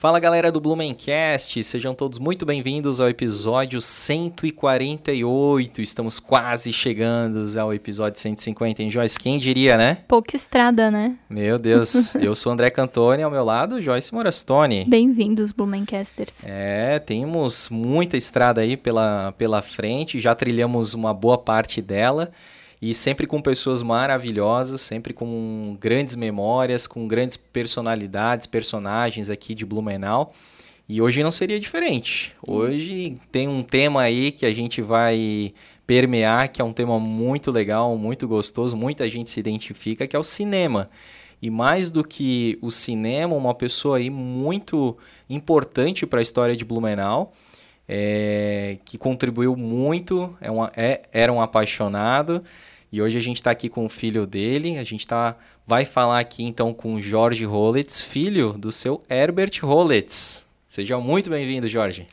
Fala galera do Blumencast, sejam todos muito bem-vindos ao episódio 148. Estamos quase chegando ao episódio 150, hein, Joyce? Quem diria, né? Pouca estrada, né? Meu Deus, eu sou André Cantoni, ao meu lado, Joyce Morastone. Bem-vindos, Blumencasters. É, temos muita estrada aí pela, pela frente, já trilhamos uma boa parte dela e sempre com pessoas maravilhosas, sempre com grandes memórias, com grandes personalidades, personagens aqui de Blumenau. E hoje não seria diferente. Hoje tem um tema aí que a gente vai permear, que é um tema muito legal, muito gostoso, muita gente se identifica, que é o cinema. E mais do que o cinema, uma pessoa aí muito importante para a história de Blumenau, é, que contribuiu muito, é uma, é, era um apaixonado e hoje a gente está aqui com o filho dele. A gente tá, vai falar aqui então com o Jorge Rolletz, filho do seu Herbert Rolletz. Seja muito bem-vindo, Jorge.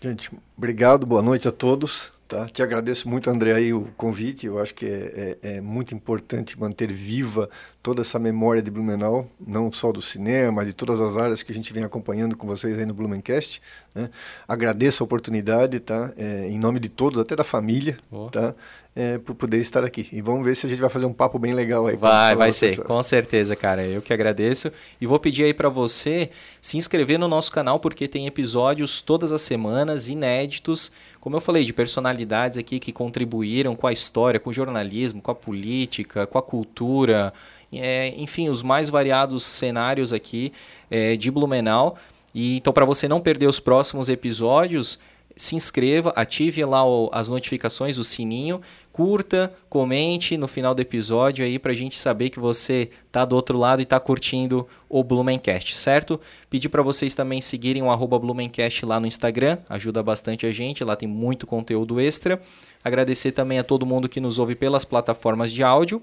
Gente, obrigado, boa noite a todos. Tá? Te agradeço muito, André, aí, o convite. Eu acho que é, é, é, muito importante manter viva toda essa memória de Blumenau, não só do cinema, mas de todas as áreas que a gente vem acompanhando com vocês aí no Blumencast. Né? Agradeço a oportunidade, tá? É, em nome de todos, até da família, oh. tá? É, por poder estar aqui. E vamos ver se a gente vai fazer um papo bem legal aí. Vai, vai ser, pessoas. com certeza, cara. Eu que agradeço. E vou pedir aí para você se inscrever no nosso canal, porque tem episódios todas as semanas, inéditos, como eu falei, de personalidades aqui que contribuíram com a história, com o jornalismo, com a política, com a cultura, é, enfim, os mais variados cenários aqui é, de Blumenau. E então, para você não perder os próximos episódios, se inscreva, ative lá o, as notificações, o sininho, curta, comente no final do episódio aí para a gente saber que você tá do outro lado e tá curtindo o Blumencast, certo? Pedir para vocês também seguirem o arroba Blumencast lá no Instagram, ajuda bastante a gente, lá tem muito conteúdo extra. Agradecer também a todo mundo que nos ouve pelas plataformas de áudio.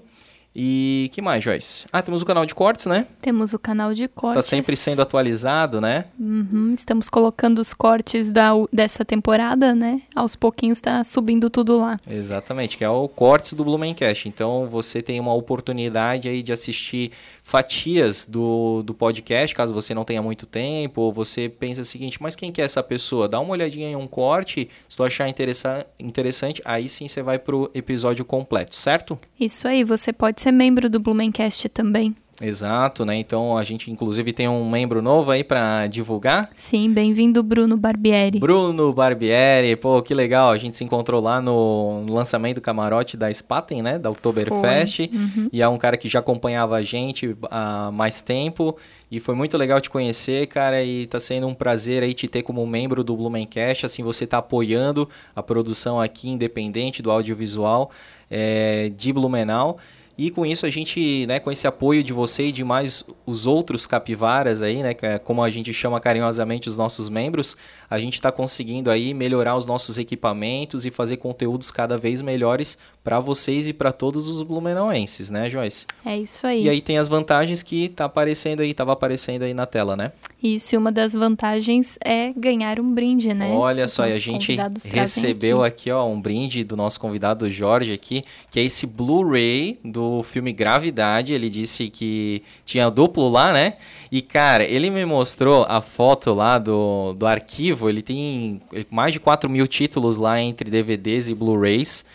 E que mais, Joyce? Ah, temos o canal de cortes, né? Temos o canal de cortes. Está sempre sendo atualizado, né? Uhum, estamos colocando os cortes da, dessa temporada, né? Aos pouquinhos está subindo tudo lá. Exatamente, que é o cortes do Blumencast. Então você tem uma oportunidade aí de assistir fatias do, do podcast, caso você não tenha muito tempo, ou você pensa o seguinte, mas quem que é essa pessoa? Dá uma olhadinha em um corte, se tu achar interessa interessante, aí sim você vai pro episódio completo, certo? Isso aí, você pode ser membro do Blumencast também. Exato, né? Então a gente inclusive tem um membro novo aí para divulgar. Sim, bem-vindo Bruno Barbieri. Bruno Barbieri, pô, que legal. A gente se encontrou lá no lançamento do camarote da Spaten, né, da Oktoberfest, uhum. e é um cara que já acompanhava a gente há mais tempo e foi muito legal te conhecer, cara, e tá sendo um prazer aí te ter como membro do Blumencast, assim você tá apoiando a produção aqui independente do audiovisual é, de Blumenau. E com isso a gente, né, com esse apoio de você e de mais os outros capivaras aí, né, é como a gente chama carinhosamente os nossos membros, a gente está conseguindo aí melhorar os nossos equipamentos e fazer conteúdos cada vez melhores para vocês e para todos os blumenauenses, né, Joyce? É isso aí. E aí tem as vantagens que tá aparecendo aí, tava aparecendo aí na tela, né? Isso, e uma das vantagens é ganhar um brinde, né? Olha só, e a gente recebeu aqui. aqui, ó, um brinde do nosso convidado Jorge aqui, que é esse Blu-ray do filme Gravidade. Ele disse que tinha duplo lá, né? E, cara, ele me mostrou a foto lá do, do arquivo. Ele tem mais de 4 mil títulos lá entre DVDs e Blu-rays.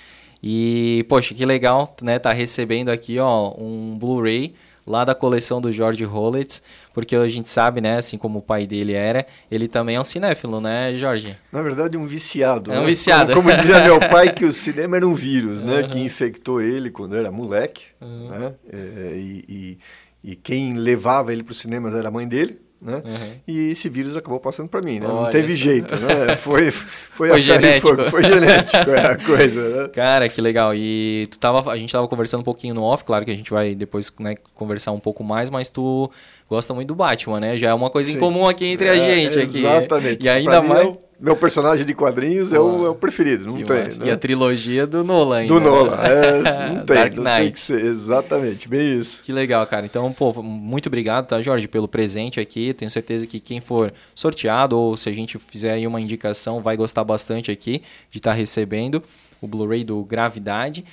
E, poxa, que legal, né? Tá recebendo aqui, ó, um Blu-ray lá da coleção do George Rolletz, porque a gente sabe, né, assim como o pai dele era, ele também é um cinéfilo, né, Jorge? Na verdade, um viciado. É um né? viciado. Como, como, dizia meu pai, que o cinema era um vírus, né, uhum. que infectou ele quando era moleque, uhum. né, é, e, e, e, quem levava ele para os cinemas era a mãe dele, né? Uhum. E esse vírus acabou passando para mim, né? Olha não teve jeito, né? Foi, foi, foi genético. Foi, foi, genético é a coisa, né? Cara, que legal. E tu tava, a gente tava conversando um pouquinho no off, claro que a gente vai depois né, conversar um pouco mais, mas tu gosta muito do Batman, né? Já é uma coisa Sim. em comum aqui entre a é, gente. Exatamente. Aqui. E ainda mais... Meu personagem de quadrinhos é, o, é o preferido, não tem. Né? E a trilogia do Nolan. Ainda. Do Nolan, é, não tem. Dark Knight. Não tem que ser, exatamente, bem isso. Que legal, cara. Então, pô, muito obrigado, tá, Jorge, pelo presente aqui. Tenho certeza que quem for sorteado ou se a gente fizer aí uma indicação vai gostar bastante aqui de estar tá recebendo o Blu-ray do Gravidade.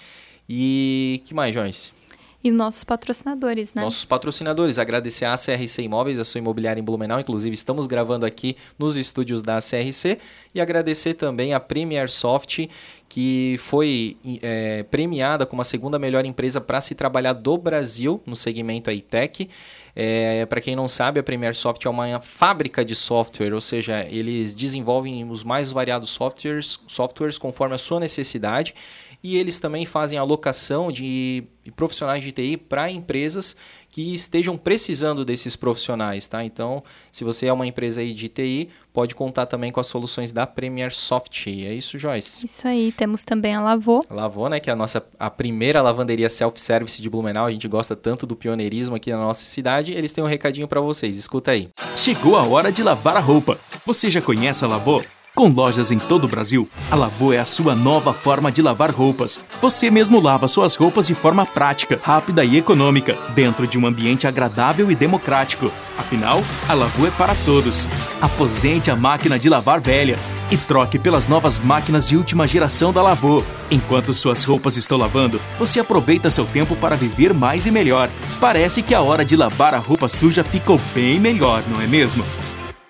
E que mais, Joyce? E nossos patrocinadores, né? Nossos patrocinadores. Agradecer a CRC Imóveis, a sua imobiliária em Blumenau. Inclusive, estamos gravando aqui nos estúdios da CRC. E agradecer também a Premier Soft, que foi é, premiada como a segunda melhor empresa para se trabalhar do Brasil no segmento iTech. É, para quem não sabe, a Premier Soft é uma fábrica de software, ou seja, eles desenvolvem os mais variados softwares, softwares conforme a sua necessidade e eles também fazem alocação de profissionais de TI para empresas que estejam precisando desses profissionais, tá? Então, se você é uma empresa aí de TI, pode contar também com as soluções da Premier Soft. É isso, Joyce? Isso aí. Temos também a Lavô. Lavô, né? Que é a nossa a primeira lavanderia self-service de Blumenau. A gente gosta tanto do pioneirismo aqui na nossa cidade. Eles têm um recadinho para vocês. Escuta aí. Chegou a hora de lavar a roupa. Você já conhece a Lavô? Com lojas em todo o Brasil, a Lavô é a sua nova forma de lavar roupas. Você mesmo lava suas roupas de forma prática, rápida e econômica, dentro de um ambiente agradável e democrático. Afinal, a Lavô é para todos. Aposente a máquina de lavar velha e troque pelas novas máquinas de última geração da Lavô. Enquanto suas roupas estão lavando, você aproveita seu tempo para viver mais e melhor. Parece que a hora de lavar a roupa suja ficou bem melhor, não é mesmo?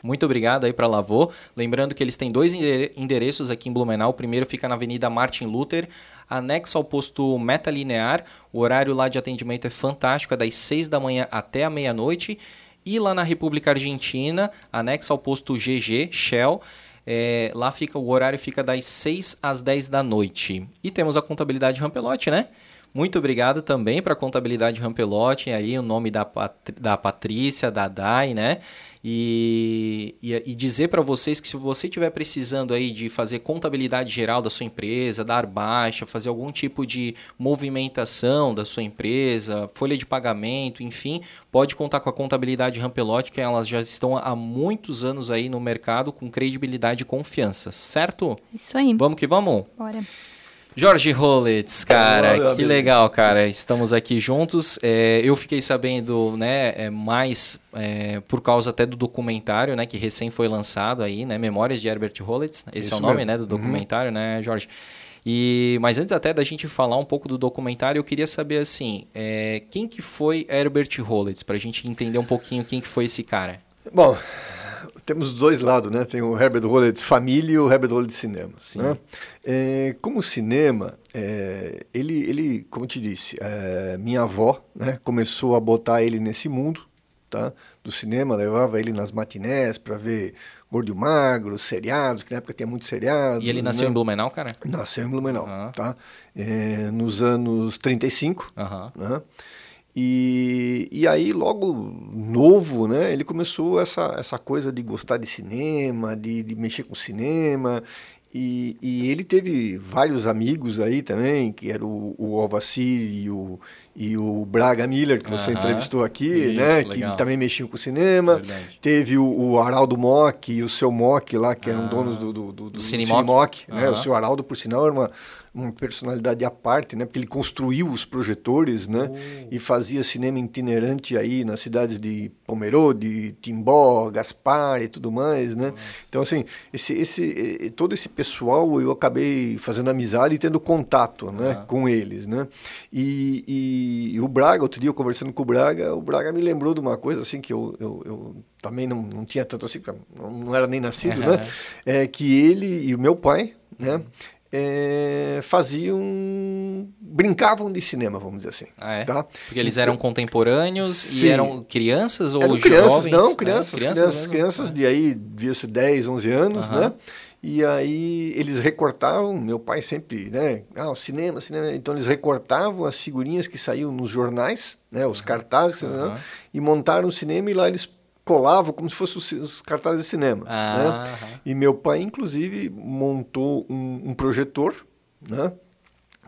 Muito obrigado aí para Lavô. Lembrando que eles têm dois endereços aqui em Blumenau. O primeiro fica na Avenida Martin Luther, anexo ao posto Metalinear. O horário lá de atendimento é fantástico, é das 6 da manhã até a meia-noite. E lá na República Argentina, anexo ao posto GG, Shell. É, lá fica o horário fica das 6 às 10 da noite. E temos a contabilidade Rampelote, né? Muito obrigado também para a contabilidade Rampelote, aí o nome da, Pat da Patrícia, da Dai, né? E, e, e dizer para vocês que se você estiver precisando aí de fazer contabilidade geral da sua empresa, dar baixa, fazer algum tipo de movimentação da sua empresa, folha de pagamento, enfim, pode contar com a contabilidade Rampelote, que elas já estão há muitos anos aí no mercado com credibilidade e confiança, certo? Isso aí. Vamos que vamos? Bora. Jorge Rollets, cara, Olá, que legal, cara. Estamos aqui juntos. É, eu fiquei sabendo, né, é, mais é, por causa até do documentário, né, que recém foi lançado aí, né, Memórias de Herbert Rollets. Esse Isso é o nome, mesmo. né, do uhum. documentário, uhum. né, Jorge? E, mas antes até da gente falar um pouco do documentário, eu queria saber assim, é, quem que foi Herbert Rollets, para a gente entender um pouquinho quem que foi esse cara. Bom, temos dois lados, né? Tem o Herbert Rollins família e o Herbert Rollins cinema. Sim. Né? É, como cinema, é, ele, ele, como eu te disse, é, minha avó né, começou a botar ele nesse mundo tá? do cinema, levava ele nas matinés para ver Gordo e Magro, seriados, que na época tinha muito seriado. E ele nasceu né? em Blumenau, cara? Nasceu em Blumenau, uhum. tá? É, nos anos 35, uhum. né? E, e aí, logo novo, né, ele começou essa, essa coisa de gostar de cinema, de, de mexer com cinema. E, e, ele teve vários amigos aí também, que era o, o Alvacir e o, e o Braga Miller, que você uh -huh. entrevistou aqui, Isso, né? Legal. Que também mexiam com cinema. Verdade. Teve o, o, Araldo Mock e o seu Mock lá, que eram ah, donos do, do, do, do, do. Uh -huh. né? O seu Araldo, por sinal, era uma, uma personalidade à parte, né? Porque ele construiu os projetores, né? Uh. E fazia cinema itinerante aí nas cidades de Pomerode, Timbó, Gaspar e tudo mais, né? Nossa. Então assim, esse, esse, todo esse pessoal eu acabei fazendo amizade e tendo contato, né? Com eles, né? E, e, e, o Braga, outro dia eu conversando com o Braga, o Braga me lembrou de uma coisa assim que eu, eu, eu também não, não tinha tanto assim, não, não era nem nascido, uhum. né? É que ele e o meu pai, né? É, faziam. brincavam de cinema, vamos dizer assim. Ah, é? tá? Porque eles eram contemporâneos Sim. e eram crianças ou eram crianças, jovens? Não, crianças. É, crianças, crianças, crianças de aí, devia-se 10, 11 anos, né? E aí eles recortavam, meu pai sempre, né? Ah, o cinema, cinema. Então eles recortavam as figurinhas que saíam nos jornais, né? Os cartazes, né? e montaram o cinema e lá eles colava como se fossem os, cartazes de cinema. Ah, né? E meu pai, inclusive, montou um, um, projetor, né?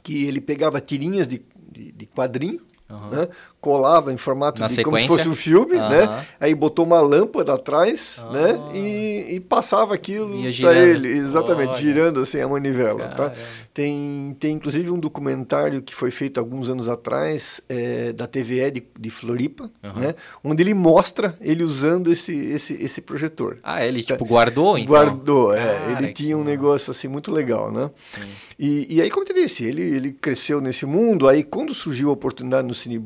que ele pegava tirinhas de, de, de quadrinho, uhum. né? Colava em formato Na de sequência? como se fosse um filme, uhum. né? Aí botou uma lâmpada atrás, uhum. né? E, e, passava aquilo para ele, exatamente, Olha. girando assim a manivela, tá? Tem, tem inclusive um documentário que foi feito alguns anos atrás é, da TVE de, de Floripa, uhum. né? Onde ele mostra ele usando esse, esse, esse projetor. Ah, ele tipo guardou, então? Guardou, é. ele tinha um negócio assim muito legal, né? E, e aí, como eu te disse, ele, ele cresceu nesse mundo, aí quando surgiu a oportunidade no Cine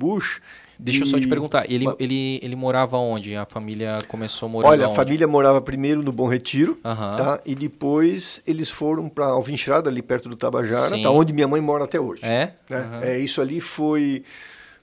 Deixa eu só te e- perguntar, ele, ele, ele morava onde? A família começou morando Olha, a onde? família morava primeiro no Bom Retiro, tá? E depois eles foram para Alvinchirada, ali perto do Tabajara, Sim. tá? Onde minha mãe mora até hoje. É? né? É, isso ali foi,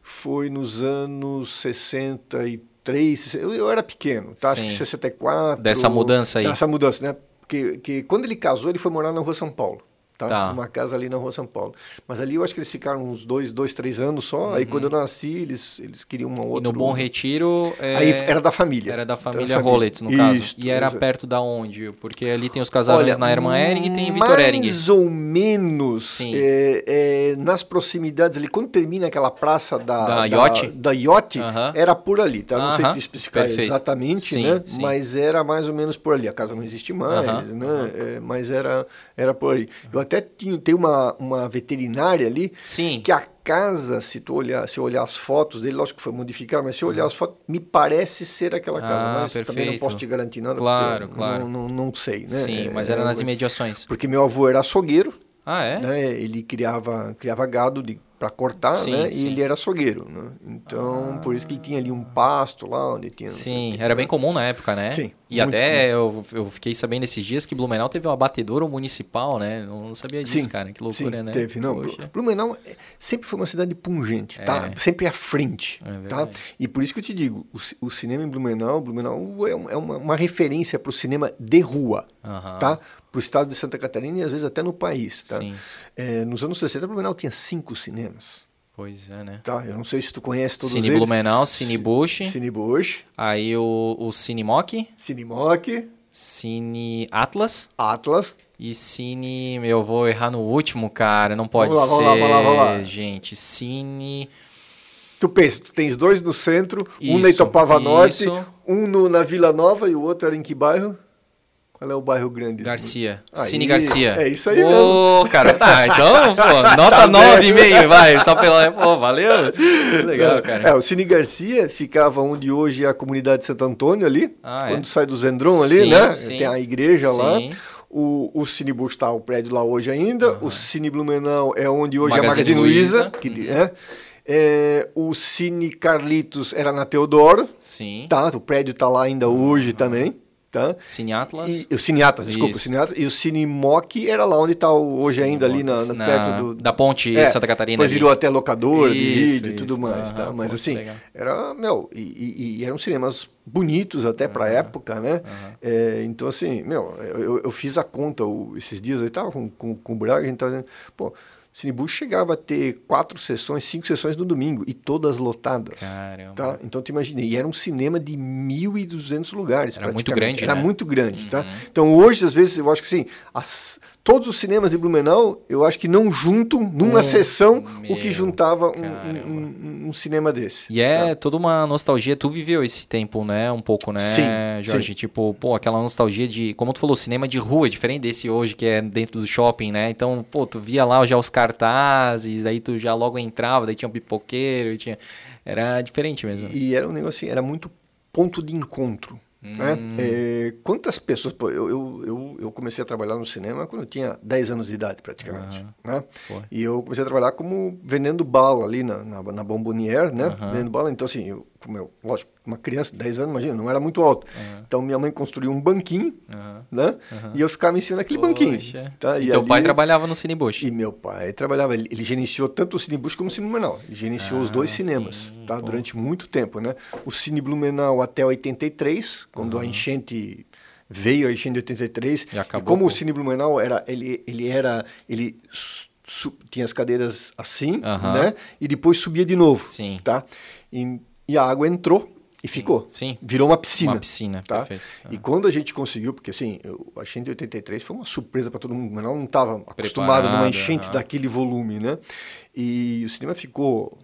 foi nos anos 63, eu, eu era pequeno, tá? Acho Sim. que 64. Dessa mudança aí. Dessa mudança, né? Porque que quando ele casou, ele foi morar na rua São Paulo. Tá? Tá. Uma casa ali na rua São Paulo. Mas ali eu acho que eles ficaram uns dois, dois três anos só. Aí quando eu nasci, eles, eles queriam uma Uhum. E outra. no Bom Retiro... é, Aí era da família. Era da Da família. Rollets, no caso. Isso, E era exato. perto da onde? Porque ali tem os casarões na Hermann Hering e tem em Vitor mais Hering. ou menos é, é, nas proximidades ali, quando termina aquela praça da, Da Yacht? da Yacht, Aham. era por ali, tá? Não sei Aham, te especificar perfeito. exatamente, Sim, né? sim. Mas era mais ou menos por ali. A casa não existe mais, né? É, mas era, era por ali. Eu até tinha, tem uma, uma veterinária ali Sim. que a casa, se tu olhar, se olhar as fotos dele, lógico que foi modificado, mas se eu olhar as fotos, me parece ser aquela casa, Ah, mas também não perfeito. posso te garantir nada, Claro, claro. Não, não, não sei, né? Sim, É, mas era é, nas imediações. porque meu avô era açougueiro, Ah, é? né? Ele criava, criava gado de para cortar, Sim, né? sim. E ele era açougueiro, né? Então, por isso que ele tinha ali um pasto lá onde tinha Sim, era bem comum na época, né? Sim, E até eu, eu fiquei sabendo esses dias que Blumenau teve um abatedouro municipal, né? Eu não sabia disso, Sim, cara. Que loucura, sim, né? teve. Não, Poxa. Blumenau é- sempre foi uma cidade pungente, tá? É. Sempre à frente, É tá? E por isso que eu te digo, o, o cinema em Blumenau, Blumenau é, um- é uma, uma referência para o cinema de rua, Aham. tá? Para o estado de Santa Catarina e às vezes até no país, tá? Sim. É, nos anos 60, Blumenau tinha cinco cinemas, Pois é, né? tá? Eu não sei se tu conhece todos Cine eles. Blumenau, Cine Bush, Cine Bush, aí o, o Cine Mock, Cine Mock, Cine Atlas Atlas, e Cine... Eu vou errar no último, cara. Não pode Vamos lá, ser, vamos lá, vamos lá, vamos lá. gente. Cine... Tu pensa, tu tens dois no centro, um na Isso, Itopava Norte, isso. um no, na Vila Nova e o outro era em que bairro? Qual é o bairro grande? Garcia. Aí, Cine Garcia. é isso aí Ô, cara, tá. Então, pô, nota Tá 9,5, vai. Só pela. Pô, valeu. Legal, cara. É, o Cine Garcia ficava onde hoje é a comunidade de Santo Antônio ali, Ah, quando é? sai do Zendron ali, Sim, né? sim. Tem a igreja lá. Sim. O, o Cine Bush tá o prédio lá hoje ainda. O Cine Blumenau é onde hoje Magazine é a Magazine Luiza. Que é. É, o Cine Carlitos era na Teodoro, Sim. tá? O prédio tá lá ainda hoje também, tá? Cine Atlas. E, o Cine Atlas, desculpa, Isso. o Cine Atlas. E o Cine Mock era lá onde está hoje Cine ainda, ali na, na- na- perto do... da ponte É, Santa Catarina Depois ali. virou até locadora de Isso, vídeo e tudo isso. mais, tá? Aham, Mas pô, assim, legal. era, meu, e, e- eram cinemas bonitos até pra época, né? É, então assim, meu, eu, eu fiz a conta o- esses dias, eu tava com, com, com o Braga, a gente tava dizendo, pô, Cinebush chegava a ter quatro sessões, cinco sessões no domingo, e todas lotadas. Caramba. Tá? Então tu imagina, e era um cinema de 1.200 lugares. Era muito grande, Era né? muito grande, tá? Então hoje, às vezes, eu acho que assim, as- todos os cinemas de Blumenau, eu acho que não juntam numa Um, sessão o que juntava um, um- um- cinema desse. E é tá? toda uma nostalgia. Tu viveu esse tempo, né? Um pouco, né, Sim, Jorge? sim. Tipo, pô, aquela nostalgia de, como tu falou, cinema de rua, diferente desse hoje, que é dentro do shopping, né? Então, pô, tu via lá já os cartazes, daí tu já logo entrava, daí tinha um pipoqueiro, e tinha. Era diferente mesmo. E era um negócio assim, era muito ponto de encontro. Né? Hum. É, quantas pessoas. Pô, eu, eu, eu, comecei a trabalhar no cinema quando eu tinha 10 anos de idade, praticamente. Né? Pô. E eu comecei a trabalhar como vendendo bala ali na, na, na Bombonier, né? Vendendo bala. Então, assim, eu, como eu, lógico, uma criança, 10 anos, imagina, não era muito alto. Então, minha mãe construiu um banquinho, Aham. né? E eu ficava em cima daquele banquinho. Poxa. Tá? E, teu pai ali- trabalhava no Cine Bush. e meu pai trabalhava, ele, ele gerenciou tanto o Cine Bush como o Cine Blumenau. Ele gerenciou os dois cinemas, sim, tá? pô. Durante muito tempo, né? O Cine Blumenau até 83, quando a enchente veio a enchente de 83. E acabou como com- o Cine Blumenau era, ele, ele era, ele tinha as cadeiras assim, né? E depois subia de novo, Sim. tá? E, e a água entrou e ficou. sim. Virou uma piscina. Uma piscina, tá? perfeito. E quando a gente conseguiu, porque assim, eu, a enchente de 83 foi uma surpresa para todo mundo, mas não estava acostumado numa enchente daquele volume, né? E o cinema ficou,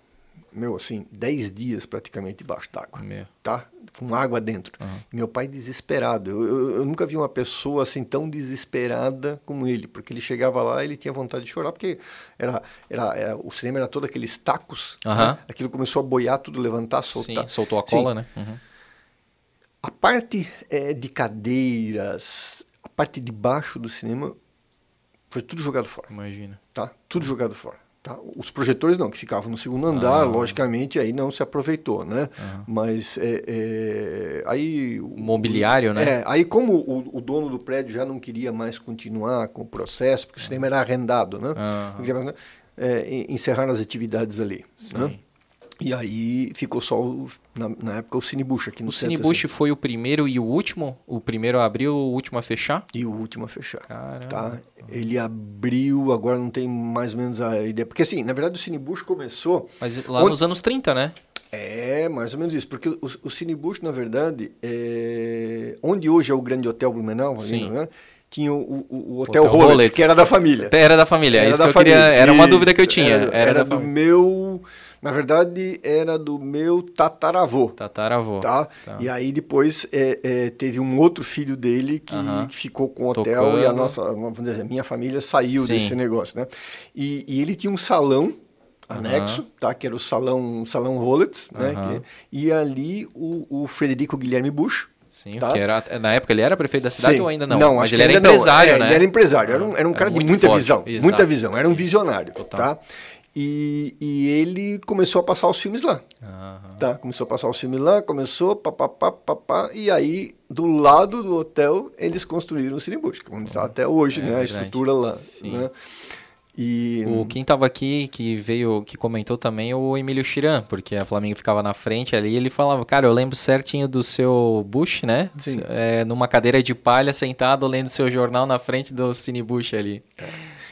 meu, assim, 10 dias praticamente debaixo d'água, tá? Com água dentro. E meu pai desesperado. Eu, eu, eu nunca vi uma pessoa assim tão desesperada como ele, porque ele chegava lá ele tinha vontade de chorar, porque era, era, era- o cinema era todo aqueles tacos, Aham. né? aquilo começou a boiar tudo, levantar, Sim, soltar. soltou a Sim. cola, né? Uhum. A parte eh, de cadeiras, a parte de baixo do cinema, foi tudo jogado fora, Imagina. tá? Tudo jogado fora. Tá? Os projetores não, que ficavam no segundo andar, ah. logicamente, aí não se aproveitou, né? Ah. Mas é, é, aí... O mobiliário, né? É, aí como o, o, dono do prédio já não queria mais continuar com o processo, porque o cinema era arrendado, né? Ah. É, encerraram as atividades ali, Sim. né? E aí ficou só, o, na, na, época, o Cinebush aqui no O Cinebush assim. foi o primeiro e o último? O primeiro a abrir, o último a fechar? E o último a fechar. Caramba. Tá? Ele abriu, agora não tem mais ou menos a ideia. Porque assim, na verdade o Cinebush começou... Mas lá onde... nos anos 30, né? É, mais ou menos isso. Porque o, o Cinebush, na verdade, é... onde hoje é o grande hotel Blumenau, Sim. Ali, né? Tinha o, o, Hotel, Hotel que era da família. Era da família, é era isso que eu família. queria. Era uma isso, dúvida que eu tinha. Era, era, era do meu. Na verdade, era do meu tataravô. Tataravô. Tá? tá. E aí depois é, é, teve um outro filho dele que, uh -huh. ficou com o hotel Tocando. e a nossa, vamos dizer, a minha família saiu Sim. desse negócio, né? E, e ele tinha um salão anexo, uh -huh. tá? Que era o salão, salão Rolex, né? Uh -huh. que, e ali o, o Frederico Guilherme Bush, Sim, tá? que era, na época ele era prefeito da cidade Sim. ou ainda não? Não, mas ele era empresário, é, né? Ele era empresário, era um, era um cara de muita forte. visão, Exato. muita visão, era um visionário, Total. tá? E, e ele começou a passar os filmes lá. Uhum. Tá? Começou a passar os filmes lá, começou, papapá, papá, e aí, do lado do hotel, eles construíram o Cinebush, onde está até hoje, é, né? A estrutura lá. Sim. Né? E... O quem estava aqui, que veio, que comentou também, o Emílio Chiran, porque a Flamengo ficava na frente ali, ele falava, cara, eu lembro certinho do seu Bush, né? Sim. É, numa cadeira de palha, sentado, lendo seu jornal na frente do Cine Bush ali. É.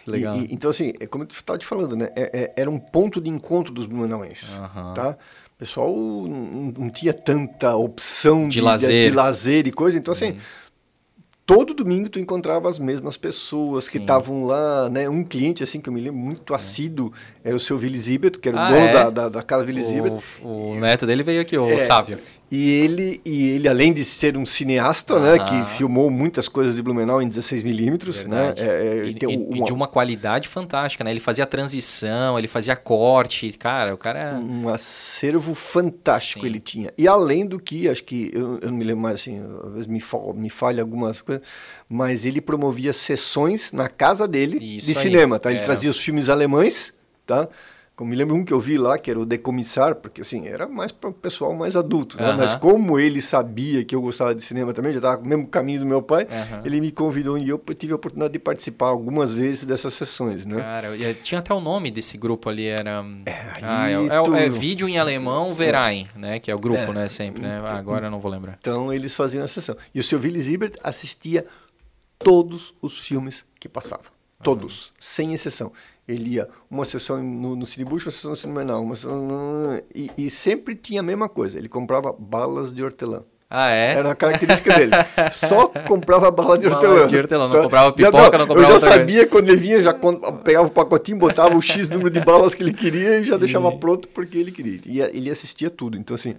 Legal. E, e, então, assim, é como eu estava te falando, né? É, é, era um ponto de encontro dos blumenauenses, uhum. tá? O pessoal não, não, tinha tanta opção de, de lazer. De, de, lazer e coisa, então, assim... Uhum todo domingo tu encontrava as mesmas pessoas Sim. que estavam lá, né? Um cliente, assim, que eu me lembro muito é. assíduo, era o seu Zibet, que era ah, o dono é? da, da, da, casa Zibet. O, o neto dele veio aqui, o é, Sávio. E ele, e ele, além de ser um cineasta, né, que filmou muitas coisas de Blumenau em 16mm, né? É, é, e, e, uma... e, de uma qualidade fantástica, né? Ele fazia transição, ele fazia corte, cara, o cara... É um acervo fantástico Sim. ele tinha. E além do que, acho que, eu, eu não me lembro mais, assim, às vezes me, me falha algumas coisas, mas ele promovia sessões na casa dele Isso de aí. cinema, tá? Ele é. trazia os filmes alemães, tá? Como me lembro um que eu vi lá, que era o Decomissar, porque assim, era mais para o pessoal mais adulto, né? Mas como ele sabia que eu gostava de cinema também, já estava no mesmo caminho do meu pai, ele me convidou e eu tive a oportunidade de participar algumas vezes dessas sessões, né? Cara, tinha até o nome desse grupo ali, era... É, ah, é, é, é vídeo em alemão Verein, né? Que é o grupo, é, né? Sempre, né? Ah, agora eu não vou lembrar. Então eles faziam a sessão. E o seu Willy Zibert assistia todos os filmes que passavam. Todos, sem exceção. Ele ia uma sessão no, no Cinebush, uma sessão no Cinemenal, uma sessão... E, e sempre tinha a mesma coisa. Ele comprava balas de hortelã. Ah, é? Era uma característica dele. Só comprava bala de hortelã. Bala de hortelã, não então, comprava pipoca, não, não comprava Eu já sabia vez. quando ele vinha, já pegava o pacotinho, botava o X número de balas que ele queria e já deixava pronto porque ele queria. E ele assistia tudo, então assim...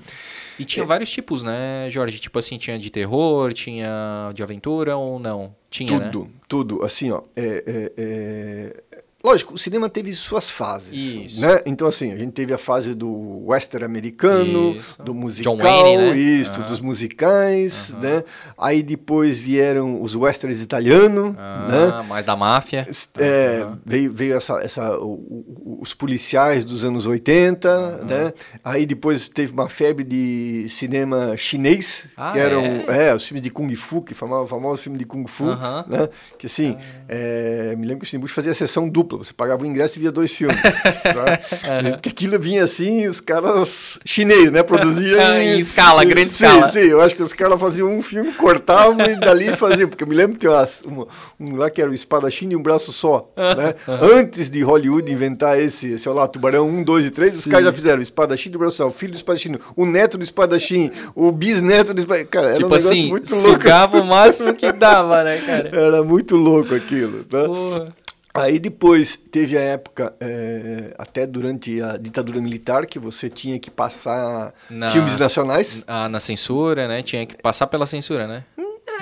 E tinha é... vários tipos, né, Jorge? Tipo assim, tinha de terror, tinha de aventura ou não? Tinha, Tudo, né? tudo. Assim, ó, é, é, é Lógico, o cinema teve suas fases. Isso. Né? Então, assim, a gente teve a fase do western americano, isso. do musical, John Wayne, né? isso, uhum. dos musicais, uhum. né? Aí depois vieram os westerns italianos, uhum. né? Mais da máfia. É, veio veio essa, essa, o, os policiais dos anos 80, né? Aí depois teve uma febre de cinema chinês, ah, que eram é? é, os filmes de Kung Fu, que famoso, famoso filme de Kung Fu, né? Que assim, ah. é, me lembro que o Cine fazia a sessão dupla dupla. Você pagava o ingresso e via dois filmes. tá? Porque aquilo vinha assim, os caras chineses, né? Produziam em, escala, em, grande sim, escala. Sim, eu acho que os caras faziam um filme, cortavam e dali faziam. Porque eu me lembro que um, um lá que era o espadachim de um braço só. Né? Antes de Hollywood inventar esse, sei lá, Tubarão 1, 2 e 3, sim. os caras já fizeram o espadachim do braço só, o filho do espadachim, o neto do espadachim, o bisneto do espadachim. Cara, era tipo um negócio assim, muito louco. Sugava o máximo que dava, né, cara? Era muito louco aquilo. Tá? Porra. Aí depois teve a época, é, até durante a ditadura militar, que você tinha que passar na, filmes nacionais. Ah, na censura, né? Tinha que passar pela censura, né?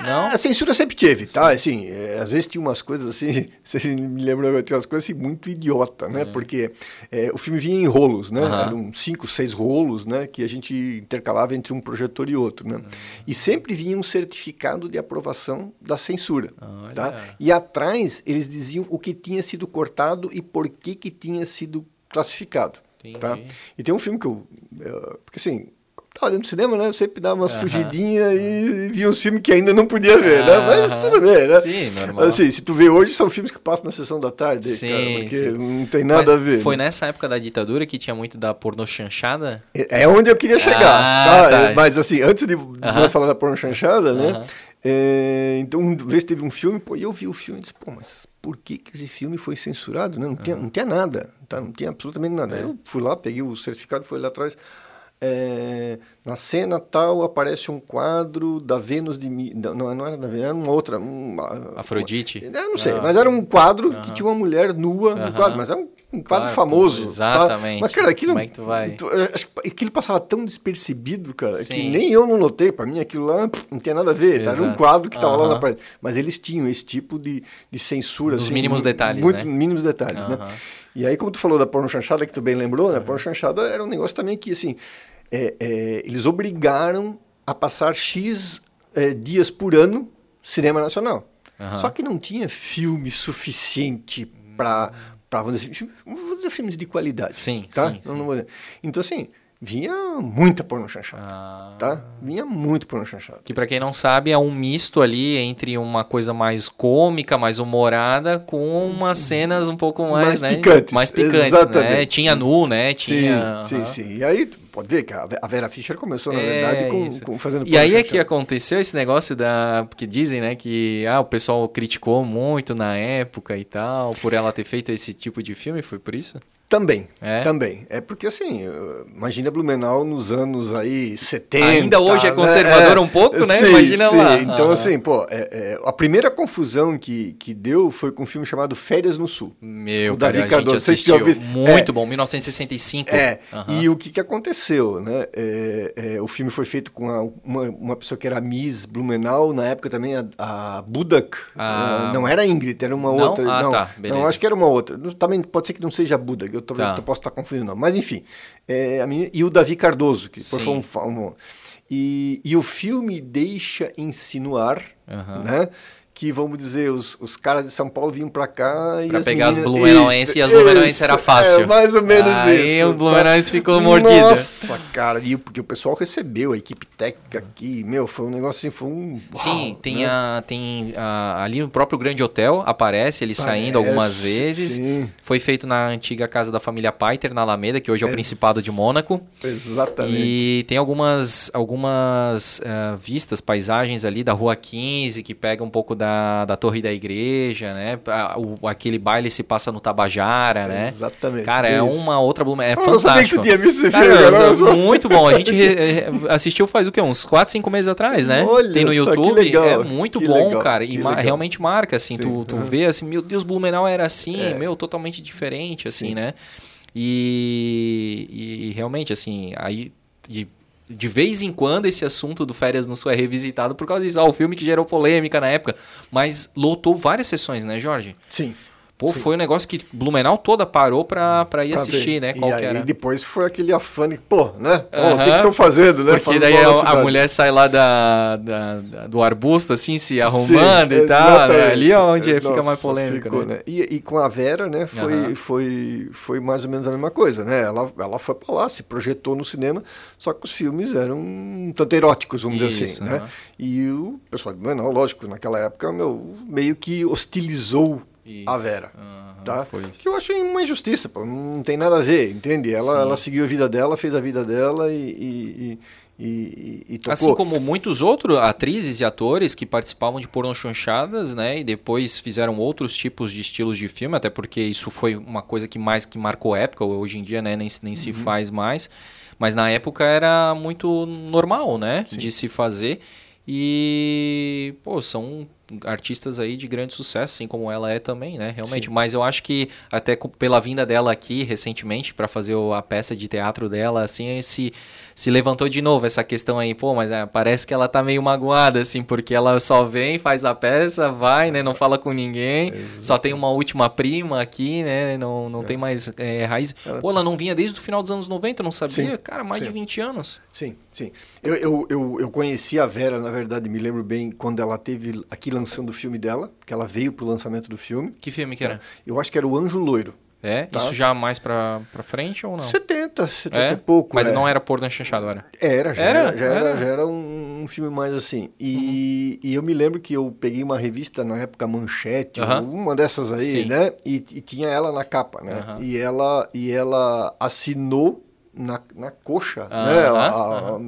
Não? A censura sempre teve, tá? Assim, é, às vezes tinha umas coisas assim, você me lembra, tinha umas coisas assim muito idiota, né? Porque é, o filme vinha em rolos, né? Eram cinco, seis rolos, né? Que a gente intercalava entre um projetor e outro, né? E sempre vinha um certificado de aprovação da censura, Olha. tá? E atrás eles diziam o que tinha sido cortado e por que que tinha sido classificado, tá? Entendi. E tem um filme que eu... eu- porque assim... Tava dentro do cinema, né? Eu sempre dava umas fugidinhas e via uns filmes que ainda não podia ver, né? Mas tudo bem, né? Sim, normal. Assim, se tu vê hoje, são filmes que passam na sessão da tarde, Sim, cara, porque sim. não tem nada Mas a ver. Foi né? nessa época da ditadura que tinha muito da pornô chanchada? É é onde eu queria chegar, Ah, tá? tá. É, Mas assim, antes de nós falar da porno chanchada, né? É, então, uma vez teve um filme, pô, e eu vi o filme e disse, pô, mas por que, que esse filme foi censurado? né? Não, tinha, não tinha nada, tá? Não tinha absolutamente nada. É. Eu fui lá, peguei o certificado, fui lá atrás. É, na cena tal aparece um quadro da Vênus de não, não era da Vênus, era uma outra uma, Afrodite? Eu não sei, Ah. mas era um quadro que tinha uma mulher nua no quadro, mas era um, um quadro Claro, famoso. tá? exatamente. Mas, cara, aquilo. Como é que tu vai? tu- que aquilo passava tão despercebido, cara, que Sim. nem eu não notei. Pra mim, aquilo lá pff, não tinha nada a ver. tá? Era um quadro que tava lá na parede. Mas eles tinham esse tipo de, de censura. Nos assim, mínimos detalhes, Muito né? mínimos detalhes, né? E aí, como tu falou da porno chanchada, que tu bem lembrou, né? Porno chanchada era um negócio também que, assim, é, é, eles obrigaram a passar X é, dias por ano cinema nacional. Aham. Só que não tinha filme suficiente para, vamos dizer, assim, vamos dizer, filmes de qualidade. Sim, tá? sim, Não- sim. não. Então, assim, vinha muita porno chanchada, Ah. tá? Vinha muito porno chanchada. Que pra quem não sabe é um misto ali entre uma coisa mais cômica, mais humorada, com umas cenas um pouco mais, Mais né? picantes, Mais picantes, né? exatamente. Tinha nu, né? Tinha. Sim, aham. sim, sim. E aí, pode ver que a Ve- a Vera Fischer começou, na É, verdade, com, com fazendo E aí é que chanchada. aconteceu esse negócio da. Porque dizem, né, que ah, o pessoal criticou muito na época e tal, por ela ter feito esse tipo de filme, foi por isso? Também, É? também. É porque assim, eh, imagina Blumenau nos anos aí 70. Ainda hoje é né? conservador um pouco, né? Sim, Imagina sim. lá. Então Aham. assim, pô, é- é, a primeira confusão que, que deu foi com um filme chamado Férias no Sul. Meu, O Davi Cardoso, assistiu. tinham visto? Muito É. bom, 1965. É, Aham. e o que, que aconteceu, né? É, é, o filme foi feito com a- uma, uma pessoa que era Miss Blumenau, na época também a, a Budak, Ah. não era Ingrid, era uma Não? outra. Ah, não, tá, beleza. não, acho que era uma outra. Também pode ser que não seja a Budak, eu, Tá. posso estar confundindo, não. Mas enfim, é, a menina- e o Davi Cardoso, que foi um, um- e, e o filme deixa insinuar, Aham. né? Que, vamos dizer, os, os caras de São Paulo vinham pra cá e Pra as pegar as meninas- blumenauenses Isso, e as blumenauenses era isso, fácil. É, mais ou menos Aí isso. o blumenauense tá? ficou mordido. Nossa, cara, e porque o pessoal recebeu, a equipe técnica aqui, meu, foi um negócio assim, foi um... Sim, uau, tem, né? a, tem a- ali no próprio Grande Hotel, aparece ele saindo algumas vezes. sim. Foi feito na antiga casa da família Paiter, na Alameda, que hoje é o Ex- Principado de Mônaco. Exatamente. E tem algumas, algumas eh, vistas, paisagens ali da Rua 15, que pega um pouco da, da Torre da Igreja, né? O- aquele baile se passa no Tabajara, né? Exatamente, Cara, é isso. uma outra Blumenau. É Eu não sabia que fantástico. tu tinha visto Cara, filme, é muito bom. A gente assistiu faz o quê? Uns 4, 5 meses atrás, né? Olha Tem no YouTube. legal, é muito bom, legal, cara. E ma- legal. realmente marca, assim. Sim, Tu, tu aham. vê assim, meu Deus, Blumenau era assim, É. meu, totalmente diferente, assim, Sim. né? E, e realmente, assim, aí. De, de vez em quando esse assunto do Férias no Sul é revisitado por causa disso. Ah, o filme que gerou polêmica na época. Mas lotou várias sessões, né, Jorge? Sim. Pô, foi um negócio que Blumenau toda parou pra, pra ir pra assistir, ver. né? E Qual aí que era? depois foi aquele afã de, pô, né? Ó, o que estão fazendo, né? Porque Falando daí a, a mulher sai lá da, da- da- do arbusto, assim, se arrumando e tal. né? Ali é onde É, fica mais nossa, polêmica, ficou, né? E, e com a Vera, né, foi, Aham. foi, foi mais ou menos a mesma coisa, né? Ela, ela foi pra lá, se projetou no cinema, só que os filmes eram um tanto eróticos, vamos dizer Isso, assim, né? aham. E o pessoal de Blumenau, lógico, naquela época, meu, meio que hostilizou a Isso, Vera. aham, Tá? Que eu acho uma injustiça, pô, não tem nada a ver, entende? Ela, Sim. ela seguiu a vida dela, fez a vida dela e, e, e, e, e tocou. Assim como muitos outros atrizes e atores que participavam de pornô chanchadas, né? E depois fizeram outros tipos de estilos de filme, até porque isso foi uma coisa que mais que marcou época, hoje em dia né, nem, se- nem Uhum. se faz mais. Mas na época era muito normal, né? De se fazer. E, pô, são artistas aí de grande sucesso, assim como ela é também, né? Realmente. Sim. Mas eu acho que até pela vinda dela aqui recentemente para fazer a peça de teatro dela, assim, se, se levantou de novo essa questão aí, pô, mas é, parece que ela tá meio magoada, assim, porque ela só vem, faz a peça, vai, né? Não fala com ninguém, só tem uma última prima aqui, né? Não, não é. tem mais é, raiz. Pô, ela não vinha desde o final dos anos 90, não sabia? Sim. Cara, mais sim. de 20 anos. Sim, sim. Eu, eu, eu, eu conheci a Vera, na verdade, me lembro bem, quando ela teve aqui lançando o filme dela, que ela veio pro lançamento do filme. Que filme que era? Eu acho que era o Anjo Loiro. É? Tá? Isso já mais pra, pra frente ou não? 70, 70 é? e pouco. Mas é. não era porno chanchado, era? Era, já era, era já, era, era, já era um, um, filme mais assim. E, uhum. e eu me lembro que eu peguei uma revista na época Manchete, uhum. uma dessas aí, Sim. né? E, e, tinha ela na capa, né? Uhum. E, ela, e ela assinou na, na coxa, né? A, a.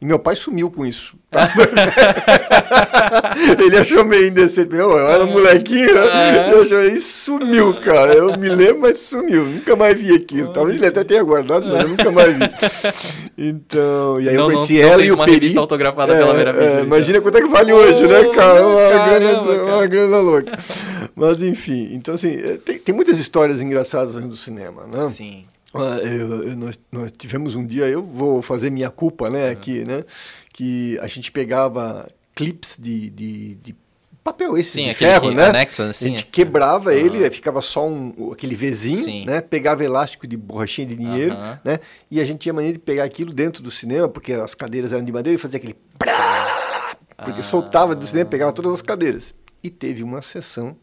E meu pai sumiu com isso. Tá? ele achou meio indecente. Eu, eu era molequinho, né? eu achei, e sumiu, cara. Eu me lembro, mas sumiu. Nunca mais vi aquilo. Talvez ele até tenha guardado, mas eu nunca mais vi. Então, e aí não, eu conheci não, ela não e o uma Peri. revista autografada é, pela primeira vez. É, imagina quanto é que vale hoje, né, cara? Uma, caramba, grana, cara. uma grana louca. Mas enfim, então assim, é, tem, tem muitas histórias engraçadas do cinema, né? Sim. Ah, eu, eu, nós, nós, tivemos um dia, eu vou fazer minha culpa, né, aqui, né, que a gente pegava clips de, de, de papel esse sim, de ferro, né? Anexa. A gente quebrava uhum. ele, ficava só um, aquele Vzinho, sim. né? Pegava elástico de borrachinha de dinheiro, uhum. né? E a gente tinha maneira de pegar aquilo dentro do cinema, porque as cadeiras eram de madeira e fazia aquele porque ah. soltava do cinema, pegava todas as cadeiras. E teve uma sessão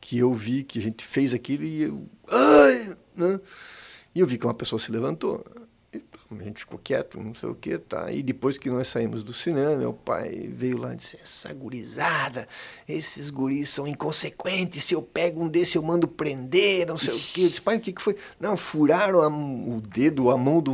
que eu vi que a gente fez aquilo e eu, ai, né? E eu vi que uma pessoa se levantou. A gente ficou quieto, não sei o que, tá? E depois que nós saímos do cinema, meu pai veio lá e disse: Essa gurizada, esses guris são inconsequentes. Se eu pego um desse, eu mando prender, não sei Ixi. o que. Eu disse: Pai, o que, que foi? Não, furaram a, o dedo, a mão de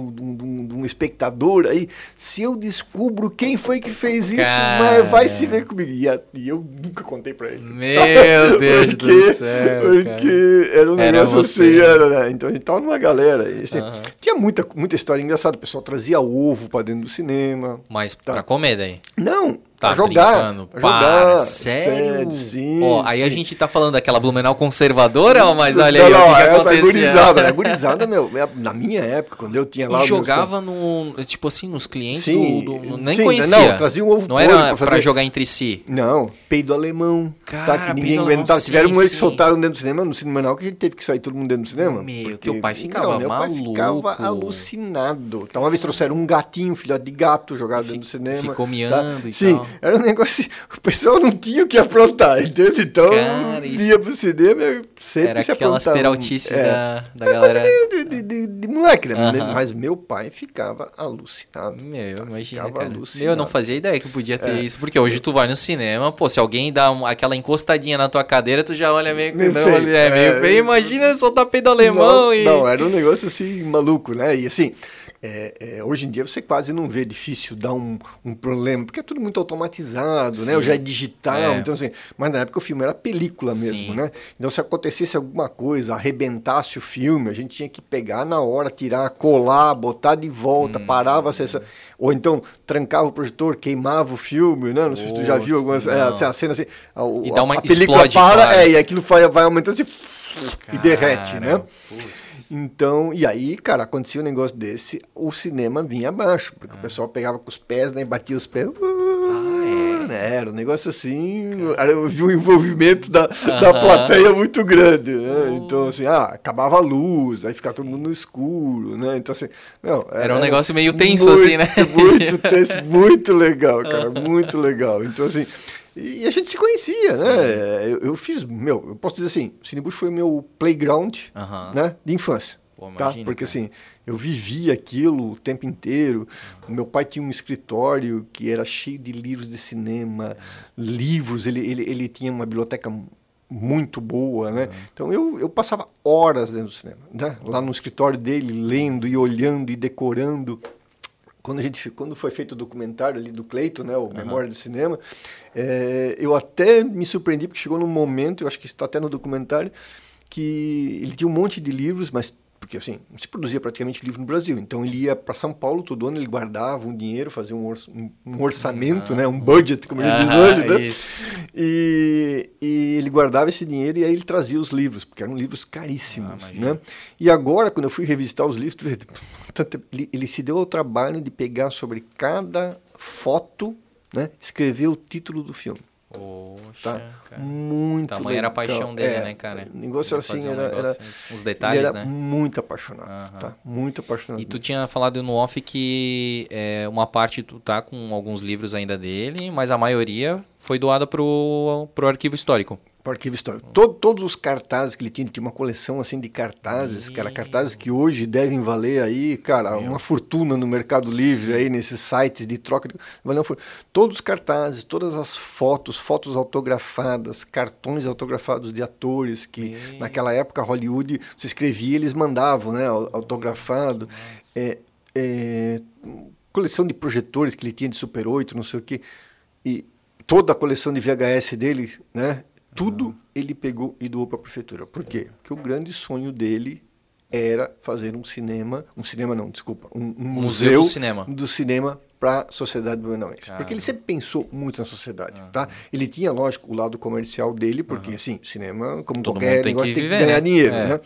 um espectador aí. Se eu descubro quem foi que fez isso, mas vai se ver comigo. E, a, e, eu nunca contei pra ele. Meu Deus porque, do céu. Porque cara. era um era negócio você. assim. Era, né? Então a gente tava numa galera. E, assim, Tinha muita, muita história engraçada. O pessoal trazia ovo para dentro do cinema. Mas tá. para comer daí? Não, Tá pra jogar. Pra jogar. Sério? sim, ó, aí sim. a gente tá falando daquela Blumenau conservadora, mas olha aí não, o que, que é acontecia. Gurizada, é gurizada, meu. É, na minha época, quando eu tinha lá... E jogava no, tipo assim, nos clientes sim, do, do, Nem sim, conhecia. Não, trazia um ovo Não era pra, pra, jogar entre si. Não, peido alemão. Cara, tá, que ninguém aguentava. Tiveram um que soltaram dentro do cinema, no cinema não, que a gente teve que sair todo mundo dentro do cinema. Meu, porque, teu pai ficava não, meu maluco. Meu pai ficava alucinado. Então, uma vez trouxeram um gatinho, filhote de gato, jogado dentro do cinema. Ficou tá? miando e Sim, era um negócio o pessoal não tinha o que aprontar, entende? Então, Cara, ia pro cinema sempre Era se aquelas peraltices é, da, da galera. De, de, de, de moleque, né? Uh -huh. Mas meu pai ficava alucinado. Meu, imagina, ficava cara. Alucinado. Eu não fazia ideia que podia ter é. isso. Porque hoje tu vai no cinema, pô, se alguém dá aquela encostadinha na tua cadeira, tu já olha meio... Meio não, feio. É, meio é. feio. Imagina soltar peido alemão não, e... Não, era um negócio assim, maluco, né? E assim... É, é, hoje em dia você quase não vê difícil dar um, um problema, porque é tudo muito automatizado, né? Sim. né? Já é digital, é. então assim. Mas na época o filme era película mesmo, Sim. né? Então se acontecesse alguma coisa, arrebentasse o filme, a gente tinha que pegar na hora, tirar, colar, botar de volta, hum. parava a sessão. Ou então trancava o projetor, queimava o filme, né? Não sei se tu já viu algumas. É, assim, a cena assim. A, e dá uma a película para, é, e aquilo vai, vai aumentando assim, e derrete, né? Putz. Então, e aí, cara, acontecia um negócio desse, o cinema vinha abaixo, porque ah. o pessoal pegava com os pés, né, batia os pés. Ah, é? Né, era um negócio assim, era, eu vi um envolvimento da, da plateia muito grande, né? Então, assim, ah, acabava a luz, aí ficava todo mundo no escuro, né? Então, assim, meu, era, era um negócio meio tenso, muito, assim, né? Muito tenso, muito legal, cara, muito legal. Então, assim, e a gente se conhecia, Sim. né? Eu, eu, fiz, meu, eu posso dizer assim, o Cinebush foi o meu playground, né, de infância. Pô, tá? Porque cara. assim, eu vivia aquilo o tempo inteiro. O meu pai tinha um escritório que era cheio de livros de cinema, livros, ele, ele, ele tinha uma biblioteca muito boa, né? Uhum. Então eu, eu passava horas dentro do cinema, né? Lá no escritório dele, lendo e olhando e decorando quando a gente quando foi feito o documentário ali do Cleito, né, o uhum. Memória do Cinema, é, eu até me surpreendi porque chegou num momento, eu acho que está até no documentário, que ele tinha um monte de livros, mas porque assim, não se produzia praticamente livro no Brasil. Então ele ia para São Paulo todo ano, ele guardava um dinheiro, fazia um, orç um orçamento, né, um budget, como ele diz hoje, né? E, e, ele guardava esse dinheiro e aí ele trazia os livros, porque eram livros caríssimos, ah, né? E agora, quando eu fui revisitar os livros, ele, ele se deu ao trabalho de pegar sobre cada foto, né, escrever o título do filme. Poxa, tá? Cara. Muito Tamanho legal. era a paixão dele, é, né, cara? Negócio era assim, um era, negócio, era, Os detalhes, era né? muito apaixonado, tá? Muito apaixonado. E tu tinha falado no off que é, uma parte tu tá com alguns livros ainda dele, mas a maioria foi doada pro, pro arquivo histórico para o arquivo histórico. Todo, todos os cartazes que ele tinha, tinha uma coleção assim de cartazes, cara, cartazes que hoje devem valer aí, cara, Meu. uma fortuna no Mercado Livre Sim. aí nesses sites de troca, de, todos os cartazes, todas as fotos, fotos autografadas, cartões autografados de atores que Meu. naquela época Hollywood se escrevia, eles mandavam, né, autografado, é, é, coleção de projetores que ele tinha de Super 8, não sei o que, e toda a coleção de VHS dele, né? Tudo ele pegou e doou para a prefeitura. Por quê? Porque o grande sonho dele era fazer um cinema, um cinema não, desculpa, um, um museu, museu, do cinema, do cinema para a sociedade blumenauense. Porque ele sempre pensou muito na sociedade, uhum. tá? Ele tinha, lógico, o lado comercial dele, porque, uhum. assim, cinema, como Todo qualquer negócio, tem que, tem que ganhar né? dinheiro, é. né?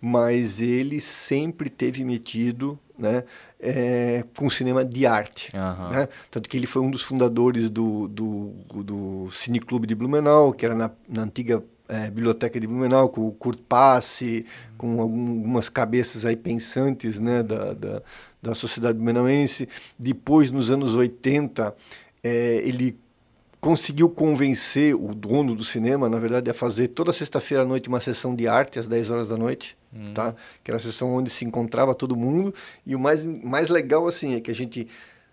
Mas ele sempre teve metido né, é, com cinema de arte. Uhum. Né? Tanto que ele foi um dos fundadores do, do, do Cineclube de Blumenau, que era na, na antiga é, biblioteca de Blumenau, com o Kurt Passe, com algumas cabeças aí pensantes né, da, da, da sociedade blumenauense. Depois, nos anos 80, é, ele conseguiu convencer o dono do cinema, na verdade, a fazer toda sexta-feira à noite uma sessão de arte às 10 horas da noite, hum. tá? Que era a sessão onde se encontrava todo mundo. E o mais, mais legal, assim, é que a gente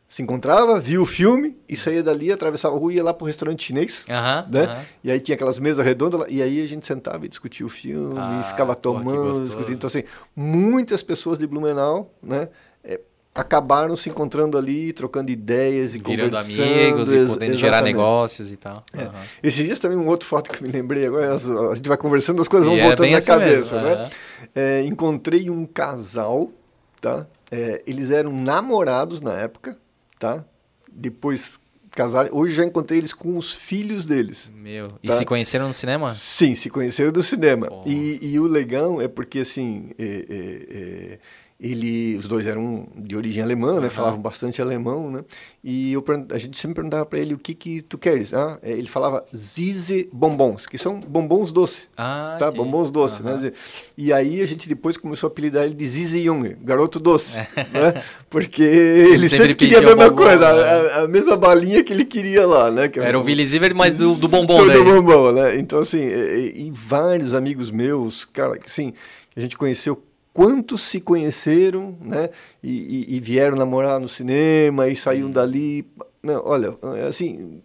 se encontrava, via o filme e saía dali, atravessava a rua e ia lá pro restaurante chinês, né? E aí tinha aquelas mesas redondas e aí a gente sentava e discutia o filme, ah, ficava tomando, discutindo. Então, assim, muitas pessoas de Blumenau, né? É, acabaram se encontrando ali, trocando ideias e Virando conversando. amigos e podendo exatamente. gerar negócios e tal. É. Uhum. Esses dias também um outro fato que me lembrei agora, a gente vai conversando, as coisas vão e é voltando é na assim cabeça, mesmo. né? É, encontrei um casal, tá? É, eles eram namorados na época, tá? Depois casaram. Hoje já encontrei eles com os filhos deles. Meu. Tá? E se conheceram no cinema? Sim, se conheceram do cinema. E, e, o legal é porque assim. É, é, ele, os dois eram de origem alemã, né? Uhum. Falavam bastante alemão, né? E eu, a gente sempre perguntava para ele o que que tu queres, ah? Ele falava Zize bombons, que são bombons doces, ah, tá? Bombons doces, uhum. né? E aí a gente depois começou a apelidar ele de Zize Jung, garoto doce, né? Porque ele, sempre, sempre queria a mesma bombom, coisa, né? a, a, mesma balinha que ele queria lá, né? Que era o Willy mas do, do bombom, Do bombom, né? Então assim, e, e vários amigos meus, cara, assim, a gente conheceu quantos se conheceram, né? E, e, e vieram namorar no cinema e saíram hum. dali. Não, olha, é assim,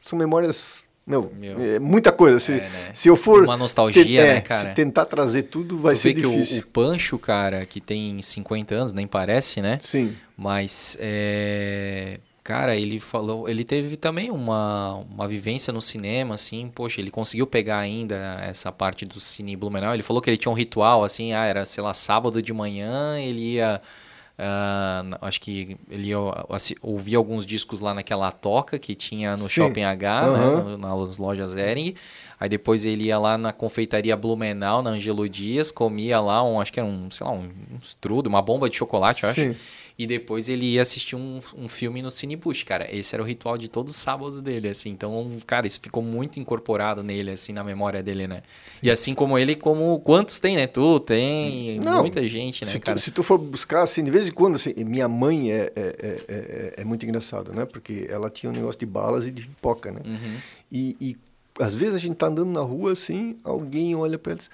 são memórias. Meu, Meu. É muita coisa. Se, é, né? se eu for. Uma nostalgia, te, é, né, cara? Se tentar trazer tudo, vai tu ser vê difícil. Que o, o Pancho, cara, que tem 50 anos, nem parece, né? Sim. Mas é, Cara, ele falou, ele teve também uma, uma vivência no cinema, assim, poxa, ele conseguiu pegar ainda essa parte do cine Blumenau. Ele falou que ele tinha um ritual, assim, ah, era, sei lá, sábado de manhã, ele ia. Uh, acho que ele ia ouvir alguns discos lá naquela toca que tinha no Sim. Shopping H, uhum. né, nas lojas Ering. Aí depois ele ia lá na confeitaria Blumenau, na Angelo Dias, comia lá um, acho que era um, sei lá, um, um estrudo, uma bomba de chocolate, eu acho. Sim e depois ele ia assistir um, um filme no Cinebush, cara. Esse era o ritual de todo sábado dele, assim. Então, cara, isso ficou muito incorporado nele, assim, na memória dele, né? E assim como ele, como quantos tem, né? Tu tem, Não, muita gente, né, se cara? Tu, se tu for buscar, assim, de vez em quando, assim, minha mãe é, é, é, é, é muito engraçada, né? Porque ela tinha um negócio de balas e de pipoca, né? Uhum. E, e às vezes a gente tá andando na rua, assim, alguém olha para ela e diz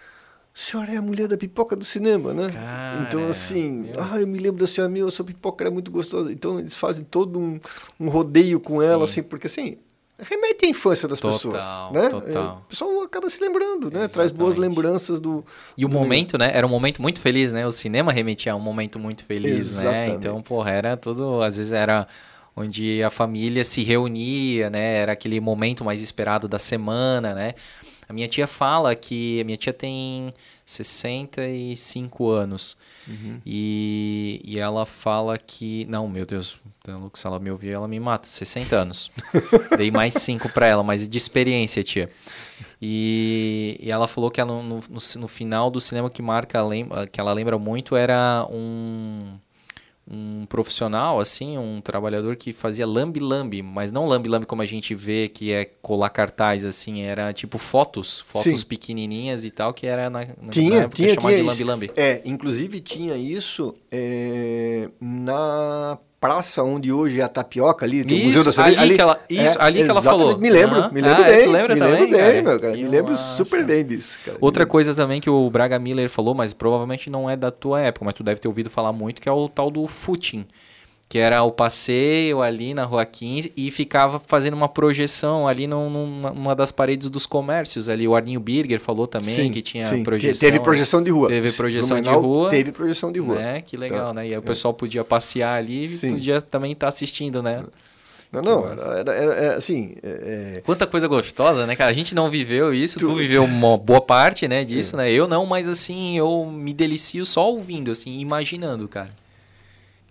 senhora é a mulher da pipoca do cinema, né? Cara, então, assim, ah, eu me lembro da senhora, meu, sua pipoca era muito gostosa. Então, eles fazem todo um, um rodeio com Sim. ela, assim, porque, assim, remete à infância das total, pessoas, né? Total. O pessoal acaba se lembrando, né? Exatamente. Traz boas lembranças do... E o do momento, né? Era um momento muito feliz, né? O cinema remetia a um momento muito feliz, né? Exatamente. né? Então, porra, era tudo... Às vezes era onde a família se reunia, né? Era aquele momento mais esperado da semana, né? A minha tia fala que a minha tia tem 65 anos. Uhum. E, e ela fala que. Não, meu Deus, se ela me ouvir, ela me mata. 60 anos. Dei mais 5 para ela, mas de experiência, tia. E, e ela falou que ela, no, no, no final do cinema que marca, que ela lembra muito era um um profissional, assim, um trabalhador que fazia lambi-lambi, mas não lambi-lambi como a gente vê, que é colar cartaz, assim, era tipo fotos, fotos Sim. pequenininhas e tal, que era na, na, tinha, na época tinha, chamada tinha de lambi-lambi. É, inclusive tinha isso é, na praça onde hoje é a tapioca ali, tem isso, o Museu da Cerveja. Ali, ali, que ela, isso, é, ali que ela falou. Me lembro, uhum. me lembro ah, bem. lembra me também, lembro bem, meu cara. Me lembro massa. super bem disso. Cara. Outra coisa também que o Braga Miller falou, mas provavelmente não é da tua época, mas tu deve ter ouvido falar muito, que é o tal do footing que era o passeio ali na Rua 15 e ficava fazendo uma projeção ali numa, numa das paredes dos comércios ali. O Arninho Birger falou também sim, que tinha sim, projeção. teve projeção de rua. Teve projeção de rua. Teve projeção de rua. Né? Que legal, tá. né? E aí o pessoal podia passear ali e podia também estar tá assistindo, né? Não, não, era, era, era, era assim. É, é... Quanta coisa gostosa, né, cara? A gente não viveu isso, tu, tu viveu uma boa parte, né, disso, é. né? Eu não, mas assim, eu me delicio só ouvindo, assim, imaginando, cara.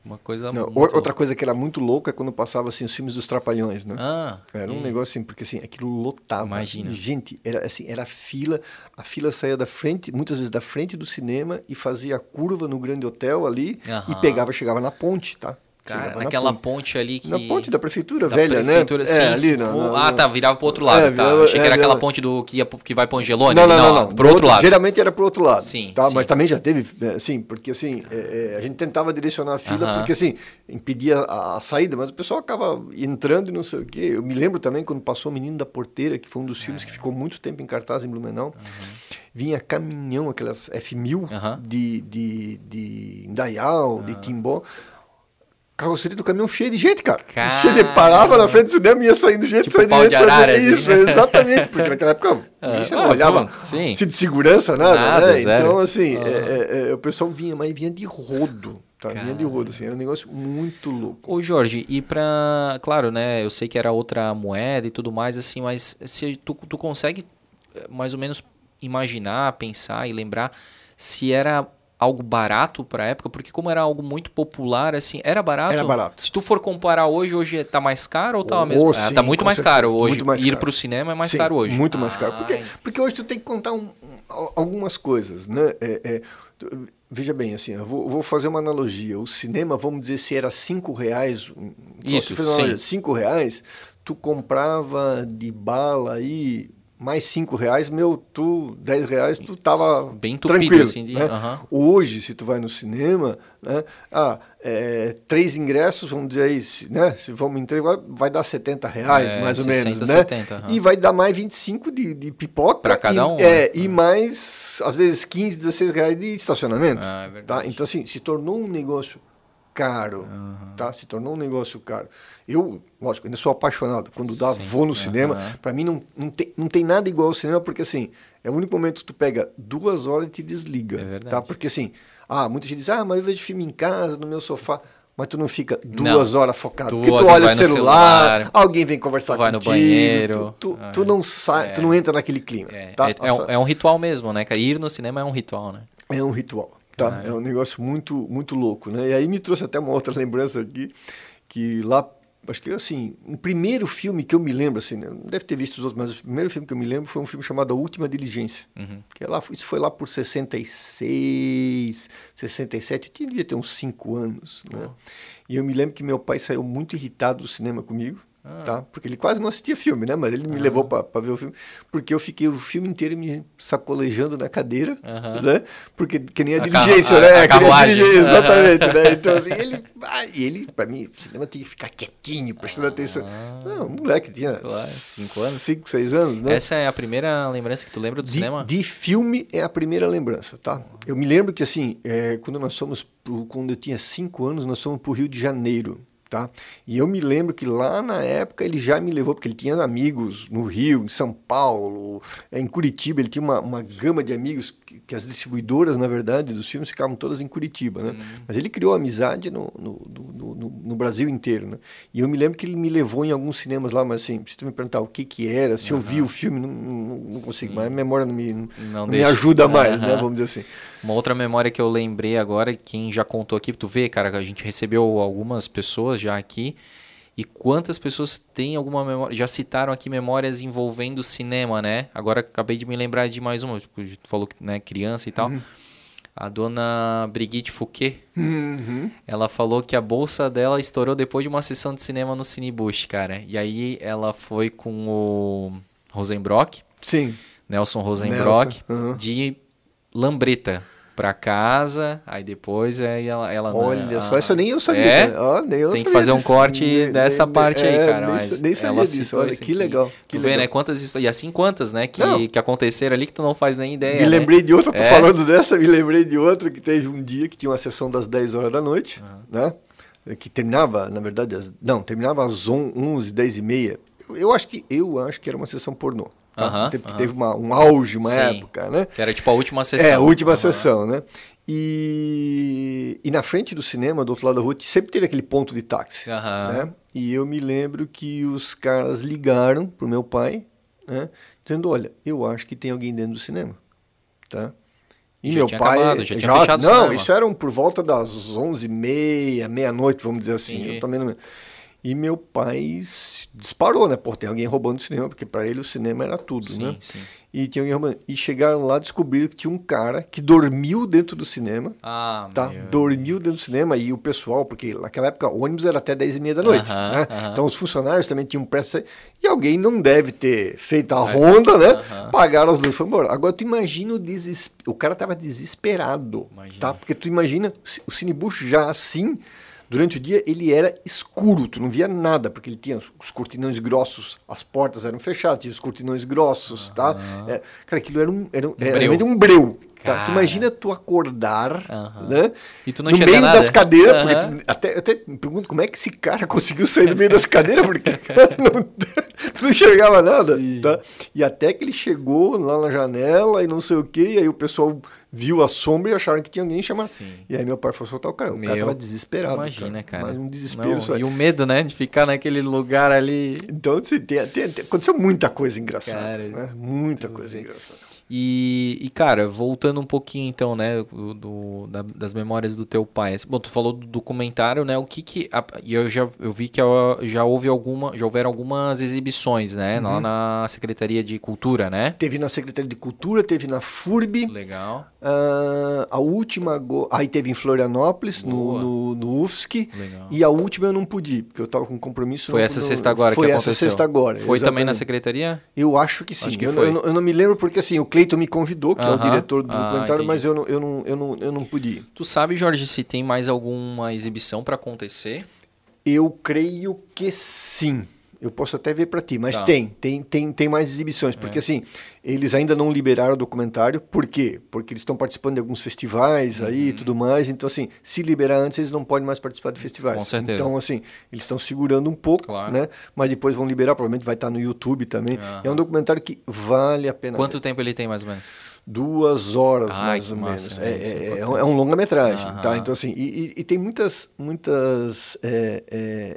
Uma coisa Não, outra louca. coisa que era muito louca é quando passava assim os filmes dos Trapalhões, né? Ah, era um negócio assim, porque assim, aquilo lotava. Imagina. Gente, era assim, era fila, a fila saía da frente, muitas vezes da frente do cinema e fazia a curva no grande hotel ali e pegava, chegava na ponte, tá? Cara, naquela ponte. ponte. ali que. Na ponte da prefeitura da velha, né? prefeitura, né? Sim, é, sim. ah, tá, virava pro outro lado. É, tá. Virava, Achei que era é, aquela ponte do que, ia, que vai pro Angelone. Não, não, não, não, Pro outro, outro, lado. Geralmente era pro outro lado. Sim. Tá? Sim. Mas também já teve, né, sim, porque assim, é, é, a gente tentava direcionar a fila, uh -huh. porque assim, impedia a, a, saída, mas o pessoal acaba entrando e não sei o quê. Eu me lembro também quando passou o Menino da Porteira, que foi um dos filmes que ficou muito tempo em cartaz em Blumenau. Uh -huh. Vinha caminhão, aquelas F1000 uh -huh. de, de, de Indaial, de Timbó carroceria do caminhão cheio de gente, cara. Caramba. Você parava na frente do cinema e ia saindo gente, tipo saindo gente. De arara, assim, Isso, exatamente. Porque naquela época ah, você não olhava se de segurança, nada, nada né? Então, assim, ah. é, é, é, o pessoal vinha, mas vinha de rodo. Tá? Vinha de rodo, assim, era um negócio muito louco. Ô, Jorge, e pra. Claro, né? Eu sei que era outra moeda e tudo mais, assim, mas se tu, tu consegue eh, mais ou menos imaginar, pensar e lembrar se era algo barato para a época, porque como era algo muito popular, assim, era barato. Era barato. Se tu for comparar hoje, hoje tá mais caro ou tá oh, mesmo? Ah, sim, tá muito mais certeza, caro hoje. Mais Ir para o cinema é mais sim, caro hoje. Muito mais caro. Porque, porque hoje tu tem que contar um, algumas coisas, né? É, é, tu, veja bem, assim, eu vou, vou, fazer uma analogia. O cinema, vamos dizer, se era cinco reais, isso, sim. cinco reais, tu comprava de bala aí mais cinco reais, meu, tu, dez reais, tu tava Bem tupido, tranquilo. Assim, de... né? uhum. Hoje, se tu vai no cinema, né? Ah, é, três ingressos, vamos dizer aí, né? Se vamos entregar, vai dar 70 reais, é, mais ou 60, menos, né? 70, uhum. E vai dar mais 25 de, de pipoca. Para cada um. E, é, uhum. e mais, às vezes, 15, 16 reais de estacionamento. Ah, é tá? Então, assim, se tornou um negócio caro, uhum. tá? Se tornou um negócio caro. Eu, lógico, ainda sou apaixonado. Quando dá, Sim. vou no uhum. cinema. Para mim não, não, tem, não tem nada igual ao cinema, porque assim, é o único momento que tu pega duas horas e te desliga. É tá? Porque assim, ah, muita gente diz, ah, mas eu vejo filme em casa, no meu sofá. Mas tu não fica duas não. horas focado. Duas porque tu olha o celular, celular, alguém vem conversar tu vai contigo. Vai no banheiro. Tu, tu, tu ah, não sai, é. tu não entra naquele clima. É, tá? é, é, um, é um ritual mesmo, né? Ir no cinema é um ritual, né? É um ritual. Tá? É um negócio muito, muito louco, né? E aí me trouxe até uma outra lembrança aqui, que lá, acho que assim, o primeiro filme que eu me lembro, assim, né? não deve ter visto os outros, mas o primeiro filme que eu me lembro foi um filme chamado A Última Diligência, uhum. que é lá, isso foi lá por 66, 67, eu devia ter uns 5 anos, né? Uhum. E eu me lembro que meu pai saiu muito irritado do cinema comigo, ah. Tá? Porque ele quase não assistia filme, né? Mas ele me ah. levou para ver o filme, porque eu fiquei o filme inteiro me sacolejando na cadeira, né? Porque que nem a, a diligência, né? A, a carruagem. exatamente, né? Então, assim, ele, ah, e ele, para mim, o cinema tinha que ficar quietinho, prestando ah. atenção. Não, um moleque tinha claro, cinco anos. Cinco, seis anos, né? Essa é a primeira lembrança que tu lembra do de, cinema? De filme é a primeira lembrança, tá? Eu me lembro que, assim, é, quando nós fomos, pro, quando eu tinha cinco anos, nós fomos para o Rio de Janeiro. Tá? E eu me lembro que lá na época ele já me levou, porque ele tinha amigos no Rio, em São Paulo, eh, em Curitiba, ele tinha uma, uma gama de amigos que, que as distribuidoras, na verdade, dos filmes ficavam todas em Curitiba, né? Mas ele criou amizade no, no, no, no, no Brasil inteiro, né? E eu me lembro que ele me levou em alguns cinemas lá, mas assim, se tu me perguntar o que que era, se eu vi o filme, não, não, não consigo, mas a memória não me, não, Não me ajuda mais, né? Aham. Vamos dizer assim. Uma outra memória que eu lembrei agora, quem já contou aqui, tu vê, cara, que a gente recebeu algumas pessoas já aqui. E quantas pessoas têm alguma memória, já citaram aqui memórias envolvendo cinema, né? Agora acabei de me lembrar de mais uma, tipo, tu falou que, né, criança e tal. A dona Brigitte Fouquet, Uhum. ela falou que a bolsa dela estourou depois de uma sessão de cinema no Cinebush, cara. E aí ela foi com o Rosenbrock, Sim. Nelson Rosenbrock, Nelson, aham. de Lambreta pra casa, aí depois aí ela, ela Olha ah, só, essa nem eu sabia. É? né? Nem eu Tem que fazer um disso. corte Nem- dessa nem- parte aí, é, cara. Nem, mas nem sabia ela disso. Olha, que legal. Que tu vê, legal. né? Quantas histó- E assim quantas, né? Que, Não. que aconteceram ali que tu não faz nem ideia. Me né? lembrei de outra, tô É. falando dessa, me lembrei de outra que teve um dia que tinha uma sessão das 10 horas da noite, né? Que terminava, na verdade, às, não, terminava às on- 11, 10 e meia. Eu, eu acho que eu acho que era uma sessão pornô. Tá? Aham, teve, aham. teve uma, um auge, uma Sim. época, né? Que era tipo a última sessão. É, a última Aham. sessão, né? E, e na frente do cinema, do outro lado da rua, sempre teve aquele ponto de táxi. Né? E eu me lembro que os caras ligaram pro meu pai, né? Dizendo, olha, eu acho que tem alguém dentro do cinema, tá? E Já meu pai... acabado, já o Não, isso eram por volta das 11h30, meia-noite, vamos dizer assim. Entendi. Eu também não... E meu pai disparou, né? Pô, tem alguém roubando o cinema, porque para ele o cinema era tudo, Sim, né? sim. E tinha alguém roubando. E chegaram lá, descobriram que tinha um cara que dormiu dentro do cinema, Ah, tá? meu. Dormiu dentro do cinema e o pessoal, porque naquela época o ônibus era até 10 e meia da noite, Aham, né? aham. Então os funcionários também tinham pressa e alguém não deve ter feito a ronda, né? É, aham. Pagaram as luzes e foram embora. Agora tu imagina o desespero, o cara tava desesperado, Imagina. tá? Porque tu imagina o Cinebush já assim, durante o dia ele era escuro, tu não via nada, porque ele tinha os- cortinões grossos, as portas eram fechadas, tinha os cortinões grossos, tá? É, cara, aquilo era um, era, um- era breu. um breu. Tá? Tu imagina tu acordar, Aham. né? E tu não no meio nada? das cadeiras, porque tu, até, eu até me pergunto como é que esse cara conseguiu sair do meio das cadeiras, porque não, tu não enxergava nada, Sim. tá? E até que ele chegou lá na janela e não sei o que, e aí o pessoal viu a sombra e acharam que tinha alguém chamando. Sim. E aí meu pai foi soltar o cara, o cara Meu, tava desesperado. Imagina, cara. Mas um desespero Não, só. E o medo, né? De ficar naquele lugar ali. Então assim, tem, tem- tem- aconteceu muita coisa engraçada, Cara, né? Muita coisa engraçada. E, e, cara, voltando um pouquinho então, né, do, do- da- das memórias do teu pai. Bom, tu falou do documentário, né? O que que e eu já eu vi que já houve alguma, já houveram algumas exibições, né, Uhum. lá na Secretaria de Cultura, né? Teve na Secretaria de Cultura, teve na FURB, Legal, Ah, a última, aí teve em Florianópolis, no, Boa. no, no UFSC, legal. e a última eu não pude, porque eu tava com compromisso. Foi essa sexta agora foi que essa aconteceu. sexta agora. Foi também na exatamente. secretaria? Eu acho que sim. Acho que eu, foi. eu não, eu não me lembro porque assim, o Cleiton me convidou, que é o diretor do Ah, documentário, mas eu não, eu, não, eu, não, eu não pude ir. Tu sabe, Jorge, se tem mais alguma exibição pra acontecer? Eu creio que sim. Eu posso até ver para ti, mas Tá. É. tem, tem, tem, tem mais exibições, porque assim, eles ainda não liberaram o documentário, por quê? Porque eles estão participando de alguns festivais aí e Uhum. tudo mais, então assim, se liberar antes eles não podem mais participar de festivais. Com certeza. Então assim, eles estão segurando um pouco, Claro. né? Mas depois vão liberar, provavelmente vai estar no YouTube também. Aham. É um documentário que vale a pena. Quanto ver. tempo ele tem mais ou menos? Duas horas, Ai, mais ou massa, menos. é, É, é é, é, um- longa-metragem, Aham. tá? Então, assim, e, e- e tem muitas, muitas é,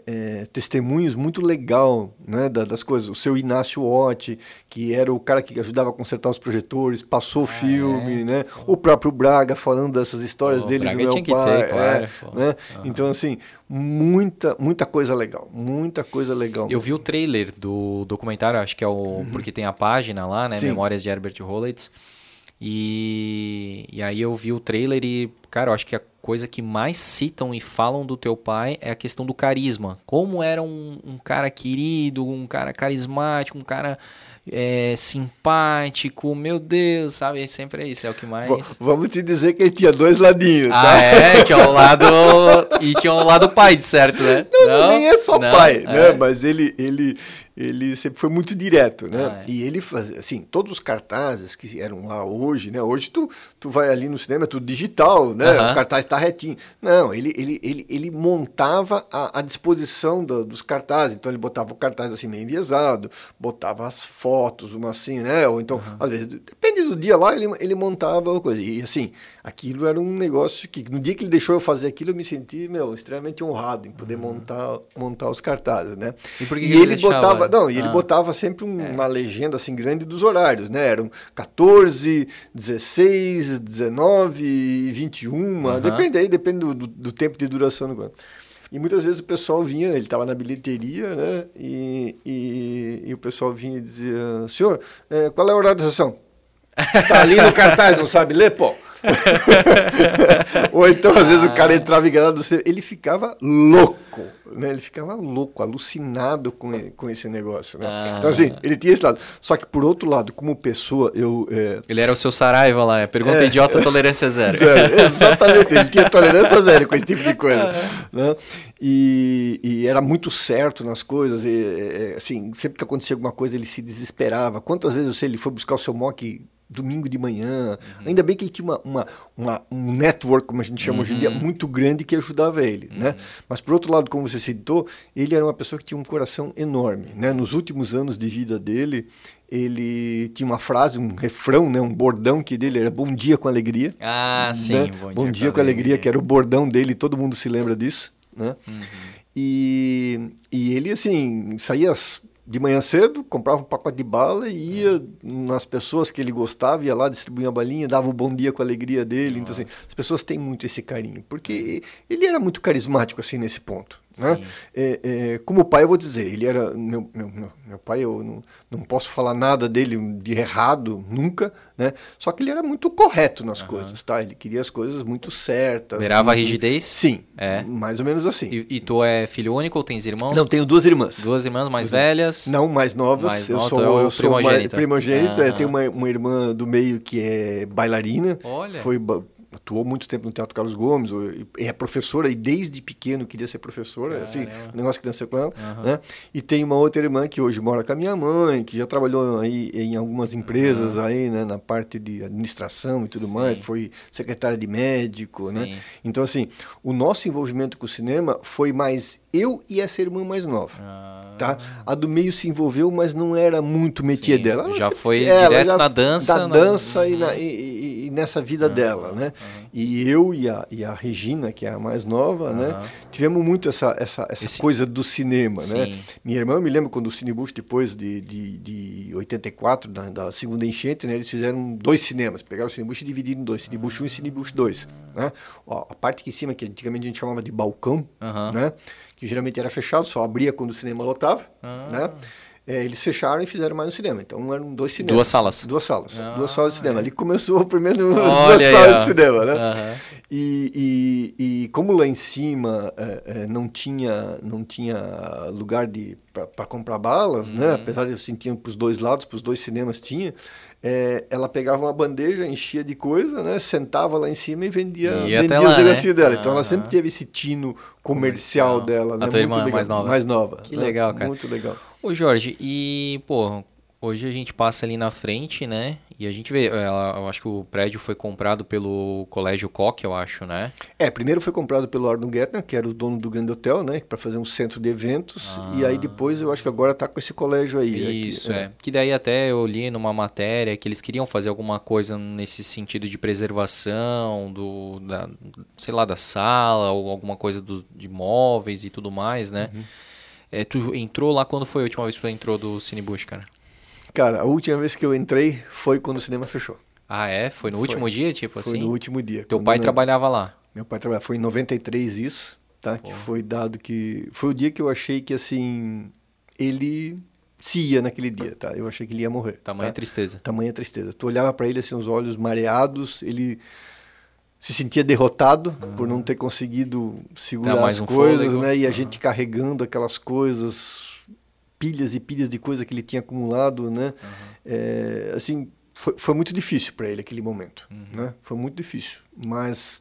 é, testemunhos muito legal, né, da- das coisas. O seu Inácio Otti, que era o cara que ajudava a consertar os projetores, passou o filme, né? O próprio Braga falando dessas histórias Ah, Pô, dele Braga do meu pai. ter, claro, né? Então, assim, muita, muita coisa legal. Muita coisa legal. Eu vi o trailer do documentário, acho que é o. Porque tem a página lá, né? Uhum. Sim. Memórias de Herbert Rollins. E, e aí eu vi o trailer e, cara, eu acho que a coisa que mais citam e falam do teu pai é a questão do carisma. Como era um, um cara querido, um cara carismático, um cara é, simpático, meu Deus, sabe? Sempre é isso, é o que mais. V- Vamos te dizer que ele tinha dois ladinhos, Ah, tá? é? Tinha um lado. E tinha um lado pai, de certo, né? Não, nem é só Não? pai, né? É. Mas ele, ele, ele sempre foi muito direto, né? Ah, é. E ele fazia, assim, todos os cartazes que eram lá hoje, né? Hoje tu, tu vai ali no cinema, é tudo digital, né? O cartaz está retinho. Não, ele, ele, ele, ele montava a, a disposição do, dos cartazes. Então ele botava o cartaz assim meio enviesado, botava as fotos, uma assim, né? Ou então, uhum. às vezes, depende do dia lá, ele, ele montava a coisa. E assim, aquilo era um negócio que no dia que ele deixou eu fazer aquilo, eu me senti, meu, extremamente honrado em poder uhum. montar, montar os cartazes, né? E, por que e que ele, ele botava, não, e ele Ah. botava sempre um- uma legenda assim grande dos horários, né? Eram 14, 16, 19 e 21, Aham. depende aí, depende do, do- do tempo de duração do quadro. E muitas vezes o pessoal vinha, ele estava na bilheteria, né? E, e, e o pessoal vinha e dizia, senhor, eh, qual é o horário da sessão? Tá ali no cartaz, não sabe ler, pô? Ou então, às vezes, o cara entrava enganado. Ele ficava louco, né? Ele ficava louco, alucinado com, com esse negócio, né? Ah. Então, assim, ele tinha esse lado. Só que, por outro lado, como pessoa, eu... é, Ele era o seu Saraiva lá, pergunta É. idiota, tolerância zero. Zero, exatamente, ele tinha tolerância zero com esse tipo de coisa. né? E, e era muito certo nas coisas, e, é, assim, sempre que acontecia alguma coisa ele se desesperava. Quantas vezes eu sei, ele foi buscar o seu mock domingo de manhã, ainda bem que ele tinha uma, uma, uma- um network, como a gente chama hoje em dia, muito grande que ajudava ele, né? Mas por outro lado, como você citou, ele era uma pessoa que tinha um coração enorme, né? Nos últimos anos de vida dele, ele tinha uma frase, um refrão, né? Um bordão que dele era bom dia com alegria Ah, sim. né? Bom, dia, com alegria, que era o bordão dele, todo mundo se lembra disso, né? E, e ele, assim, saía as- de manhã cedo, comprava um pacote de bala e ia nas pessoas que ele gostava, ia lá, distribuía a balinha, dava um bom dia com a alegria dele. Então, assim, as pessoas têm muito esse carinho, porque ele era muito carismático, assim, nesse ponto. Né? É, é, como pai, eu vou dizer, ele era. Meu, meu, meu, pai, eu não, não posso falar nada dele de errado, nunca, né? Só que ele era muito correto nas coisas, tá? Ele queria as coisas muito certas. Beirava a muito- rigidez? Sim. É. Mais ou menos assim. E, e tu é filho único ou tens irmãos? Não, tenho duas irmãs. Duas irmãs mais velhas? Não, mais novas. Mais eu nova, sou, é eu sou primogênito. primogênito. Aham. Eu tenho uma, uma irmã do meio que é bailarina. Olha. Foi, atuou muito tempo no Teatro Carlos Gomes. e É professora e desde pequeno queria ser professora. Assim, o negócio que nasceu com ela. Né? E tem uma outra irmã que hoje mora com a minha mãe, que já trabalhou aí em algumas empresas aí, né, na parte de administração e tudo Sim. mais. Foi secretária de médico, né? Sim. Então, assim, o nosso envolvimento com o cinema foi mais eu e essa irmã mais nova. Ah, Tá? A do meio se envolveu, mas não era muito métier Sim, dela. Ela já foi ela direto já- na dança, Da na- dança e, Uhum. na- e- e- e nessa vida dela, né? E eu e a, e a Regina, que é a mais nova, né? Tivemos muito essa, essa, essa Esse- coisa do cinema, né? Minha irmã, eu me lembro quando o Cinebush, depois de, de, de 84, da, da segunda enchente, né? Eles fizeram dois cinemas. Pegaram o Cinebush e dividiram em dois. Cinebush 1 e Cinebush 2, né? Ó, a parte aqui em cima, que antigamente a gente chamava de balcão, né? Que geralmente era fechado, só abria quando o cinema lotava, Ah. né? É, eles fecharam e fizeram mais um cinema. Então eram dois cinemas. Duas salas. Duas salas. Ah, duas salas de cinema. Ali começou o primeiro Olha duas aí, salas ó. de cinema, né? Aham. E, e, e como lá em cima é, é, não tinha não tinha lugar para comprar balas, Uhum. né? Apesar de eu sentir para os dois lados, para os dois cinemas tinha. É, ela pegava uma bandeja, enchia de coisa, né? Sentava lá em cima e vendia, E ia vendia até os lá, né? negocinhos dela. Então ela Aham. sempre teve esse tino comercial, Comercial. dela, A né? tua Muito irmã legal. mais nova? Mais nova. Que né? legal, cara. Muito legal. Ô Jorge, e pô, hoje a gente passa ali na frente, né? E a gente vê, ela- eu acho que o prédio foi comprado pelo Colégio Koch, eu acho, né? É, primeiro foi comprado pelo Arno Gettner, que era o dono do grande hotel, né? Para fazer um centro de eventos. E aí depois eu acho que agora tá com esse colégio aí. aqui, Isso, é. Que daí até eu li numa matéria que eles queriam fazer alguma coisa nesse sentido de preservação do, da, sei lá, da sala ou alguma coisa do, de móveis e tudo mais, né? Uhum. É, tu entrou lá quando foi a última vez que tu entrou do Cinebush, cara? Cara, a última vez que eu entrei foi quando o cinema fechou. Ah, é? Foi no Foi. último dia, tipo Foi assim? no último dia. Teu pai não- trabalhava lá. Meu pai trabalhava. Foi em 93 isso, tá? Que foi dado que... Foi o dia que eu achei que, assim, ele se ia naquele dia, tá? Eu achei que ele ia morrer. Tamanha tá? tristeza. Tamanha tristeza. Tu olhava para ele, assim, os olhos mareados, ele se sentia derrotado por não ter conseguido segurar as um coisas, fôlego. né? E a gente carregando aquelas coisas, pilhas e pilhas de coisa que ele tinha acumulado, né? É, assim, foi, foi muito difícil para ele aquele momento, né? Foi muito difícil, mas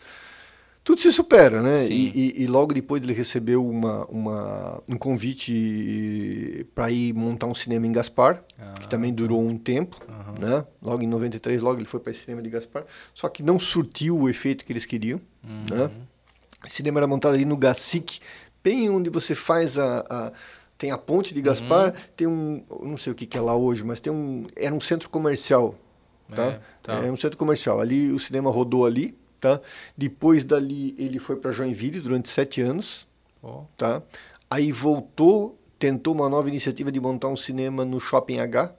tudo se supera, né? E, e- e logo depois ele recebeu uma, uma- um convite para ir montar um cinema em Gaspar, Ah, que também durou um tempo, né? Logo em 93, logo ele foi para esse cinema de Gaspar, só que não surtiu o efeito que eles queriam, né? O cinema era montado ali no Gacic, bem onde você faz a, a- tem a ponte de Gaspar, tem um, não sei o que, que é lá hoje, mas tem um, era um centro comercial, tá? É, tá. É um centro comercial. Ali o cinema rodou ali, tá? Depois dali ele foi para Joinville durante sete anos, Pô, tá? Aí voltou, tentou uma nova iniciativa de montar um cinema no Shopping H,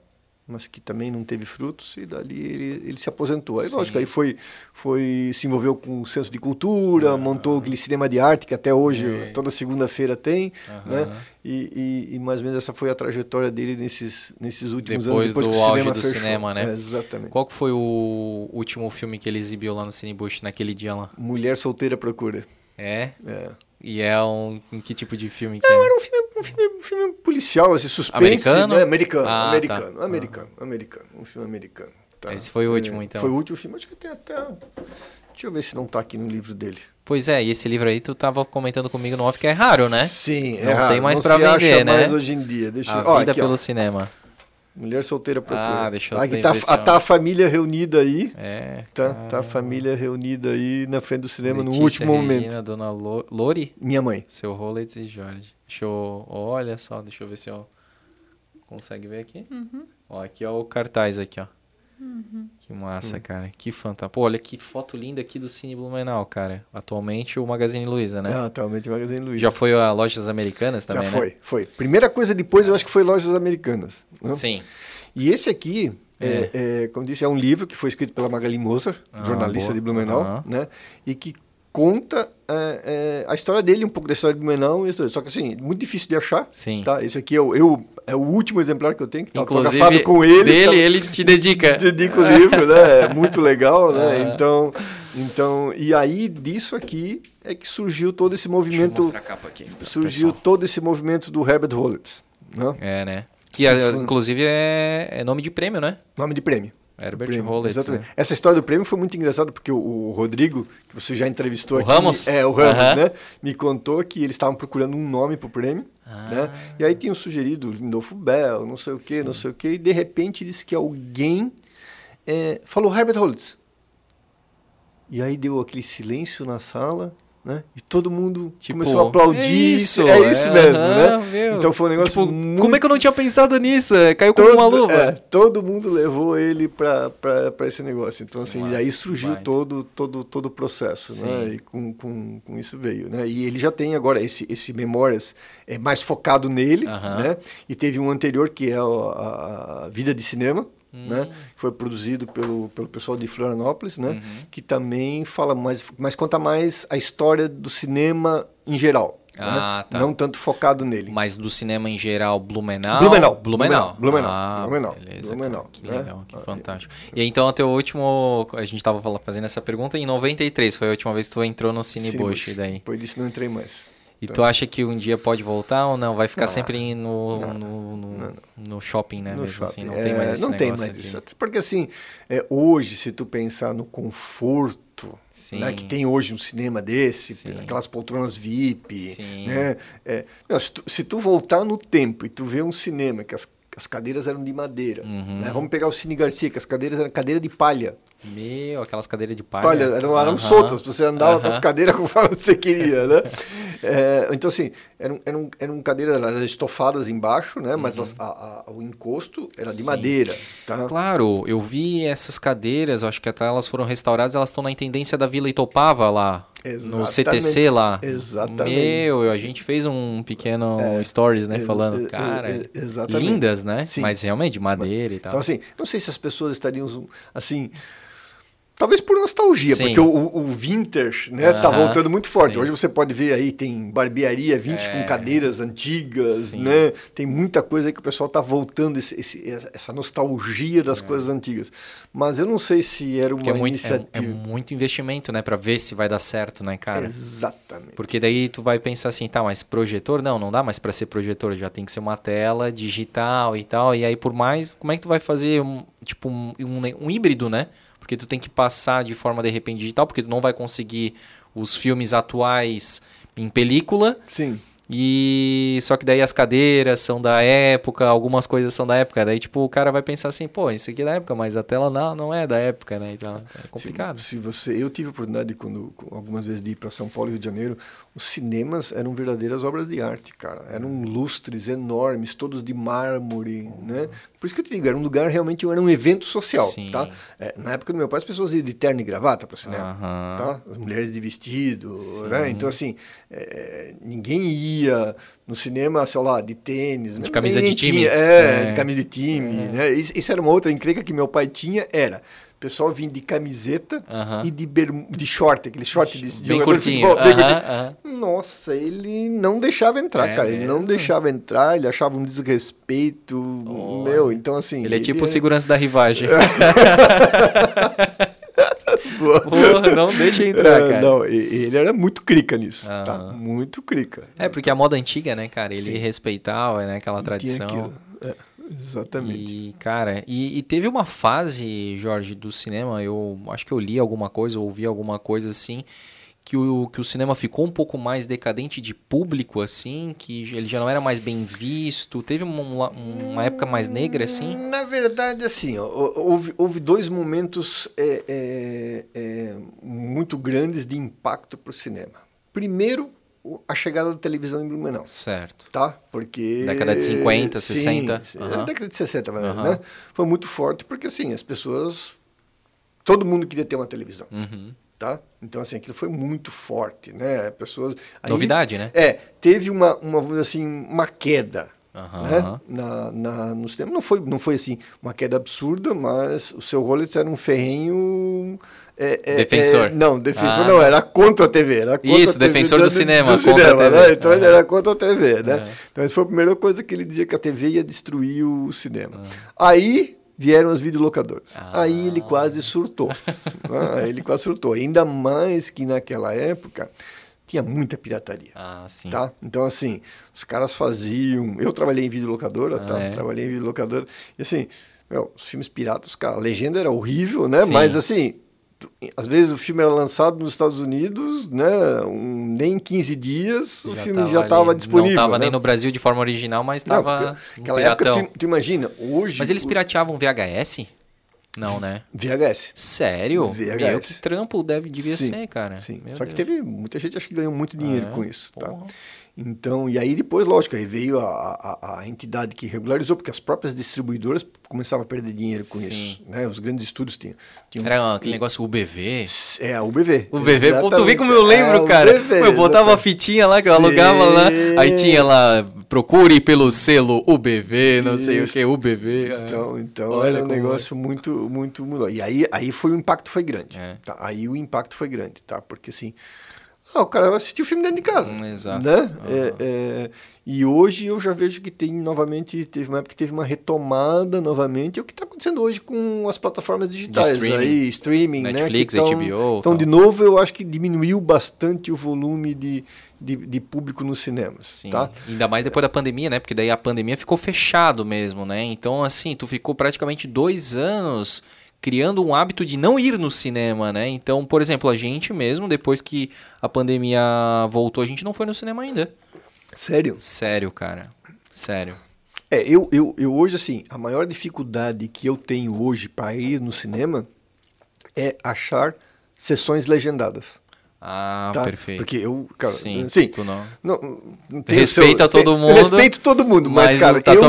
mas que também não teve frutos e dali ele, ele se aposentou. Aí Sim. lógico, aí foi, foi se envolveu com o Centro de Cultura, montou aquele cinema de arte que até hoje É toda segunda-feira tem, Aham. né? E, e, e mais ou menos essa foi a trajetória dele nesses, nesses últimos Depois anos, depois do que o auge cinema do fechou. cinema, né? É, exatamente. Qual que foi o último filme que ele exibiu lá no Cinebush naquele dia lá? Mulher solteira procura. É? É. E é um. em Que tipo de filme que Não, é? era um filme, um filme, um filme policial, assim, suspense. Americano? Né? Americano, Ah, americano, tá. americano, americano. Um filme americano. tá? Esse foi o último, É, então. Foi o último filme, acho que tem até... Deixa eu ver se não tá aqui no livro dele. Pois é, e esse livro aí tu tava comentando comigo no off que é raro, né? Sim, é Não raro, tem mais não pra se acha vender, né? mais hoje em dia. Deixa A eu... ó, vida aqui, ó. pelo cinema. Mulher solteira procura. Ah, deixa eu ter tá, a, tá a família reunida aí. É. Tá, tá a família reunida aí na frente do cinema no Letícia, último Regina, momento. Dona Lo- Lori, Minha mãe. seu Rollets e Jorge. Deixa eu. Olha só, deixa eu ver se eu. Consegue ver aqui? Ó, aqui ó o cartaz aqui, ó. Que massa, Hum. cara. Que fantástico. Pô, olha que foto linda aqui do Cine Blumenau, cara. Atualmente o Magazine Luiza, né? Ah, atualmente Magazine Luiza. Já foi a Lojas Americanas também, Já né? foi, foi. Primeira coisa depois, eu acho que foi Lojas Americanas. né? Sim. E esse aqui, é. é, como disse, é um livro que foi escrito pela Magali Moser, Ah, jornalista boa. de Blumenau, né? E que conta é, é, a história dele, um pouco da história e isso- Só que assim, muito difícil de achar. Sim. Tá? Esse aqui é o, eu, é o último exemplar que eu tenho, que tá Inclusive, com ele. dele, tá- ele te dedica. dedico o livro, né? É muito legal, né? Ah. Então, então, e aí disso aqui é que surgiu todo esse Deixa eu movimento, mostrar a capa aqui. pro surgiu pessoal. todo esse movimento do Herbert Rollins, né? É, né? Que, é, inclusive, é, é nome de prêmio, né? Nome de prêmio. Herbert Rollins, exatamente. né? Essa história do prêmio foi muito engraçada porque o, o Rodrigo, que você já entrevistou O aqui, Ramos? é o Ramos, né? Me contou que eles estavam procurando um nome pro prêmio, Ah. né? E aí tinham sugerido Lindolfo Bell, não sei o quê, não sei o quê, e de repente disse que alguém é, falou Herbert Rollins. E aí deu aquele silêncio na sala, né? E todo mundo Tipo, começou a aplaudir. É isso, é isso é, mesmo, aham, né? meu. Então foi um negócio Tipo, muito Como é que eu não tinha pensado nisso? É, Caiu como todo, uma luva. é, todo mundo levou ele para esse negócio. Então, assim, e aí surgiu baita. todo, todo, todo o processo, Sim. né? E com, com, com isso veio, né? E ele já tem agora esse, esse Memórias é mais focado nele, Aham. né? E teve um anterior que é a, a Vida de Cinema, Hum. né? Que foi produzido pelo, pelo pessoal de Florianópolis, né? Uhum. Que também fala mais, mas conta mais a história do cinema em geral. Ah, né? tá. Não tanto focado nele. Mas do cinema em geral, Blumenau? Blumenau, Blumenau. Blumenau, Ah, Blumenau, beleza, Blumenau, cara, Que né? legal, que Ah, fantástico. E aí, então, até o último... A gente tava fala- fazendo essa pergunta em 93. Foi a última vez que tu entrou no Cine Cine daí. Depois disso não entrei mais. E tu acha que um dia pode voltar ou não? Vai ficar Não, sempre no, não, no, no, no shopping, né? mesmo shopping. assim, não É, tem mais esse não tem mais de- isso. Porque assim, é, hoje, se tu pensar no conforto né, que tem hoje um cinema desse, Sim. aquelas poltronas VIP, Sim. né? é, não, se, tu, se tu voltar no tempo e tu ver um cinema que as, as cadeiras eram de madeira, Uhum. né? vamos pegar o Cine Garcia, que as cadeiras eram cadeira de palha. Meu, aquelas cadeiras de palha. Palha, eram, eram Aham. soltas, você andava com as cadeiras conforme você queria, né? É, então, assim, eram, eram, eram cadeiras elas estofadas embaixo, né? Mas as- a- a- o encosto era de Uhum. Sim. madeira, tá? Claro, eu vi essas cadeiras, acho que até elas foram restauradas, elas estão na intendência da Vila Itopava lá, no Exatamente. CTC lá. Exatamente. Meu, a gente fez um pequeno stories, né, falando, cara, ex- exatamente. lindas, né? Sim. Mas realmente de madeira e tal. Então, assim, não sei se as pessoas estariam, assim... Talvez por nostalgia, Sim. porque o, o- vintage, né, tá Aham, voltando muito forte. sim. Hoje você pode ver aí, tem barbearia vintage É. com cadeiras antigas, Sim. né? Tem muita coisa aí que o pessoal tá voltando, esse- esse- essa nostalgia das coisas antigas. Mas eu não sei se era uma É. Porque é muito, é, iniciativa... é muito investimento, né, pra ver se vai dar certo, né, cara? Exatamente. Porque daí tu vai pensar assim, tá, mas projetor? Não, não dá mais pra ser projetor, já tem que ser uma tela digital e tal. E aí, por mais, como é que tu vai fazer um, tipo, um, um, um híbrido, né? Porque tu tem que passar de forma, de repente, digital, porque tu não vai conseguir os filmes atuais em película. Sim. E só que daí as cadeiras são da época, algumas coisas são da época. Daí, tipo, o cara vai pensar assim, pô, isso aqui é da época, mas a tela não, não é da época, né? Então é complicado. Se, se você, eu tive a oportunidade quando algumas vezes de ir para São Paulo e Rio de Janeiro, os cinemas eram verdadeiras obras de arte, cara. Eram lustres enormes, todos de mármore, né? Por isso que eu te digo, era um lugar realmente, era um evento social, Sim. tá? É, na época do meu pai, as pessoas iam de terno e gravata para o cinema, Aham. tá? As mulheres de vestido, né? Então, assim, é, ninguém ia no cinema, sei lá, de tênis. né? camisa de time. tinha- é, É. de camisa de time, né? Isso, isso era uma outra encrenca que meu pai tinha, era... Pessoal vinha de camiseta Aham. e de, bermu- de short, aquele short de Bem jogador de curtinho. futebol, bem Aham, curtinho. aham. Nossa, ele não deixava entrar, É cara. Ele não deixava entrar, ele achava um desrespeito. meu, então assim. Ele é tipo o segurança da rivagem. Porra, não deixa entrar, É, cara. Não, ele era muito crica nisso. Tá? Muito crica. É, porque a moda antiga, né, cara? Ele respeitava, né, aquela E tinha tradição. aquilo. É, exatamente. E, cara, e, e teve uma fase, Jorge, do cinema, eu acho que eu li alguma coisa, ouvi alguma coisa assim, que o, que o cinema ficou um pouco mais decadente de público, assim, que ele já não era mais bem visto. Teve uma, uma época mais negra, assim? Na verdade, assim, houve, houve dois momentos é, é, é, muito grandes de impacto para o cinema. Primeiro, a chegada da televisão em Blumenau. Certo. tá? Porque... Década de 50, Sim, 60, sim, é, década de 60, vai, Aham. né? Foi muito forte porque, assim, as pessoas... Todo mundo queria ter uma televisão, Uhum. tá? Então, assim, aquilo foi muito forte, né? Pessoas... aí- Novidade, né? É, teve uma, uma assim, uma queda, Aham. né? Na, na, no cinema. Não foi, não foi, assim, uma queda absurda, mas o seu Rollins era um ferrenho... é, é, Defensor. é, não, defensor Ah, não, era contra a TV. Era contra Isso, TV, defensor do cinema, contra a cinema, TV. Né? Então ele Aham. era contra a TV, né? Aham. Então essa foi a primeira coisa que ele dizia que a TV ia destruir o cinema. Ah. Aí vieram as videolocadoras. Ah. Aí ele quase surtou. ah, ele quase surtou. Ainda mais que naquela época tinha muita pirataria. Ah, sim. Tá? Então, assim, os caras faziam. Eu trabalhei em videolocadora, tá? É? Trabalhei em videolocadora. E assim, meu, os filmes piratas, cara, a legenda era horrível, né? Sim. Mas assim, às vezes o filme era lançado nos Estados Unidos, né? Um, nem em 15 dias o filme já estava disponível. Não tava né? nem no Brasil de forma original, mas Não, tava porque no Naquela época, tu, tu imagina, hoje. Mas eles pirateavam VHS? Não, né? VHS. Sério? VHS. Meu, que trampo deve, devia Sim, ser, cara. Sim. Meu Só que Deus. teve muita gente acho que ganhou muito dinheiro Ah, com isso, tá? Então, e aí depois, lógico, aí veio a, a, a entidade que regularizou, porque as próprias distribuidoras começavam a perder dinheiro com Sim. isso, né? Os grandes estúdios tinham. tinham Era aquele negócio UBV. É, a UBV. O BV, pô, tu vê como eu lembro, É, cara. UBV, eu botava a fitinha lá que eu alugava lá. Aí Sim. tinha lá, procure pelo selo UBV, não sei o Isso. que, UBV. é. Então, então Olha era um negócio muito, muito, muito. E aí, aí foi o impacto foi grande. É. tá? Aí o impacto foi grande, tá? Porque assim, ah, o cara vai assistir o filme dentro de casa. Hum, exato. Né? Aham. É, é, e hoje eu já vejo que tem novamente, teve uma época que teve uma retomada novamente. É o que está acontecendo hoje com as plataformas digitais streaming. aí, streaming, Netflix, né? que HBO, Então, de novo, eu acho que diminuiu bastante o volume de, de, de público nos cinemas. Sim. Tá? Ainda mais depois da pandemia, né? Porque daí a pandemia ficou fechado mesmo, né? Então, assim, tu ficou praticamente dois anos criando um hábito de não ir no cinema, né? Então, por exemplo, a gente mesmo, depois que a pandemia voltou, a gente não foi no cinema ainda. Sério? Sério, cara. Sério. É, eu, eu, eu hoje, assim, a maior dificuldade que eu tenho hoje para ir no cinema é achar sessões legendadas. Ah, Tá? perfeito. Porque eu, cara, Sim, sim, tu não. não, não Respeita todo tem- mundo, Respeito todo mundo, mas, mas cara, a eu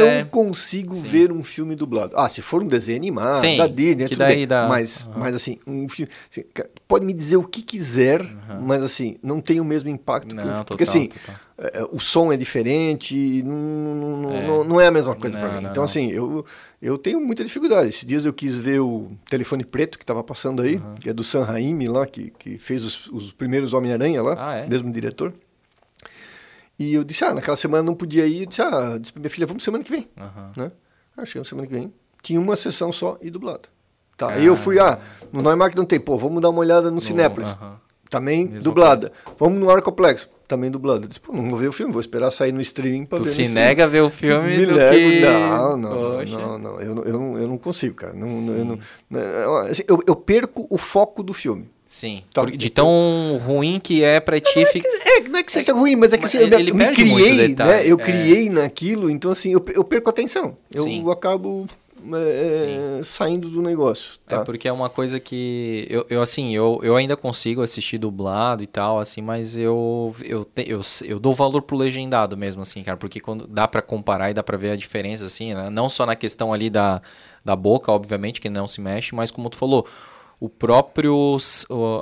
não é- consigo ver um filme dublado. Ah, se for um desenho animado, Sim, da Disney, que tudo daí bem. dá- Mas, mas assim, um filme, assim, pode me dizer o que quiser, mas assim, não tem o mesmo impacto. que Não, um- total, porque assim, total. É, o som é diferente, não, É. não, não é a mesma coisa para mim. não, então, assim, eu, eu tenho muita dificuldade. Esses dias eu quis ver o Telefone Preto que estava passando aí, que é do Sam Raimi lá, que, que fez os, os primeiros Homem-Aranha lá, Ah, é? mesmo diretor. E eu disse, ah, naquela semana não podia ir. Eu disse, ah, disse pra minha filha, vamos semana que vem. Aham. Né? Ah, chegamos semana que vem. Tinha uma sessão só e dublada. Tá, aí eu fui, ah, no Neumark não tem, pô, vamos dar uma olhada no, Cinépolis. aham. Também Mesma dublada. Vamos no Arcoplex. Também dublado. Eu disse, pô, não vou ver o filme, vou esperar sair no streaming pra Tu ver. se nega a ver o filme Me do nego, que... Não, não, não, não, eu, não- eu, não, eu não consigo, cara. Não, eu, não, não, assim, eu, eu perco o foco do filme. Sim. Tá. Porque de tão ruim que é pra ti ficar. É, não é que seja ruim, mas é que assim, eu, me criei, né? Eu é. criei naquilo, então assim, eu, eu perco a atenção. Eu Sim. acabo é, saindo do negócio, É tá? porque é uma coisa que eu, eu assim, eu, eu ainda consigo assistir dublado e tal, assim, mas eu eu, te- eu, eu dou valor pro legendado mesmo, assim, cara, porque quando dá pra comparar e dá pra ver a diferença, assim, né? Não só na questão ali da, da boca, obviamente, que não se mexe, mas como tu falou, o próprio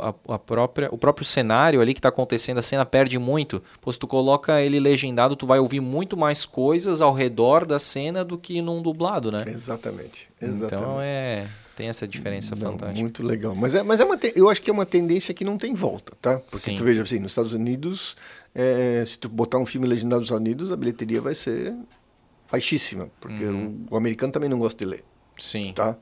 a, a própria o próprio cenário ali que tá acontecendo a cena perde muito se tu coloca ele legendado tu vai ouvir muito mais coisas ao redor da cena do que num dublado né Exatamente, exatamente. então é tem essa diferença Não, fantástica Muito legal. Mas, é, mas é uma te- eu acho que é uma tendência que não tem volta, tá? Porque Sim. tu veja assim, nos Estados Unidos, é, se tu botar um filme legendado nos Estados Unidos, a bilheteria vai ser baixíssima, porque Uhum. o, o americano também não gosta de ler, sim tá?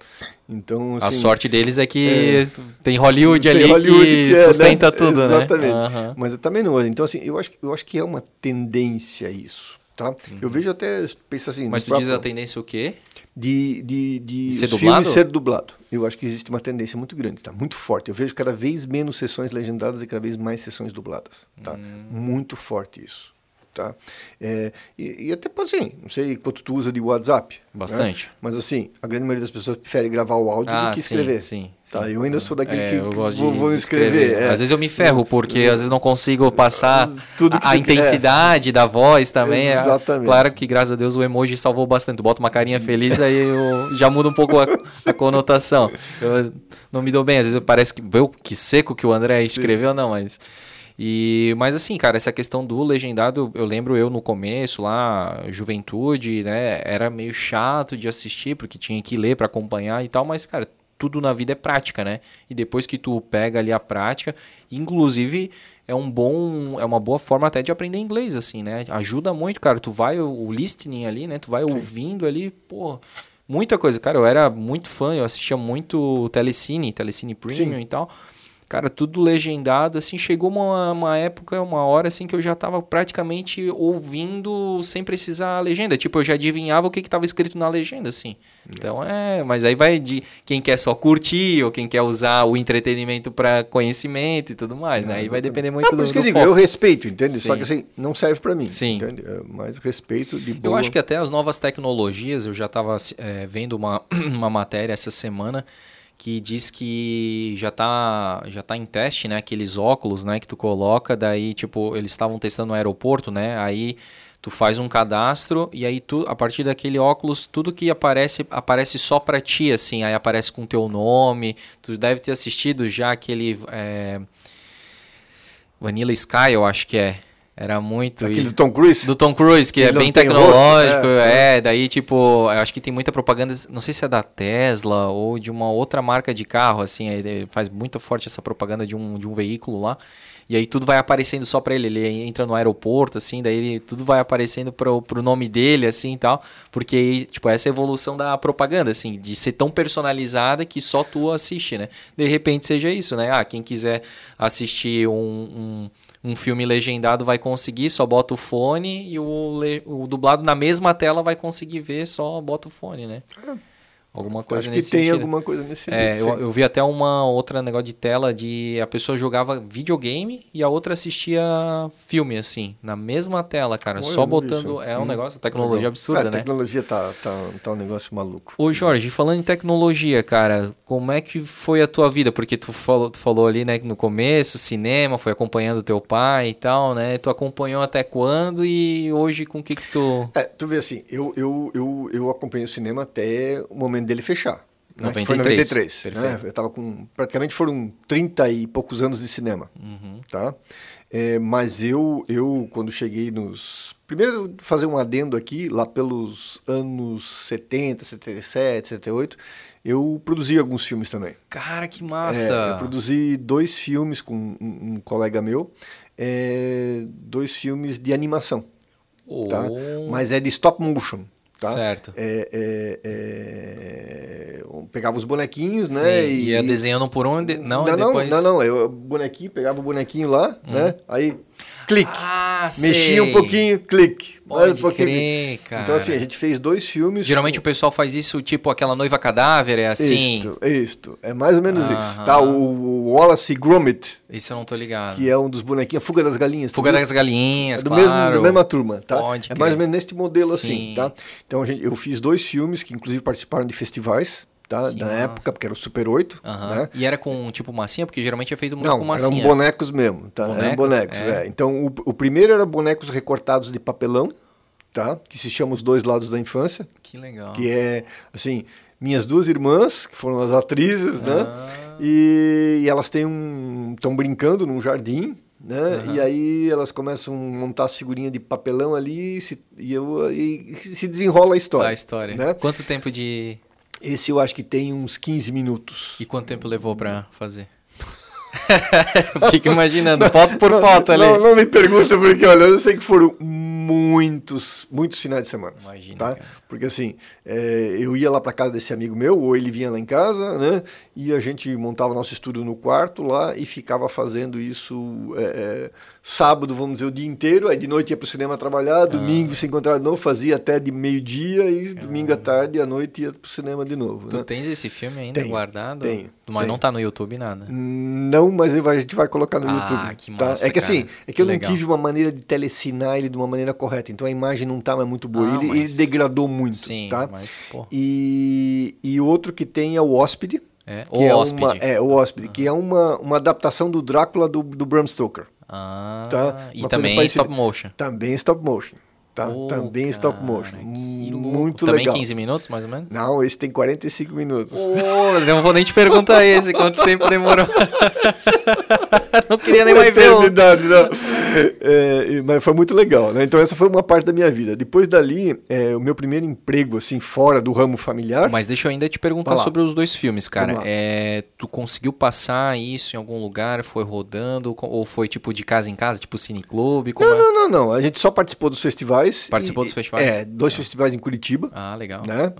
Então, A assim, sorte deles é que tem Hollywood tem ali Hollywood que, que é, sustenta né? tudo, Exatamente. né? Aham. Mas eu também não. Então, assim, eu acho, que- eu acho que é uma tendência isso, tá? Eu vejo até, pensa assim... Uhum. Mas tu diz a próprio- tendência o quê? de, de, de Ser filmes ser dublado. Eu acho que existe uma tendência muito grande, tá? Muito forte. Eu vejo cada vez menos sessões legendadas e cada vez mais sessões dubladas, tá? Hum. Muito forte isso, tá? É, e, e até pode assim, não sei quanto tu usa de WhatsApp. né? Bastante. Mas assim, a grande maioria das pessoas prefere gravar o áudio Ah, do que sim, escrever. sim, Tá? sim. Eu ainda sou daquele É, que eu vou, de escrever. é. Às vezes eu me ferro, porque às vezes não consigo passar a, quer. intensidade da voz também. É, Exatamente. claro que, graças a Deus, o emoji salvou bastante. Tu bota uma carinha feliz, aí eu, já muda um pouco a, a conotação. Eu não me dou bem, às vezes parece que, viu, que seco que o André escreveu, não, mas... E, mas assim, cara, essa questão do legendado, eu lembro eu no começo lá, juventude, né, era meio chato de assistir, porque tinha que ler pra acompanhar e tal, mas, cara, tudo na vida é prática, né? E depois que tu pega ali a prática, inclusive é um bom, é uma boa forma até de aprender inglês, assim, né? Ajuda muito, cara. Tu vai o, o listening ali, né? Tu vai ouvindo ali, pô, muita coisa. Cara, eu era muito fã, eu assistia muito Telecine, Telecine Premium Sim. e tal. Cara, tudo legendado, assim, chegou uma, uma época, uma hora, assim, que eu já tava praticamente ouvindo sem precisar a legenda. Tipo, eu já adivinhava o que que tava escrito na legenda, assim. Então, é... Mas aí vai de quem quer só curtir ou quem quer usar o entretenimento para conhecimento e tudo mais, né? Aí vai depender muito Ah, do, por isso que eu digo, foco. eu respeito, entende? Só Sim. que assim, não serve pra mim. Sim. Entende? É, Mas respeito de boa. Eu acho que até as novas tecnologias, eu já estava vendo uma, uma matéria essa semana que diz que já tá, já tá em teste, né? Aqueles óculos, né? Que tu coloca, daí, tipo, eles estavam testando no aeroporto, né? Aí tu faz um cadastro e aí tu, a partir daquele óculos, tudo que aparece, aparece só pra ti, assim. Aí aparece com teu nome. Tu deve ter assistido já aquele... é, Vanilla Sky, eu acho que é. Era muito... Aquele e- do Tom Cruise? do Tom Cruise, que Ele é bem tecnológico, rosto, é, daí tipo, eu acho que tem muita propaganda, não sei se é da Tesla ou de uma outra marca de carro, assim, faz muito forte essa propaganda de um, de um veículo lá, e aí tudo vai aparecendo só pra ele, ele entra no aeroporto, assim, daí ele, tudo vai aparecendo pro, pro nome dele, assim, e tal, porque, tipo, essa é evolução da propaganda, assim, de ser tão personalizada que só tu assiste, né, de repente seja isso, né, ah, quem quiser assistir um- um um filme legendado vai conseguir, só bota o fone e o, o dublado na mesma tela vai conseguir ver, só bota o fone, né? Alguma coisa Acho que nesse tem sentido. alguma coisa nesse É, sentido. eu, eu vi até uma outra negócio de tela de a pessoa jogava videogame e a outra assistia filme, assim, na mesma tela, cara. Só botando. É um Hum, negócio, tecnologia Legal. absurda, É, né? A tecnologia tá, tá, tá um negócio maluco. Ô Jorge, falando em tecnologia, cara, como é que foi a tua vida? Porque tu falou, tu falou ali, né, que no começo, cinema, foi acompanhando teu pai e tal, né? Tu acompanhou até quando e hoje com o que que tu... É, tu vê assim, eu, eu, eu, eu acompanhei o cinema até o momento dele fechar. né? 93, Foi 93. Né? Eu tava com. Praticamente foram 30 e poucos anos de cinema. Uhum. Tá? É, mas eu, eu, quando cheguei nos. Primeiro, fazer um adendo aqui, lá pelos anos 70, 77, 78, eu produzi alguns filmes também. Cara, que É, massa! eu produzi dois filmes com um, um colega meu, é, dois filmes de animação, tá? Oh, Mas é de stop motion, tá? Certo. É, é, é, pegava os bonequinhos, Sim, né? e ia desenhando por onde? Não, não, depois... não, não, eu bonequinho, pegava o bonequinho lá, né? Aí, clique. Ah, Mexia sei. um pouquinho, clique. Pode um pouquinho. crer, cara. Então, assim, a gente fez dois filmes. Geralmente o pessoal faz isso, tipo aquela noiva cadáver, é assim. Isto, isto. É mais ou menos isso. Aham. Tá? O, o Wallace Gromit, Isso eu não tô ligado. que é um dos bonequinhos, Fuga das Galinhas. Fuga das galinhas, É do claro. mesmo, da mesma turma, tá? Pode é crer. mais ou menos nesse modelo Sim. assim, tá? Então a gente, eu fiz dois filmes que inclusive participaram de festivais, tá? Que da época, porque era o Super 8, Aham. né? E era com tipo massinha, porque geralmente é feito muito Não, com eram massinha. bonecos mesmo, tá? eram Bonecos? bonecos, É. é. Então o, o primeiro era bonecos recortados de papelão, tá? Que se chama Os Dois Lados da Infância, Que legal. que é assim, minhas duas irmãs, que foram as atrizes, né? Ah. E, e elas têm um. estão brincando num jardim. Né? Aham. E aí elas começam a montar as figurinhas de papelão ali e se, e eu, e se desenrola a história. a história. Né? Quanto tempo de. Esse eu acho que tem uns 15 minutos. E quanto tempo levou pra fazer? Fico imaginando, foto por foto ali. Não, não me pergunta, porque olha, eu sei que foram muitos, muitos finais de semana. Imagina, Tá? cara. Porque assim, é, eu ia lá para casa desse amigo meu, ou ele vinha lá em casa, né? E a gente montava nosso estúdio no quarto lá e ficava fazendo isso é, é, sábado, vamos dizer, o dia inteiro. Aí de noite ia pro cinema trabalhar, domingo se encontrava de novo, fazia até de meio-dia e domingo à tarde e à noite ia pro cinema de novo. Tu né? tens esse filme ainda Tenho, guardado? tenho, Mas tenho. não tá no YouTube nada. Não, mas vai- a gente vai colocar no Ah, YouTube. que tá? massa, É que assim, cara. é que, Que eu não legal. tive uma maneira de telecinar ele de uma maneira correta, então a imagem não tá mais muito boa. Ah, ele, mas- ele degradou muito, Sim, tá? mas, pô. E, e outro que tem é o Hóspede. É, que o é hóspede. Uma, é, o Hóspede, que é uma, uma adaptação do Drácula do, do Bram Stoker. Ah, Tá? e Uma também stop motion. Também stop motion. Tá? Pô, também stop cara, motion. que louco. Muito Também legal. 15 minutos, mais ou menos? Não, esse tem 45 minutos. Pô, não vou nem te perguntar esse, quanto tempo demorou. não queria nem mais ver. É, mas foi muito legal, né? Então essa foi uma parte da minha vida. Depois dali, é, o meu primeiro emprego, assim, fora do ramo familiar, Mas deixa eu ainda te perguntar sobre os dois filmes, cara. É, tu conseguiu passar isso em algum lugar? Foi rodando? Ou foi tipo de casa em casa, tipo cineclube? Como Não, é? não, não, não. A gente só participou dos festivais. Participou e- dos festivais? É, dois festivais em Curitiba, Ah, legal. né?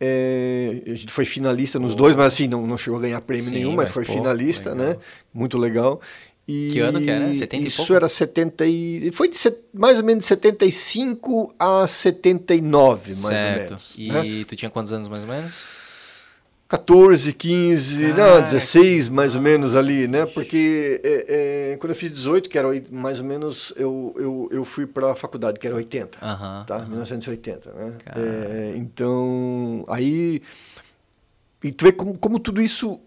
É, a gente foi finalista nos Pô. dois, mas assim, não, não chegou a ganhar prêmio Sim, nenhum, mas, mas, foi pô, finalista, legal. né? Muito legal. E Que ano que era? 70 e Isso pouco? era 70 e... Foi de set- mais ou menos de 75 a 79, mais certo. ou menos. E né? tu tinha quantos anos mais ou menos? 14, 15, Cara, não, 16 mais ou menos ali, né? Porque é, é, quando eu fiz 18, que era mais ou menos, eu, eu, eu fui para a faculdade, que era 80, Aham. tá? 1980, né? É, então, aí... E tu vê como, como tudo isso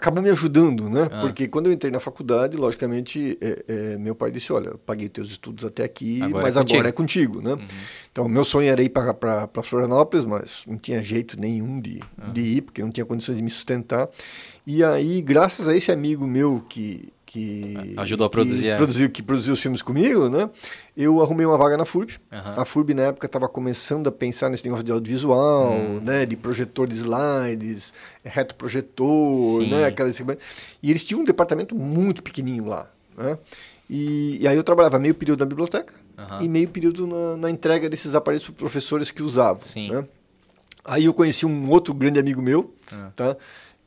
acabou me ajudando, né? Ah. Porque quando eu entrei na faculdade, logicamente, é, é, meu pai disse, olha, paguei teus estudos até aqui, Agora mas é contigo." agora é contigo, né? Então, meu sonho era ir para Florianópolis, mas não tinha jeito nenhum de, de ir, porque não tinha condições de me sustentar. E aí, graças a esse amigo meu que... que Ajudou a que produzir a- produziu, que produziu os filmes comigo, né? Eu arrumei uma vaga na FURB. Aham. A FURB, na época, estava começando a pensar nesse negócio de audiovisual, Hum. né? De projetor de slides, retroprojetor, Sim. né? Aquelas... E eles tinham um departamento muito pequenininho lá, né? E, e aí eu trabalhava meio período na biblioteca Aham. e meio período na, na entrega desses aparelhos para professores que usavam, Sim. né? Aí eu conheci um outro grande amigo meu, Ah. tá?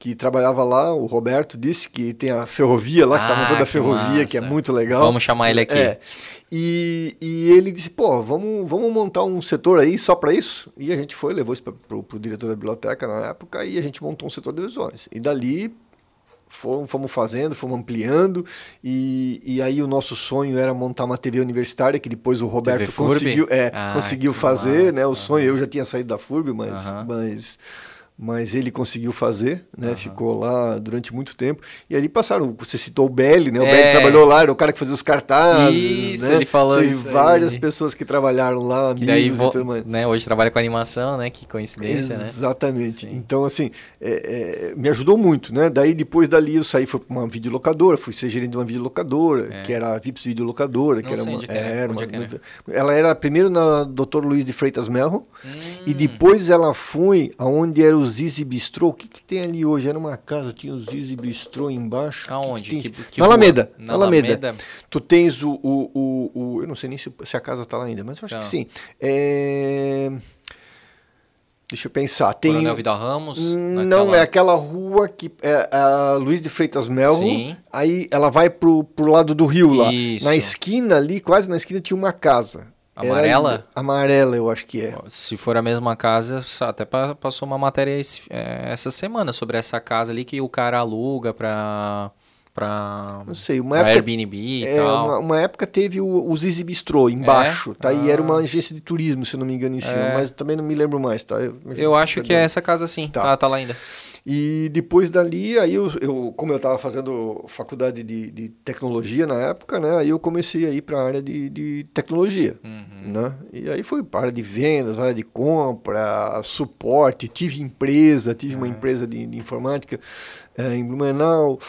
Que trabalhava lá, o Roberto disse que tem a ferrovia lá, que tá Ah, montando a ferrovia, que é massa. muito legal. Vamos chamar ele aqui. É. E, e ele disse, pô, vamos, vamos montar um setor aí só para isso? E a gente foi, levou isso para o diretor da biblioteca na época e a gente montou um setor de visuais. E dali fomos, fomos fazendo, fomos ampliando e, e aí o nosso sonho era montar uma TV universitária que depois o Roberto conseguiu, é, Ah, conseguiu fazer, né? O massa. sonho, eu já tinha saído da FURB, mas, Aham. mas mas ele conseguiu fazer, né? Ficou lá durante muito tempo. E ali passaram, você citou o Belli, né? O É. Belli trabalhou lá, era o cara que fazia os cartazes, Isso, né? ele falou Tem isso aí. várias pessoas que trabalharam lá, daí amigos vo- e tudo mais. né, hoje trabalha com animação, né? Que coincidência, né? Exatamente. Sim. Então, assim, é, é, me ajudou muito, né? Daí, depois dali, eu saí, fui para uma videolocadora, fui ser gerente de uma videolocadora, É. que era a Vips Videolocadora, Não que era uma... que é, era uma- é que Ela era primeiro na Dr. Luiz de Freitas Melro, Hum. e depois ela foi aonde era o Zizi Bistrô. O que, que tem ali hoje? Era uma casa, tinha o Zizi Bistrô embaixo. Aonde? Que que Que- tem? que na? Alameda. Na Alameda. Alameda? Tu tens o, o, o, o- Eu não sei nem se, se a casa está lá ainda, mas eu acho Tá. que sim. É... Deixa eu pensar. Tem, Coronel Vidal Ramos? Não, naquela- é aquela rua que é a Luiz de Freitas Melo. Sim. Aí ela vai pro, pro lado do rio lá. Isso. Na esquina ali, quase na esquina, tinha uma casa. Amarela? amarela, eu acho que é. Se for a mesma casa, até pa- passou uma matéria é, essa semana sobre essa casa ali que o cara aluga pra, pra, Não sei, uma época. Airbnb É, uma, uma época teve o, o Zizi Bistrô embaixo, tá? E era uma agência de turismo, se não me engano, em cima. É. Mas também não me lembro mais, tá? Eu, Eu acho que é essa casa sim, Tá. tá, tá lá ainda. E depois dali, aí eu, eu- como eu estava fazendo faculdade de, de tecnologia na época, né? Aí eu comecei a ir para a área de, de tecnologia, Uhum. né? E aí fui para a área de vendas, área de compra, suporte, tive empresa, tive É. uma empresa de, de informática eh, em Blumenau.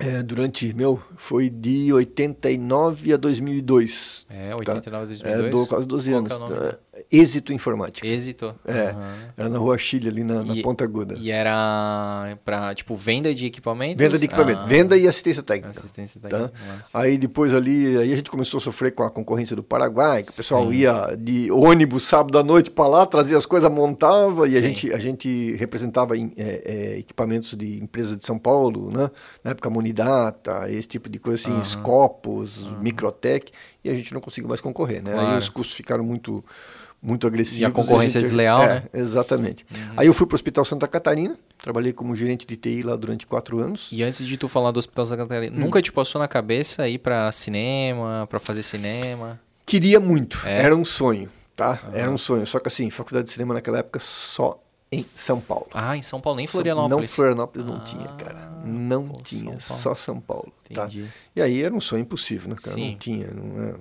eh, durante, meu, foi de 89 a 2002. É, tá? 89 É, 2002. do, quase 12 Qual anos. é tá? Êxito Informática. Êxito. É. Aham. Era na Rua Chile, ali na, na E- Ponta Aguda. E era pra, tipo, venda de equipamentos? Venda de equipamento, Ah, venda e assistência técnica. Assistência tá? técnica. massa. Aí depois ali, aí a gente começou a sofrer com a concorrência do Paraguai, que o pessoal Sim. ia de ônibus sábado à noite para lá, trazia as coisas, montava, e a Sim. gente, a gente representava em, é, é, equipamentos de empresas de São Paulo, né? Na época Monidata, esse tipo de coisa assim, Scopus, Microtech, e a gente não conseguiu mais concorrer, né? Aí Claro. os custos ficaram muito muito agressivos. E a concorrência gente- desleal, é, né? Exatamente. Aí eu fui para o Hospital Santa Catarina, trabalhei como gerente de TI lá durante quatro anos. E antes de tu falar do Hospital Santa Catarina, nunca te passou na cabeça ir pra cinema, pra fazer cinema? Queria muito, É? era um sonho, tá? Era um sonho. Só que assim, faculdade de cinema naquela época só em São Paulo. Ah, em São Paulo, nem Não, Florianópolis. Florianópolis não Ah, tinha, cara. Não pô, tinha, São só São Paulo, tá? Entendi. E aí era um sonho impossível, né, cara? Sim. Não tinha, não é...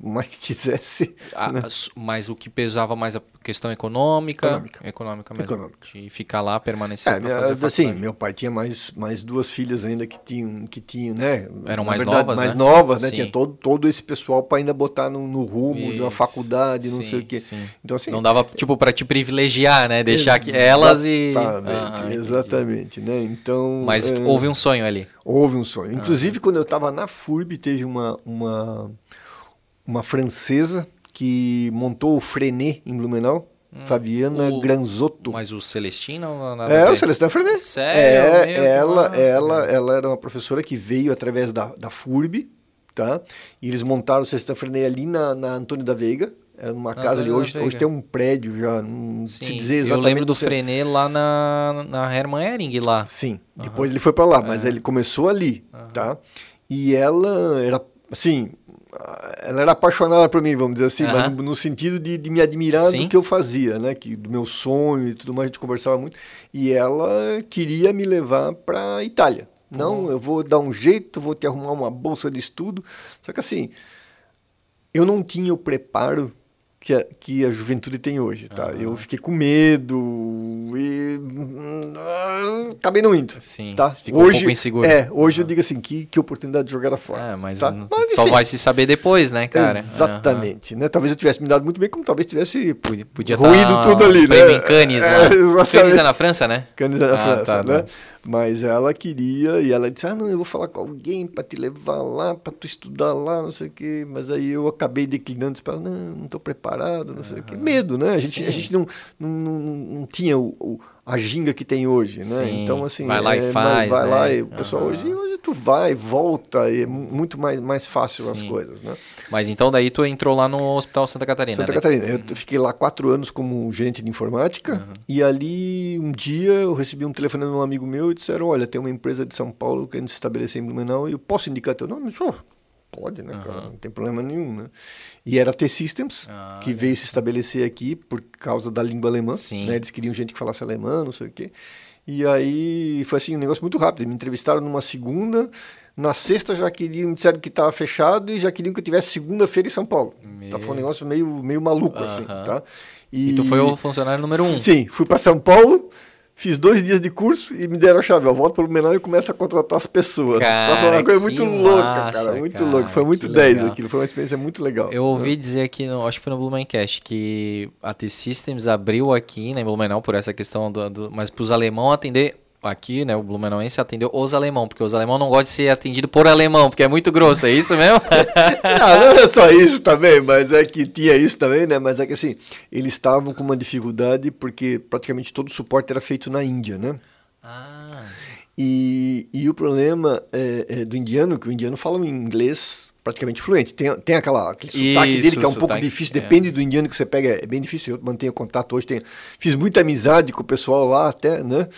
Mais que quisesse, Ah, né? Mas o que pesava mais a questão econômica? Econômica. Econômica mesmo. Econômica. De ficar lá, permanecer É, minha- assim, meu pai tinha mais, mais duas filhas ainda que tinham, que tinham, né? Eram na mais verdade, novas, mais né? novas, né? Sim. Tinha todo, todo esse pessoal para ainda botar no, no rumo de uma Isso. faculdade, não Sim, sei o quê. sim. Então, assim, Não dava, tipo, pra te privilegiar, né? Deixar que elas e... Exatamente, Ah, entendi. exatamente, né? Então. Mas é, houve um sonho ali. houve um sonho. Inclusive, quando eu estava na FURB, teve uma, uma, uma francesa que montou o Frenet em Blumenau, Fabiana Hum. o- Granzotto. Mas o Celestino nada É, o Celestino Frenet. Sério? É, que ela, massa, ela, cara. ela era uma professora que veio através da, da FURB, tá? E eles montaram o Celestino Frenet ali na, na Antônio da Veiga. Era numa casa ali. Hoje, Veiga. hoje tem um prédio já, não sei Sim, dizer eu exatamente. lembro do se- Frenet lá na, na Hermann Hering, lá. Sim, depois ele foi para lá, mas ele começou ali, tá? E ela era, assim, ela era apaixonada por mim, vamos dizer assim, mas Aham. no, no sentido de, de me admirar Sim. do que eu fazia, né? Que, do meu sonho e tudo mais, a gente conversava muito. E ela queria me levar para Itália. Não, eu vou dar um jeito, vou te arrumar uma bolsa de estudo. Só que assim, eu não tinha o preparo que a, que a juventude tem hoje, tá? Eu fiquei com medo e hum, acabei não indo, Sim, tá? ficou um hoje, pouco inseguro. É, hoje eu digo assim, que, que oportunidade de jogar fora. É, mas, tá? Mas, só vai se saber depois, né, cara? Exatamente, né? Talvez eu tivesse me dado muito bem, como talvez tivesse Podia, podia ruído tá tudo ali, né? em Cannes É, lá. Cannes é na França, né? Cannes na Ah, França, tá, né? tá. Mas ela queria, e ela disse: Ah, não, eu vou falar com alguém para te levar lá, para tu estudar lá, não sei o quê. Mas aí eu acabei declinando, disse pra ela: Não, não estou preparado, não sei o quê. Medo, né? A gente, a gente não, não, não, não tinha o, o- a ginga que tem hoje, né? Sim, Então, assim. vai lá e mas faz, Vai né? lá e o pessoal Aham. hoje, hoje tu vai, volta, e é mu- muito mais, mais fácil as Sim. coisas, né? Mas então daí tu entrou lá no Hospital Santa Catarina, Santa né? Catarina. Eu fiquei lá quatro anos como gerente de informática. E ali, um dia, eu recebi um telefone de um amigo meu e disseram: Olha, tem uma empresa de São Paulo querendo se estabelecer em Blumenau e eu posso indicar teu nome? Eu disse, "Oh, pode, né, cara? Não tem problema nenhum, né? E era T-Systems, Ah, que veio se estabelecer aqui por causa da língua alemã. Sim. Né? Eles queriam gente que falasse alemão, não sei o quê. E aí foi assim, um negócio muito rápido. Me entrevistaram numa segunda. Na sexta já queriam, me disseram que estava fechado e já queriam que eu tivesse segunda-feira em São Paulo. Tá, foi um negócio meio, meio maluco, assim, tá? E tu foi o funcionário número um. Sim, fui para São Paulo, fiz dois dias de curso e me deram a chave. Eu volto para o Blumenau e começo a contratar as pessoas. Cara, Tá, foi uma coisa muito louca, massa, cara. Muito cara, louco. Foi muito que 10 legal. aquilo. Foi uma experiência muito legal. Eu ouvi dizer aqui, no, acho que foi no Blumencast, que a T-Systems abriu aqui né, em Blumenau por essa questão do, do mas para os alemão atender aqui, né, o Blumenauense atendeu os alemão, porque os alemão não gostam de ser atendido por alemão, porque é muito grosso, é isso mesmo? não, não é só isso também, mas é que tinha isso também, né? Mas é que assim, eles estavam com uma dificuldade porque praticamente todo o suporte era feito na Índia, né? Ah. E, e o problema é, é do indiano, que o indiano fala um inglês praticamente fluente. Tem, tem aquela, aquele sotaque Isso, dele que é um sotaque, pouco difícil, é. depende do indiano que você pega, é bem difícil. Eu mantenho contato hoje, tenho, fiz muita amizade com o pessoal lá até, né?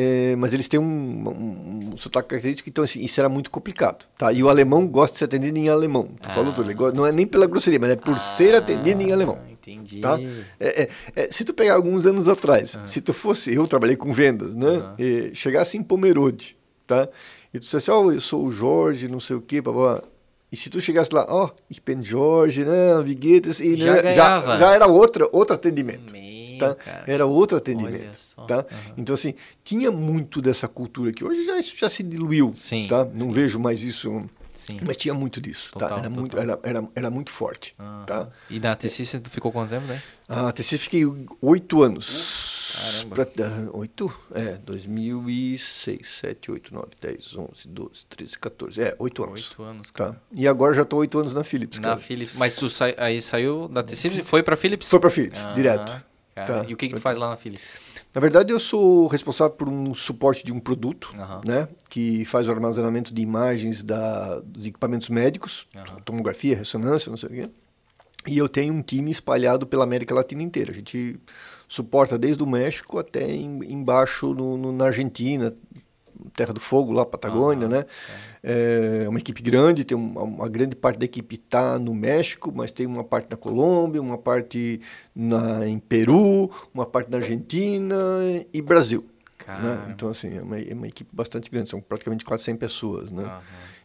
É, mas eles têm um, um, um sotaque característico, então assim, isso era muito complicado. Tá? E o alemão gosta de ser atendido em alemão. Tu Ah. falou tudo. Não é nem pela grosseria, mas é por ser atendido em alemão. Ah, Entendi. Tá? É, é, é, se tu pegar alguns anos atrás, se tu fosse, eu trabalhei com vendas, né? E chegasse em Pomerode, tá? E tu dissesse, ó, eu sou o Jorge, não sei o quê, babá. E se tu chegasse lá, ó, ich bin Jorge, né, Viguetas, e Já né, já, já era outra, outro atendimento. Meu, Tá? Era outro atendimento. Tá? Então, assim, tinha muito dessa cultura que hoje já, isso já se diluiu. Sim, Tá? Não vejo mais isso. Sim. Mas tinha muito disso. tá? Total, Era, muito, era, era, era muito forte. Aham. Tá? E na TC tu ficou quanto tempo, né? Ah, TC fiquei oito anos. Caramba. Ah, Oito? É, 2006, 7, 8, 9, 10, 11, 12, 13, 14. É, oito anos. Oito anos, cara. Tá. E agora já tô oito anos na Philips. Na cara. Philips. Mas tu sai, aí saiu da TC e foi pra Philips? Foi pra Philips, Ah, direto. Cara. Tá. E o que, que tu faz lá na Philips? Na verdade, eu sou responsável por um suporte de um produto, Aham. né? Que faz o armazenamento de imagens da, dos equipamentos médicos, Aham. tomografia, ressonância, não sei o quê. E eu tenho um time espalhado pela América Latina inteira. A gente suporta desde o México até em- embaixo no, no- na Argentina, Terra do Fogo, lá, Patagônia, Aham, né? É uma equipe grande, tem uma, uma grande parte da equipe está no México, mas tem uma parte na Colômbia, uma parte na, em Peru, uma parte na Argentina e Brasil. Né? Cara. Então, assim, é uma, é uma equipe bastante grande, são praticamente quase 100 pessoas, né?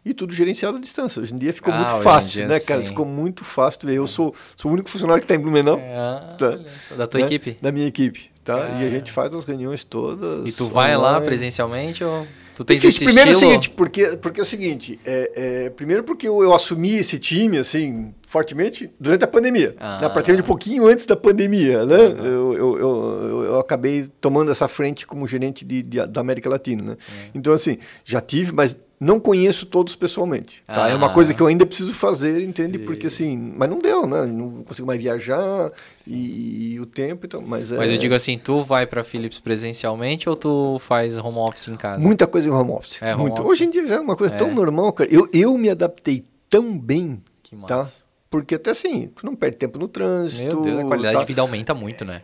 E tudo gerenciado à distância. Hoje em dia ficou Ah, muito fácil, né, cara? sim. Ficou muito fácil. Eu sou, sou o único funcionário que está em Blumenau, É, Tá. da tua né? equipe? Da minha equipe, tá? E Cara. a gente faz as reuniões todas. E tu vai lá presencialmente ou tu tens Difícil. Primeiro é o estilo? seguinte, porque, porque é o seguinte, é, é, primeiro porque eu, eu assumi esse time, assim, fortemente durante a pandemia. Ah. né? Praticamente um pouquinho antes da pandemia, né? Eu, eu, eu, eu- eu acabei tomando essa frente como gerente de, de- da América Latina, né? É. Então, assim, já tive, mas não conheço todos pessoalmente, tá? É uma Ah. coisa que eu ainda preciso fazer, entende? Sim. Porque, assim, mas não deu, né? Não consigo mais viajar e, e o tempo, então, mas é... Mas eu digo assim, tu vai pra Philips presencialmente ou tu faz home office em casa? Muita coisa em home office. É, home muito. office. Hoje em dia já é uma coisa É. tão normal, cara. Eu, eu me adaptei tão bem, Que tá? massa. Porque até assim, tu não perde tempo no trânsito. Meu Deus, a qualidade tá? de vida aumenta muito, né?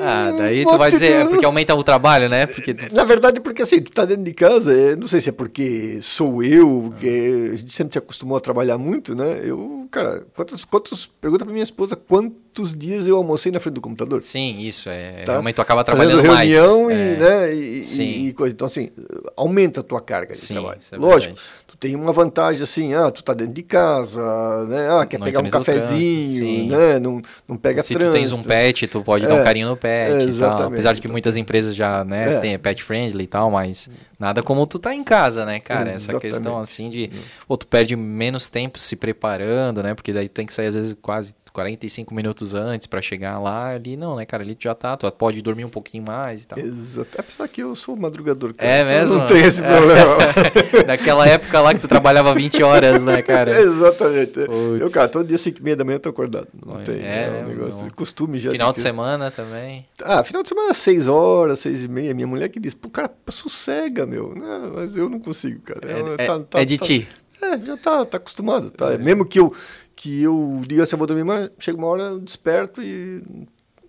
Ah, daí vou tu vai dizer, é porque aumenta o trabalho, né? Porque tu... Na verdade, porque assim, tu tá dentro de casa, é, não sei se é porque sou eu, que a gente sempre se acostumou a trabalhar muito, né? Eu, cara, quantos, quantos, pergunta pra minha esposa quantos dias eu almocei na frente do computador. Sim, isso, é. Tá? Realmente tu acaba Fazendo trabalhando mais. reunião e, é. né, e, Sim. e. Então, assim, aumenta a tua carga de Sim, trabalho. é Lógico, tem uma vantagem assim, ah, tu tá dentro de casa, né? Ah, quer Não pegar um trânsito, cafezinho, né? Não, não pega Se trânsito. tu tens um pet, tu pode dar É, um carinho no pet é, e tal. Apesar de que muitas empresas já, né, É. tem pet friendly e tal, mas nada como tu tá em casa, né, cara? Essa Exatamente. questão assim de, ou tu perde menos tempo se preparando, né? Porque daí tu tem que sair às vezes quase 45 minutos antes pra chegar lá, ali não, né, cara? Ali tu já tá, tu pode dormir um pouquinho mais e tal. Exato. Apesar que eu sou madrugador. cara, É então mesmo? Não tem esse É. problema. Daquela época lá que tu trabalhava 20 horas, né, cara? Exatamente. Putz. Eu, cara, todo dia 5 e meia da manhã eu tô acordado. Não Olha, tem. é, É, um negócio não. de costume já. Final que- de semana também. Ah, final de semana, 6 horas, 6 e meia. Minha mulher que diz, pô, cara, sossega, meu. Não, mas eu não consigo, cara. Eu- É, tá- tá- é de tá- ti. É, já tá, tá acostumado. Tá? Mesmo que eu, que eu diga assim, eu vou dormir mais, chega uma hora, eu desperto e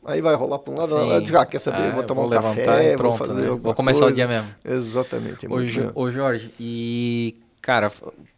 aí vai rolar para um lado, Sim. eu digo, ah, quer saber, Ah, vou tomar vou um café, e pronto, vou fazer né? Vou começar o coisa. dia mesmo. Exatamente. É Ô, ô, Jorge, e cara,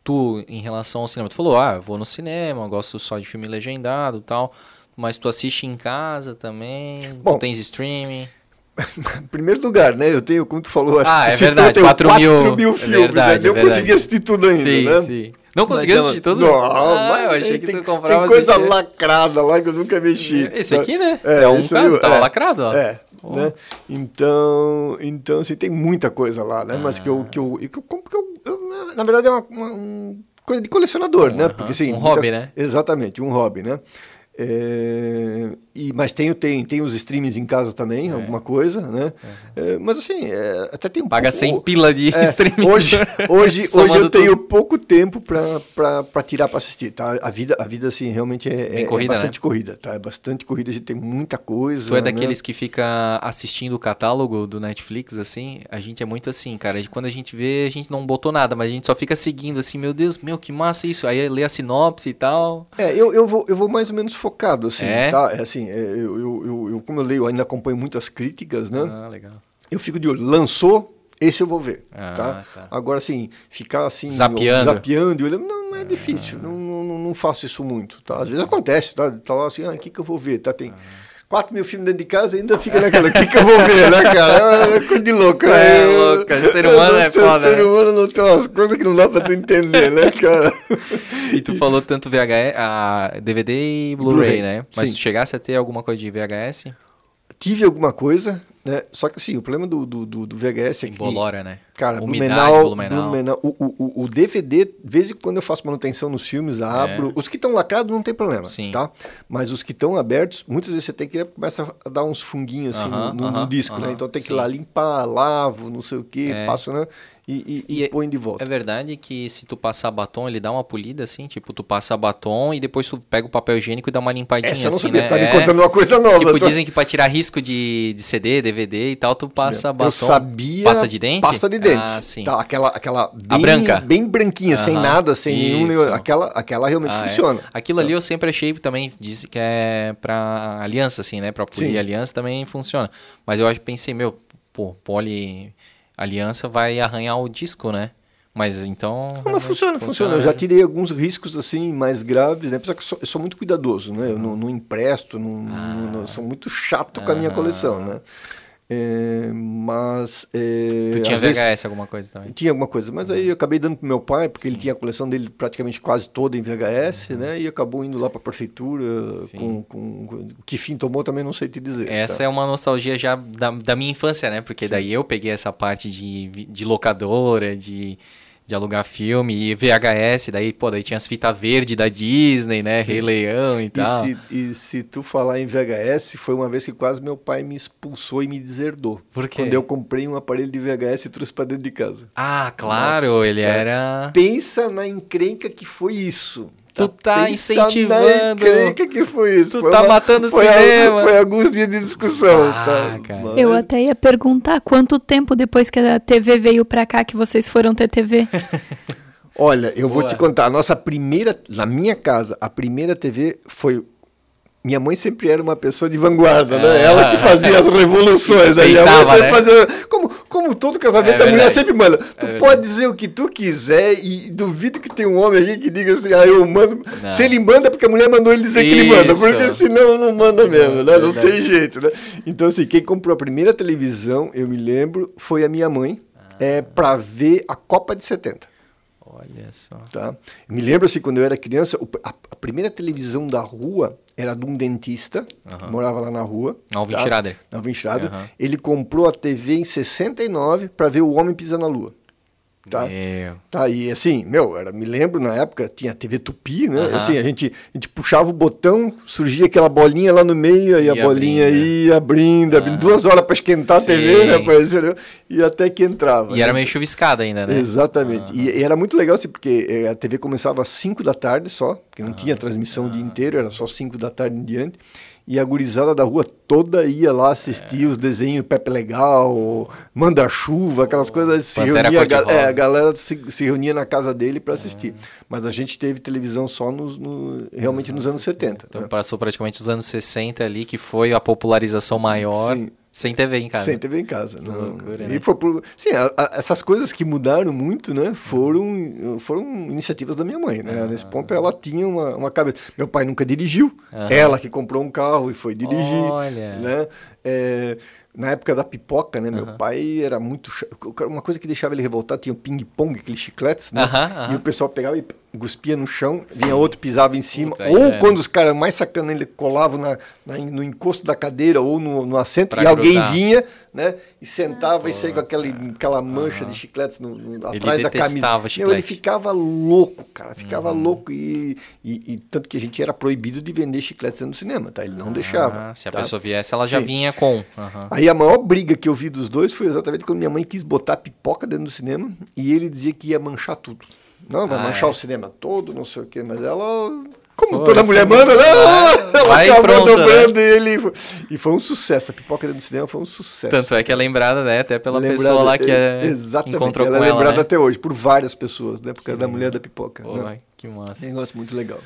tu em relação ao cinema, tu falou, ah, eu vou no cinema, eu gosto só de filme legendado e tal, mas tu assiste em casa também, Bom, tens streaming. Primeiro lugar, né? Eu tenho, como tu falou, acho Ah, que é verdade, eu tenho 4 mil. mil É filmes, verdade, né? é Eu consegui assistir tudo ainda, sim, né? sim. Não conseguiu assistir tudo? Não, ah, mas eu achei tem- que tem, tu comprava Tem coisa assistir. lacrada lá que eu nunca mexi. Esse tá? aqui, né? É, um esse caso, aí, tava é. lacrado, ó. É, Oh. né? Então, então assim, tem muita coisa lá, né? Mas que eu, que eu, que eu compro, que eu, eu- na verdade é uma, uma um coisa de colecionador, né? Aham, Porque, assim, um muita- hobby, né? Exatamente, um hobby, né? É, e, mas tem, tem, tem os streams em casa também, É. alguma coisa, né? É, mas assim, é, até tem um Paga pouco- 100 pila de é, streaming. Hoje, hoje, hoje eu tenho tudo. pouco tempo para tirar para assistir, tá? A vida, a vida assim, realmente é, é, corrida, é bastante né? corrida, tá? É bastante corrida, a gente tem muita coisa. Tu é né? daqueles que fica assistindo o catálogo do Netflix, assim? A gente é muito assim, cara. Quando a gente vê, a gente não botou nada, mas a gente só fica seguindo, assim, meu Deus, meu, que massa isso. Aí lê a sinopse e tal. É, eu, eu, vou, eu vou mais ou menos focado, assim, É? tá? É assim, é, eu, eu, eu, como eu leio, ainda acompanho muito as críticas, né? Ah, legal. Eu fico de olho, lançou, esse eu vou ver, Ah, tá? tá. Agora, assim, ficar assim... Zapeando. Zapeando e olhando, não, não é difícil, não, não, não faço isso muito, tá? Às vezes acontece, tá? Tá lá assim, ah, o que que eu vou ver, tá? Tem... 4 mil filmes dentro de casa e ainda fica naquela, o que, que eu vou ver, né, cara? É coisa de louco, né? É louco, cara. Ser humano é Ser foda, né? humano não tem umas coisas que não dá pra tu entender, né, cara? E tu falou tanto VHS, a DVD e Blu-ray, Blu-ray, né? Mas sim. tu chegasse a ter alguma coisa de VHS? Tive alguma coisa, né? Só que assim, o problema do, do, do, do VHS é que... Embolora, né? Cara, Umidade, Blumenau, Blumenau. O, o, o- DVD, de vez em quando eu faço manutenção nos filmes, abro. Os que estão lacrados não tem problema, É. Sim. tá? Mas os que estão abertos, muitas vezes você tem que começa a dar uns funguinhos assim Aham, no, no- no aham, disco, né? aham, Então tem que ir lá limpar, lavo, não sei o que, É. passo, né? E, e, e E é- põe de volta. É verdade que se tu passar batom, ele dá uma polida assim? Tipo, tu passa batom e depois tu pega o papel higiênico e dá uma limpadinha Essa eu não assim, sabia, né? tá me É. contando uma coisa nova. Tipo, tô- dizem que pra tirar risco de, de CD, DVD e tal, tu passa batom. Eu sabia. Pasta de dente? Pasta de dente. Ah, sim. Tá, aquela, aquela A bem, branca? bem branquinha, sem nada, sem nenhum. Isso. Aquela, aquela realmente Ah, é? funciona. Aquilo ali eu sempre achei também, disse que é pra aliança, assim, né? Pra polir aliança também funciona. Mas eu acho, pensei, meu, pô, poli aliança vai arranhar o disco, né? Mas então. Não, mas funciona, funciona. Eu já né? tirei alguns riscos assim mais graves, né? Apesar que eu sou, eu sou muito cuidadoso, né? Eu não, não empresto, não, não- não- sou muito chato com a minha Ah. coleção, né? É, mas. é, Tu tinha às vezes- VHS alguma coisa também? Tinha alguma coisa, mas aí eu acabei dando pro meu pai, porque ele tinha a coleção dele praticamente quase toda em VHS, né? E acabou indo lá pra prefeitura, Uhum. Sim. com, com, com- Que fim tomou também não sei te dizer. Essa tá? é uma nostalgia já da, da minha infância, né? Porque daí eu peguei essa parte de, de locadora, de, de alugar filme e VHS, daí, pô, daí tinha as fitas verdes da Disney, né? Rei Leão e E tal. se, e se tu falar em VHS, foi uma vez que quase meu pai me expulsou e me deserdou. Por quê? Quando eu comprei um aparelho de VHS e trouxe pra dentro de casa. Ah, claro, Nossa, ele cara. era. Pensa na encrenca que foi isso. Tu tá incentivando. Encrenca que foi isso. Tu Foi tá matando o foi cinema. Foi alguns dias de discussão. Ah, tá? cara. Mas- Eu até ia perguntar quanto tempo depois que a TV veio pra cá que vocês foram ter TV. Olha, eu vou Boa. te contar. A nossa primeira, na minha casa, a primeira TV foi. Minha mãe sempre era uma pessoa de vanguarda, né? Ah. Ela que fazia as revoluções. Né? Minha mãe sempre né? fazia. Como, como todo casamento, É a mulher sempre manda. Tu verdade. pode dizer o que tu quiser e duvido que tem um homem aqui que diga assim, ah, eu mando. Não. Se ele manda, é porque a mulher mandou ele dizer que ele manda. Isso. Porque senão não manda mesmo, né? Não tem jeito, né? Então, assim, quem comprou a primeira televisão, eu me lembro, foi a minha mãe, Ah. é, pra ver a Copa de 70. Olha só. Tá? Me lembro assim, quando eu era criança, a, a primeira televisão da rua era de um dentista, que morava lá na rua. Alvin tá? Schrader. Alvin Schrader. Aham. Ele comprou a TV em 69 para ver o homem pisar na lua. Tá? Meu. Tá, e assim, meu, era, me lembro na época, tinha TV Tupi, né? Aham. Assim, a gente, a gente puxava o botão, surgia aquela bolinha lá no meio, aí a bolinha abrindo. ia abrindo, abrindo duas horas para esquentar a TV, né? Sim. Parecia, né? E até que entrava. E era né? meio chuviscada ainda, né? Exatamente. E, e era muito legal, assim, porque eh, a TV começava às 5 da tarde só, porque não tinha transmissão o dia inteiro, era só 5 da tarde em diante. E a gurizada da rua toda ia lá assistir os desenhos Pepe Legal, Manda-Chuva, aquelas coisas. Se reunia, a, é, a galera se, se reunia na casa dele para assistir. Mas a gente teve televisão só nos, no- realmente nos anos 70. Então né? passou praticamente os anos 60 ali, que foi a popularização maior, Sim. Sem TV em casa. Sem TV em casa. não. loucura, e né? foi por, sim, a- a- essas coisas que mudaram muito, né? Foram, foram iniciativas da minha mãe, né? Nesse ponto ela tinha uma, uma cabeça. Meu pai nunca dirigiu, Aham. ela que comprou um carro e foi dirigir, Olha. né? É, na época da pipoca, né? Meu pai era muito. Uma coisa que deixava ele revoltado tinha o ping-pong, aqueles chicletes, né? Aham, aham. E o pessoal pegava e cuspia no chão, vinha outro, pisava em cima. Puta, ou é. quando os caras mais sacanas ele colavam na, na- no encosto da cadeira ou no, no assento, Pra e alguém grudar. vinha, né? E sentava e saía com aquele, aquela mancha de chicletes no, no- atrás da camisa. Meu, chiclete. ele ficava louco, cara. Ficava Uhum. louco. E, e- e tanto que a gente era proibido de vender chicletes dentro do cinema, tá? Ele não deixava. Ah, se a tá? pessoa viesse, ela já Sim. vinha com. Aham. Aí a maior briga que eu vi dos dois foi exatamente quando minha mãe quis botar pipoca dentro do cinema e ele dizia que ia manchar tudo. Não, vai Ah, manchar é? o cinema todo, não sei o quê, mas ela, como Foi, toda mulher foi. manda, né? Ela vai acabou né? dobrando ele. E foi um sucesso. A pipoca dentro do cinema foi um sucesso. Tanto é que é lembrada, né? Até pela Lembrada- pessoa lá que, é- é, Exatamente. encontrou ela com é ela, lembrada né? até hoje por várias pessoas, né? Por causa da mulher da pipoca. Pô, né? vai, que massa. Negócio muito legal.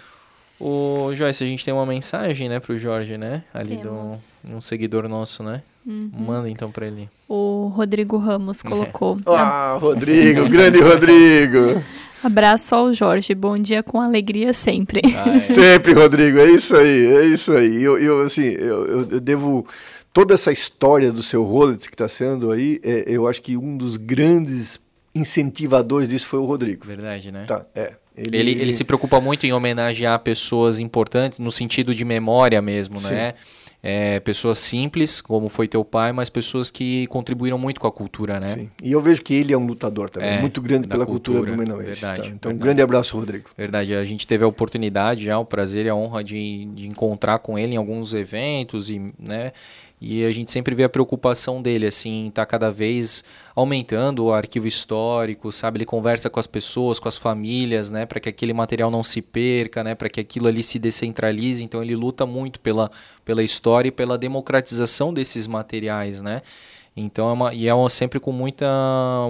Ô, Joyce, a gente tem uma mensagem, né, pro Jorge, né? Ali Temos. de um seguidor nosso, né? Manda então pra ele. O Rodrigo Ramos colocou. Ah, Rodrigo, grande Rodrigo. Abraço ao Jorge. Bom dia com alegria sempre. Ah, é. Sempre, Rodrigo, é isso aí, é isso aí. Eu, eu assim, eu, eu- devo toda essa história do seu Rolex que está sendo aí, é, eu acho que um dos grandes incentivadores disso foi o Rodrigo. Verdade, né? Tá, é. Ele, ele se preocupa muito em homenagear pessoas importantes no sentido de memória mesmo, Sim. né? É, pessoas simples, como foi teu pai, mas pessoas que contribuíram muito com a cultura, né? Sim. E eu vejo que ele é um lutador também, É, muito grande pela cultura, cultura, blumenauense. verdade, tá? Então, um verdade. grande abraço, Rodrigo. Verdade, a gente teve a oportunidade já, o prazer e a honra de, de encontrar com ele em alguns eventos e, né, e a gente sempre vê a preocupação dele, assim, tá cada vez aumentando o arquivo histórico, sabe, ele conversa com as pessoas, com as famílias, né, para que aquele material não se perca, né, para que aquilo ali se descentralize, então ele luta muito pela, pela história e pela democratização desses materiais, né, então é uma, e é uma, sempre com muita,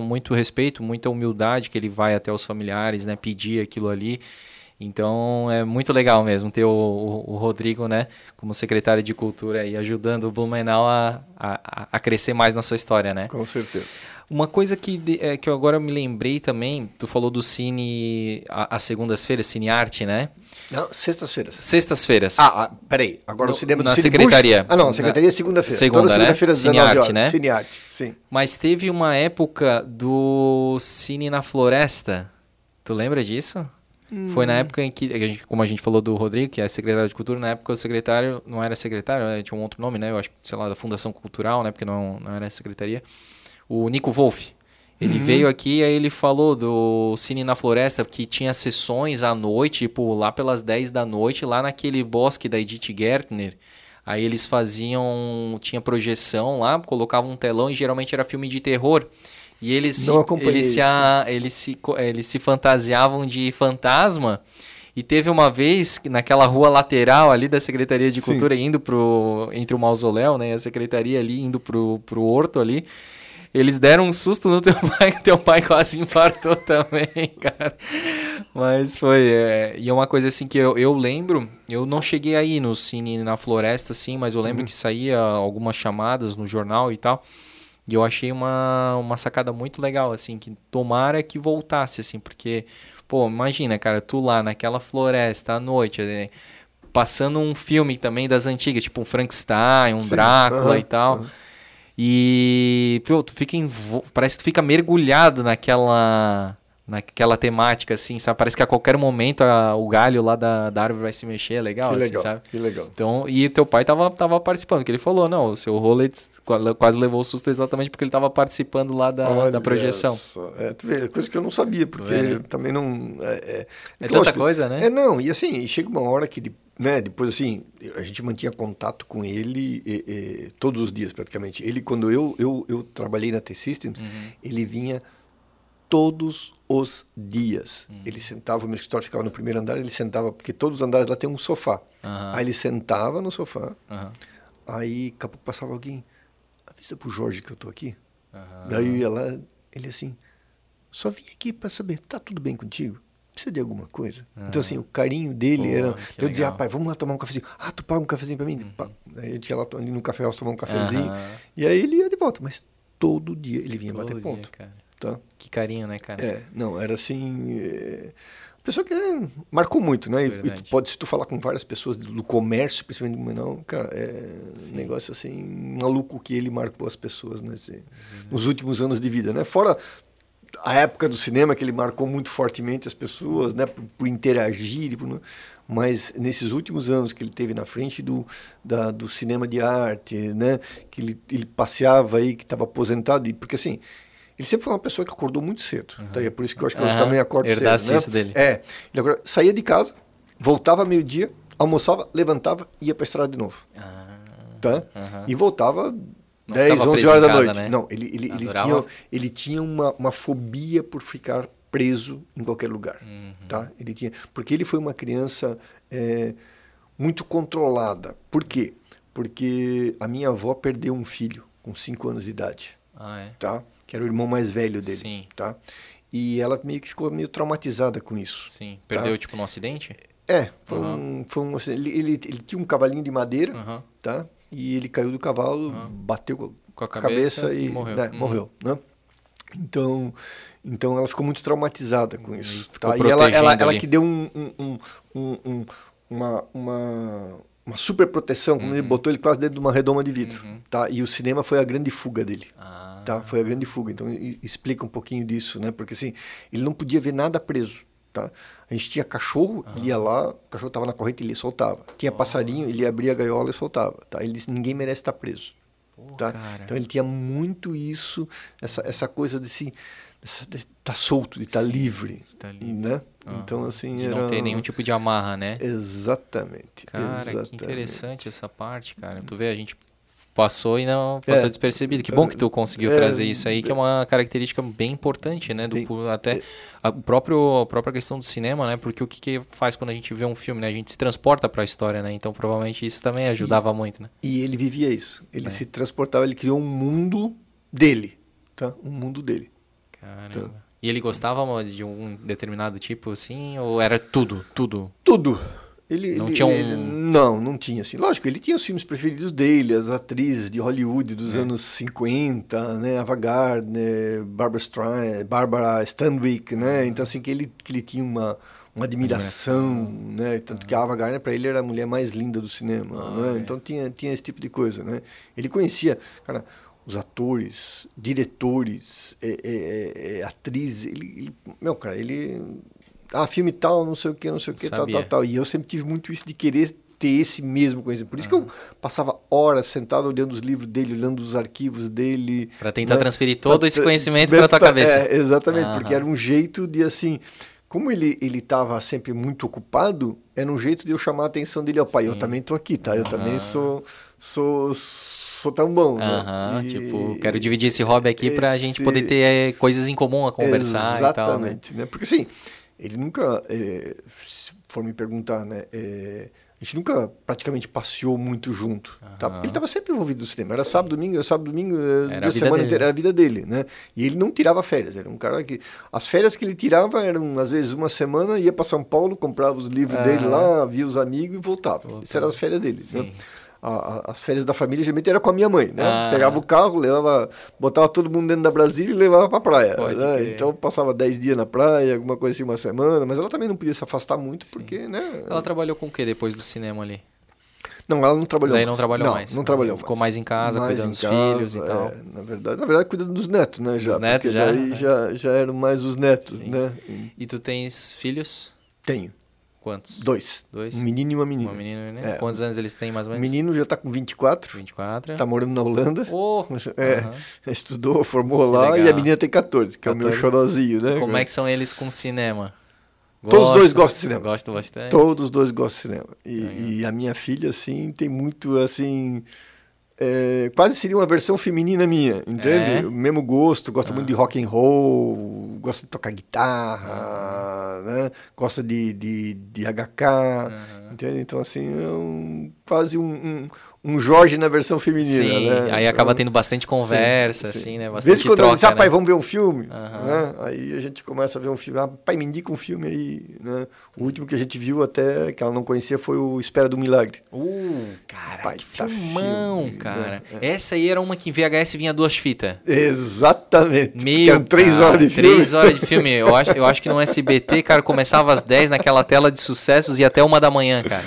muito respeito, muita humildade que ele vai até os familiares, né, pedir aquilo ali. Então é muito legal mesmo ter o, o, o Rodrigo, né, como secretário de cultura aí, ajudando o Blumenau a, a, a crescer mais na sua história, né? Com certeza. Uma coisa que, é, que eu agora me lembrei também, tu falou do Cine, as segundas-feiras, Cine Arte, né? Não, sextas-feiras. Sextas-feiras. Ah, ah, peraí. Agora No- o cinema do na Cine secretaria. Bush- Ah, não, Na- a secretaria é segunda-feira. Segunda, Toda né? segunda-feira, às 19 Cinearte, horas. né? Cinearte, sim. Mas teve uma época do Cine na Floresta. Tu lembra disso? Foi na época em que, a gente- como a gente falou do Rodrigo, que é secretário de cultura, na época o secretário não era secretário, né, tinha um outro nome, né? Eu acho sei lá, da Fundação Cultural, né? Porque não, não era secretaria. O Nico Wolff. Ele veio aqui e aí ele falou do Cine na Floresta, que tinha sessões à noite, tipo, lá pelas 10 da noite, lá naquele bosque da Edith Gertner. Aí eles faziam. Tinha projeção lá, colocavam um telão e geralmente era filme de terror. E eles se, eles, se, a- eles, se, co- eles se fantasiavam de fantasma. E teve uma vez que naquela rua lateral ali da Secretaria de Sim. Cultura, indo pro. entre o mausoléu, né? E a secretaria ali, indo pro, pro horto ali. Eles deram um susto no teu pai, teu pai quase infartou também, cara. Mas foi. é, e é uma coisa assim que eu, eu lembro. Eu não cheguei aí no Cine na Floresta, assim, mas eu lembro Uhum. que saía algumas chamadas no jornal e tal. E eu achei uma, uma sacada muito legal, assim, que tomara que voltasse, assim, porque, pô, imagina, cara, tu lá naquela floresta à noite, né, passando um filme também das antigas, tipo um Frankenstein, um Drácula aham, e tal. aham. E, pô, tu fica envol... parece que tu fica mergulhado naquela naquela temática, assim, sabe? Parece que a qualquer momento a- o galho lá da, da árvore vai se mexer, é legal, Que assim, legal, sabe? que legal. Então, e teu pai tava, tava participando, que ele falou, não, o seu Rolex qua- quase levou o susto exatamente porque ele tava participando lá da, da projeção. É, tu vê, coisa que eu não sabia, porque vê, né? também não. É, é, É que tanta lógico, coisa, né? É, não, e assim, chega uma hora que, de- né, depois assim, a gente mantinha contato com ele e- e, todos os dias praticamente. Ele, quando eu, eu, eu trabalhei na T-Systems, Uhum. ele vinha todos os dias. Uhum. Ele sentava, o meu escritório ficava no primeiro andar, ele sentava, porque todos os andares lá tem um sofá. Aham. Aí ele sentava no sofá, Aham. aí daqui a pouco passava alguém, avisa pro Jorge que eu tô aqui. Daí eu ia lá, ele assim, só vim aqui para saber, tá tudo bem contigo? Precisa de alguma coisa? Então, assim, o carinho dele Pô, era. Eu dizia, legal. rapaz, vamos lá tomar um cafezinho. Ah, tu paga um cafezinho para mim? Pá. Aí eu tinha lá ali no café house tomar um cafezinho. E aí ele ia de volta, mas todo dia ele vinha Todo bater dia, ponto. cara. Tá? Que carinho, né, cara? É, não, era assim. é, pessoa que marcou muito, né? E, e tu pode, se tu falar com várias pessoas do, comércio, principalmente do cara, é um negócio assim, maluco que ele marcou as pessoas nesse, Uhum. nos últimos anos de vida, né? Fora a época do cinema que ele marcou muito fortemente as pessoas, né? Por, por interagir, por, mas nesses últimos anos que ele teve na frente do, da- do cinema de arte, né? Que ele, ele passeava aí, que estava aposentado, e porque assim... Ele sempre foi uma pessoa que acordou muito cedo. Tá? E é por isso que eu acho que eu Aham. também acordo cedo. Herdasse né? dele. É. Ele saía de casa, voltava meio-dia, almoçava, levantava e ia para estrada de novo. Ah, Tá? aham. E voltava Não 10, ficava 11 preso horas da casa, noite. né? Não, ele, ele, ele tinha, ele tinha uma, uma fobia por ficar preso em qualquer lugar. Uhum. Tá? Ele tinha, porque ele foi uma criança é, muito controlada. Por quê? Porque a minha avó perdeu um filho com 5 anos de idade Ah, é. tá? Que era o irmão mais velho dele, Sim. tá? E ela meio que ficou meio traumatizada com isso. Sim. Perdeu, tipo, num acidente? É, foi Aham. um, foi um ele, ele, ele tinha um cavalinho de madeira, Aham. tá? E ele caiu do cavalo, bateu com Com a a cabeça cabeça, e morreu. né, Uhum. morreu, né? Então, então ela ficou muito traumatizada com isso. Tá? E ela, ela, ela que deu um- um- um- um- uma, uma, uma super proteção, como ele Uhum. botou ele quase dentro de uma redoma de vidro. Tá? E o cinema foi a grande fuga dele. Ah, Tá? Foi a grande fuga. Então explica um pouquinho disso, né? Porque assim, ele não podia ver nada preso, tá? A gente tinha cachorro, ele ia lá, o cachorro estava na corrente, ele soltava. Tinha passarinho, ele abria a gaiola e soltava, tá? Ele disse, ninguém merece estar preso. Pô, tá? cara. Então ele tinha muito isso, essa, essa coisa de se estar tá solto, de estar Sim, livre, tá livre. né? Aham. Então assim, De era... não ter nenhum tipo de amarra, né? Exatamente. Cara, exatamente. que interessante essa parte, cara. Tu vê, a gente passou e não passou É. despercebido. Que bom que tu conseguiu É. trazer isso aí, que é uma característica bem importante, né? Do, Bem- até a, o próprio, a própria questão do cinema, né? Porque o que, que faz quando a gente vê um filme, né? A gente se transporta para a história, né? Então provavelmente isso também ajudava muito, né? E ele vivia isso. É. Ele se transportava, ele criou um mundo dele, tá? Um mundo dele. Caramba. E ele gostava de um determinado tipo, assim? Ou era tudo, tudo? Tudo. Ele, Não ele- tinha um- ele- não, não tinha assim. Lógico, ele tinha os filmes preferidos dele, as atrizes de Hollywood É. dos anos 50, né? Ava Gardner, Barbara Streisand, Barbara Stanwyck, né? Então assim que ele que ele tinha uma uma admiração, né? Tanto que a Ava Gardner para ele era a mulher mais linda do cinema, Ah, né? é. Então tinha tinha esse tipo de coisa, né? Ele conhecia, cara, os atores, diretores, é, é, é, é, atrizes, ele, ele- meu cara, ele ah, filme tal, não sei o que, não sei o que, tal, tal, tal. E eu sempre tive muito isso de querer ter esse mesmo conhecimento. Por isso que eu passava horas sentado olhando os livros dele, olhando os arquivos dele. Pra tentar né? transferir todo Pra esse conhecimento pra tua cabeça. É, exatamente, Aham. porque era um jeito de assim. Como ele ele estava sempre muito ocupado, era um jeito de eu chamar a atenção dele. Ó, pai, eu Sim. também tô aqui, tá? Eu Aham. também sou sou sou tão bom, né? E- tipo, quero dividir esse hobby aqui pra gente esse- poder ter eh, coisas em comum a conversar e tal, né? Exatamente, né? Porque assim, ele nunca, é, se for me perguntar, né? é, a gente nunca praticamente passeou muito junto, tá? Porque ele estava sempre envolvido no cinema. Era sábado, domingo, era sábado, domingo, Era semana inteira, era a vida dele, né? E ele não tirava férias, era um cara que... As férias que ele tirava eram, às vezes, uma semana, ia para São Paulo, comprava os livros dele lá, via os amigos e voltava. Isso eram as férias dele, né? Sim. A- a- as férias da família geralmente era com a minha mãe, né? Ah. Pegava o carro, levava, botava todo mundo dentro da Brasília e levava pra praia. Né? Então passava 10 dias na praia, alguma coisa assim, uma semana, mas ela também não podia se afastar muito, porque, né? Ela trabalhou com o que depois do cinema ali? Não, ela não trabalhou Daí mais. não trabalhou mais. Não trabalhou Ficou mais em casa, cuidando em dos filhos e é, tal. na verdade, na verdade, cuidando dos netos, né? Já, Dos netos, já? Daí já, já eram mais os netos, Sim. né? E tu tens filhos? Tenho. Quantos? Dois. Dois? Um menino e uma menina. Uma menina, né? É. Quantos anos eles têm mais ou O menos? menino já tá com 24, 24. tá morando na Holanda. Oh, É, aham. estudou, formou Que lá e legal. a menina tem 14, que é o meu 14. xodózinho, né? Como é que são eles com cinema? Todos os dois gostam de cinema. Gostam bastante. Todos os dois gostam de cinema. E, e a minha filha, assim, tem muito, assim... é, quase seria uma versão feminina minha, entende? É? O mesmo gosto, gosta muito de Ah. rock and roll, gosta de tocar guitarra, né? Gosta de, de, de HK, Aham. entende? Então, assim, é um, quase um, um, um Jorge na versão feminina, Sim, né? aí Então, acaba tendo bastante conversa, sim. assim, né? Bastante vezes quando troca, ela diz, ah, né? pai, vamos ver um filme, Aham. né? Aí a gente começa a ver um filme, ah, pai, me indica um filme aí, né? O último que a gente viu até, que ela não conhecia, foi o Espera do Milagre. Uh, cara, Baita que filmão, filme, cara. né? Essa aí era uma que em VHS vinha duas fitas. Exatamente. Meu, Eram três cara, horas de filme. Três horas de filme. Eu acho, eu acho que no SBT, cara, começava às 10 naquela tela de sucessos e até uma da manhã, cara.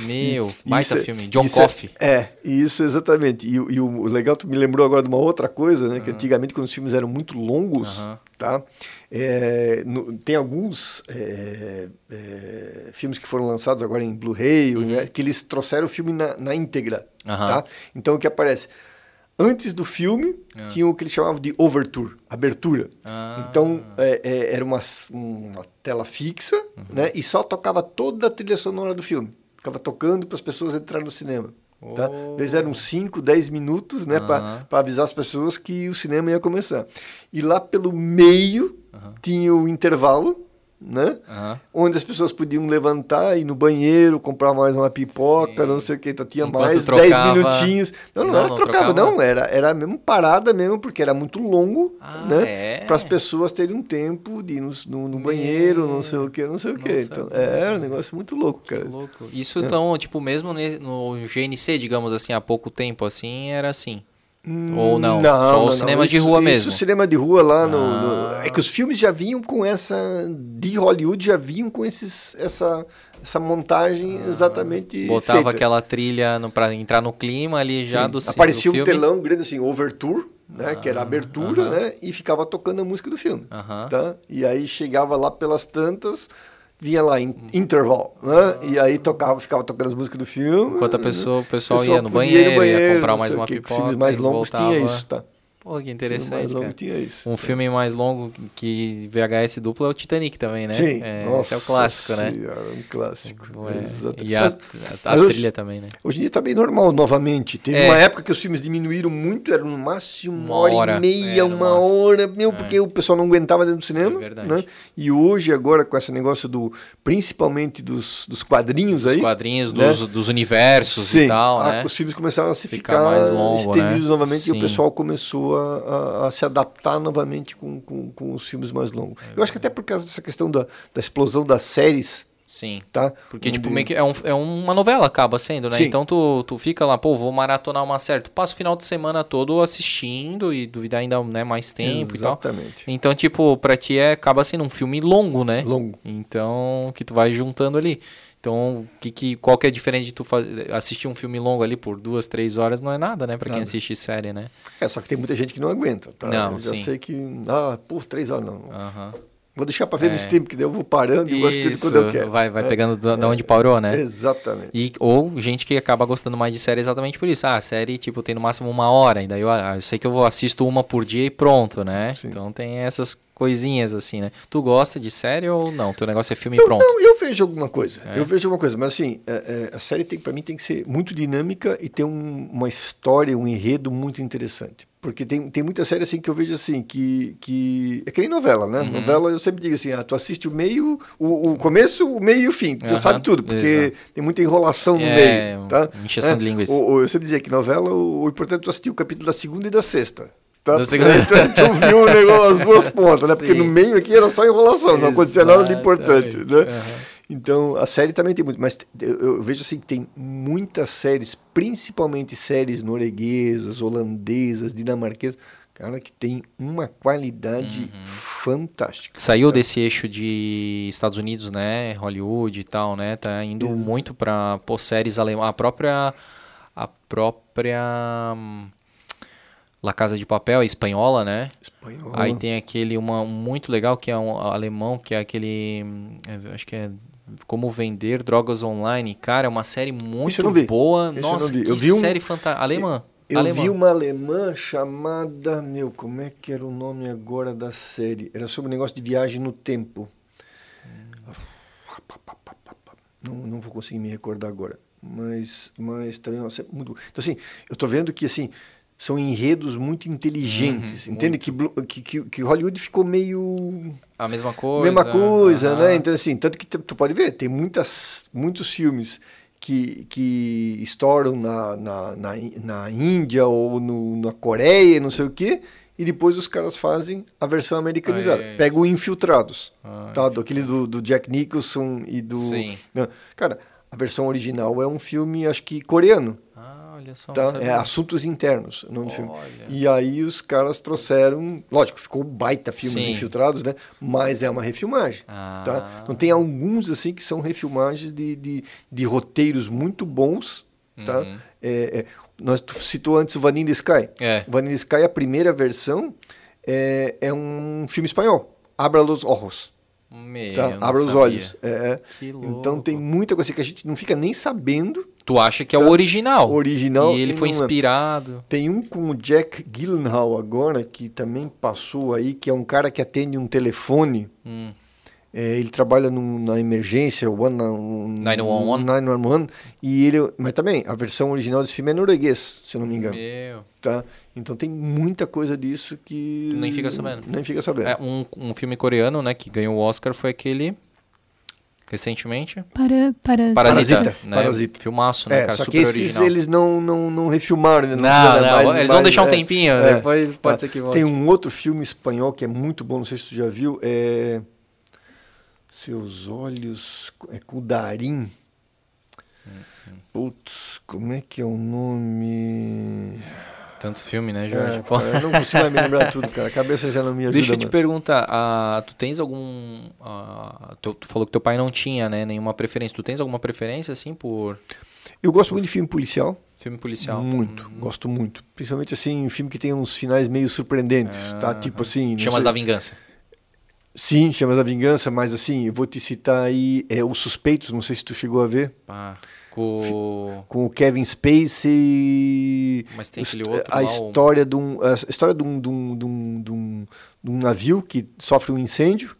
Meu, baita Isso é- filme. John é- Coffey. É, isso exatamente. E, o- e o legal, tu me lembrou agora de uma outra coisa, né? Que Ah. antigamente, quando os filmes eram muito longos, Aham. tá? É, no- tem alguns é, é, filmes que foram lançados agora em Blu-ray, né, que eles trouxeram o filme na, na íntegra, Uhum. Tá? Então, o que aparece? Antes do filme, tinha o que eles chamavam de overture, abertura. Ah. Então, é, é, era uma, uma tela fixa, Uhum. né? E só tocava toda a trilha sonora do filme. Ficava tocando para as pessoas entrarem no cinema. Tá? Oh. Às vezes eram 5, 10 minutos, né? Aham. Para avisar as pessoas que o cinema ia começar. E lá pelo meio tinha o intervalo, né? Aham. Onde as pessoas podiam levantar, ir no banheiro, comprar mais uma pipoca, Sim. não sei o que. Então tinha Enquanto mais trocava- 10 minutinhos. Não, não, Não, era não trocava, trocava? não. Era, era mesmo parada mesmo, porque era muito longo, Ah, né? é? Para as pessoas terem um tempo de ir no, no, no banheiro, não sei o que, não sei o que. Então, é, era um negócio muito louco, cara. Louco. Isso então, tipo, mesmo no GNC, digamos assim, há pouco tempo, assim, era assim. Ou não? Só o cinema de Isso- rua isso, mesmo. cinema de rua lá no, no- Ah. É que os filmes já vinham com essa. De Hollywood já vinham com esses, essa, essa montagem exatamente. Ah. Botava feita. aquela trilha no, pra entrar no clima ali já Sim. do, ci- Aparecia do um telão grande assim, overture, né? que era a abertura, né? E ficava tocando a música do filme. Tá? E aí chegava lá pelas tantas, vinha lá em interval, né? E aí tocava, ficava tocando as músicas do filme. Enquanto a pessoa, o pessoal, pessoal ia no podia ir banheiro, ia comprar mais uma que pipoca. Os filmes mais longos tinha voltava. isso, tá? Pô, que interessante, isso. Um filme mais longo que VHS duplo é o Titanic também, né? Sim, É, nossa esse é o clássico, né? senhora, um clássico. É, exato. E a, a- a mas hoje- trilha também, né? Hoje em dia tá bem normal novamente. Teve É. uma época que os filmes diminuíram muito, era no máximo uma, hora, hora, e meia, é, no uma máximo. hora, meu, porque o pessoal não aguentava dentro do cinema. É verdade. né? E hoje, agora, com esse negócio do. Principalmente dos, dos quadrinhos Os aí. quadrinhos né? dos, dos universos Sim, e tal, a- né? os filmes começaram a se Ficar ficar, mais longo, estendidos né? novamente e Sim. o pessoal começou a, a- a se adaptar novamente com, com, com os filmes mais longos. É Eu acho que até por causa dessa questão da, da explosão das séries, Sim. tá? Porque, tipo, Onde- meio que é, um- é uma novela, acaba sendo, né? Sim. Então tu, tu fica lá, pô, vou maratonar uma série. Tu passa o final de semana todo assistindo e duvidar ainda né, mais tempo e tal. Exatamente. Então, tipo, pra ti é, acaba sendo um filme longo, né? Longo. Então, que tu vai juntando ali. Então, que, que, qual que é a diferença de tu faz- assistir um filme longo ali por duas, três horas? Não é nada, né? Pra quem assiste série, né? É, só que tem muita gente que não aguenta, tá? Não, eu já sim. sei que, ah, por três horas não. Vou deixar pra ver É. no stream, que daí eu vou parando e assistindo Isso, quando eu quero. vai, vai É, pegando da, da onde parou, né? Exatamente. E, ou gente que acaba gostando mais de série exatamente por isso. Ah, a série, tipo, tem no máximo uma hora. E daí eu, ah, eu sei que eu vou assisto uma por dia e pronto, né? Sim. Então tem essas coisinhas assim, né? Tu gosta de série ou não? Teu negócio é filme Eu, pronto. não, eu vejo alguma coisa. É? Eu vejo alguma coisa. Mas assim, é, é, a série tem, para mim tem que ser muito dinâmica e ter um- uma história, um enredo muito interessante. Porque tem, tem muita série assim que eu vejo assim, que, que. É que nem novela, né? Uhum. Novela eu sempre digo assim, ah, tu assiste o meio, o, o começo, o meio e o fim. Tu Aham, sabe tudo, porque exato. tem muita enrolação no É, meio. Tá? encheção de linguiça. Eu sempre dizia que novela, o, o importante é tu assistir o capítulo da segunda e da sexta. Tá? Da segunda- tu, viu o negócio, as duas pontas, né? Porque Sim. no meio aqui era só enrolação, não acontecia nada de importante. Né? Aham. Então, a série também tem muito, mas eu, eu vejo assim que tem muitas séries, principalmente séries norueguesas, holandesas, dinamarquesas, cara, que tem uma qualidade Uhum. fantástica. Saiu desse eixo de Estados Unidos, né? Hollywood e tal, né? Tá indo muito pra pô, séries alemãs. A própria. A própria. La Casa de Papel, é espanhola, né? Espanhol. Aí tem aquele uma um muito legal que é um alemão, que é aquele. é, acho que é Como Vender Drogas Online. Cara, é uma série muito eu boa. Esse eu Nossa, que Eu vi um- série fantástica. Alemã. Eu alemã. vi uma alemã chamada. Meu, como é que era o nome agora da série? Era sobre um negócio de viagem no tempo. Não, não vou conseguir me recordar agora. Mas, mas também é uma série muito. Então, assim, eu tô vendo que assim. São enredos muito inteligentes, Uhum, entende? Que, que, que, que Hollywood ficou meio A mesma coisa. mesma coisa, aham. né? Então, assim, tanto que tu pode ver, tem muitas, muitos filmes que, que estouram na, na, na, na Índia ou no, na Coreia, não sei o quê, e depois os caras fazem a versão americanizada. Ah, é Pega o Infiltrados, Ah, tá? Do, aquele do, do Jack Nicholson e do... Sim. Não, Cara, a versão original é um filme, acho que coreano, olha só. tá? É Assuntos Internos, o nome do filme. E aí os caras trouxeram... Lógico, ficou baita filme Sim. Infiltrados, né? Mas é uma refilmagem. Ah. Tá? Então tem alguns assim que são refilmagens de, de, de roteiros muito bons. Tá? Uhum. É, é, nós tu citou antes o Vanilla Sky. É. Vanilla Sky, a primeira versão, é, é um filme espanhol. Abra los ojos. Meu, Tá? Abra os sabia. olhos. É. Que Então tem muita coisa que a gente não fica nem sabendo. Tu acha que é o Tá. original? Original E ele foi inspirado. Tem um com o Jack Gyllenhaal agora, que também passou aí, que é um cara que atende um telefone. Hum. É, ele trabalha num- na emergência, one, um, 911. 911, e ele, mas também a versão original desse filme é norueguês, se eu não me engano, Meu. tá? Então tem muita coisa disso que Nem fica sabendo. Nem fica sabendo. É, um, um filme coreano, né, que ganhou o Oscar foi aquele recentemente. Para, para Parasita, Parasita, né? Parasita. Filmaço, né, É, cara, só que super esses original. eles não, não, não refilmaram, né? Não, fizeram não, mais- eles vão mais- deixar um é, tempinho, é, depois pode tá. ser que volte. Tem um outro filme espanhol que é muito bom, não sei se tu já viu, é Seus Olhos, é com o Darim. Putz, como é que é o nome? Tanto filme, né, Jorge? É, Pô. cara, eu não consigo me lembrar tudo, cara. A cabeça já não me ajuda. Deixa eu te mano. perguntar, ah, tu tens algum... ah, tu, tu falou que teu pai não tinha, né, nenhuma preferência. Tu tens alguma preferência, assim, por Eu gosto muito de filme policial. filme policial? Muito, gosto muito. Principalmente assim, um filme que tem uns finais meio surpreendentes, tá? Tipo assim. Chamas sei- da Vingança. Sim, Chamas da Vingança, mas assim, eu vou te citar aí é, Os Suspeitos, não sei se tu chegou a ver, Ah, com... com o Kevin Spacey. Mas tem aquele outro a história de um, a história de um, de um, de um, de um, de um navio que sofre um incêndio.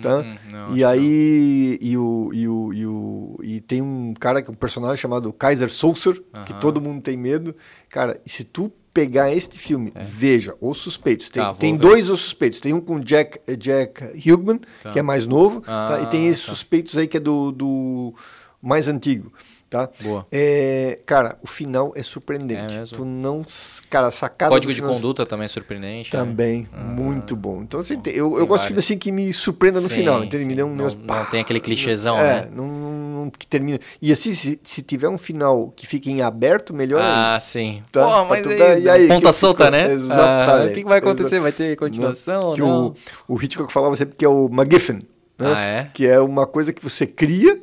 Tá? Hum, não, acho e que aí e o, e o, e o e tem um cara que é um personagem chamado Kaiser Soucer que Aham. todo mundo tem medo cara se tu pegar este filme veja os suspeitos tem, É. Tá, tem ver. dois os suspeitos tem um com Jack Jack Hugman Tá. que é mais novo? Ah, e tem esses tá. suspeitos aí que é do, do mais antigo tá Boa. é, cara o final é surpreendente É tu não cara sacada Código de conduta também é surpreendente. né? também muito bom então assim, tem- eu, eu gosto de filme assim que me surpreenda no Sim, final entende me dê um Não- negócio, não pá, tem aquele clichêzão, é, né? Não, não- não- que termina. E assim, se, se tiver um final que fique em aberto, melhor. Ah, sim. Tá? Pô, mas aí, dar- e aí, ponta que solta, né? Exatamente. Ah, o que, que vai acontecer? Vai ter continuação que ou não? o, o Hitchcock falava sempre que é o MacGuffin. Né? Ah, é? Que é uma coisa que você cria,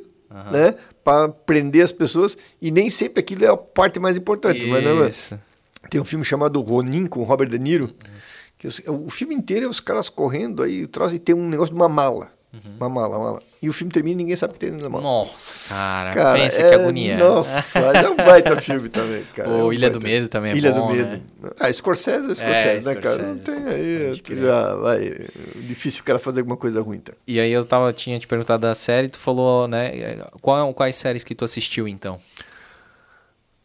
né? Para prender as pessoas. E nem sempre aquilo é a parte mais importante. Mas não é- Isso. tem um filme chamado Ronin com Robert De Niro. Que o filme inteiro é os caras correndo aí, o troço, e tem um negócio de uma mala. Uma mala, uma mala. E o filme termina e ninguém sabe o que tem dentro da mala. Nossa, cara, Cara, pensa é- que agonia. Nossa, é um baita filme também, cara. O é um Ilha do baita. Medo também é Ilha bom, do Medo. né? Ah, Scorsese é Scorsese, né, cara? Não Scorsese. tem aí, já vai. Difícil o cara fazer alguma coisa ruim, tá? E aí eu tava, tinha te perguntado da série, tu falou, né? Qual, quais séries que tu assistiu então?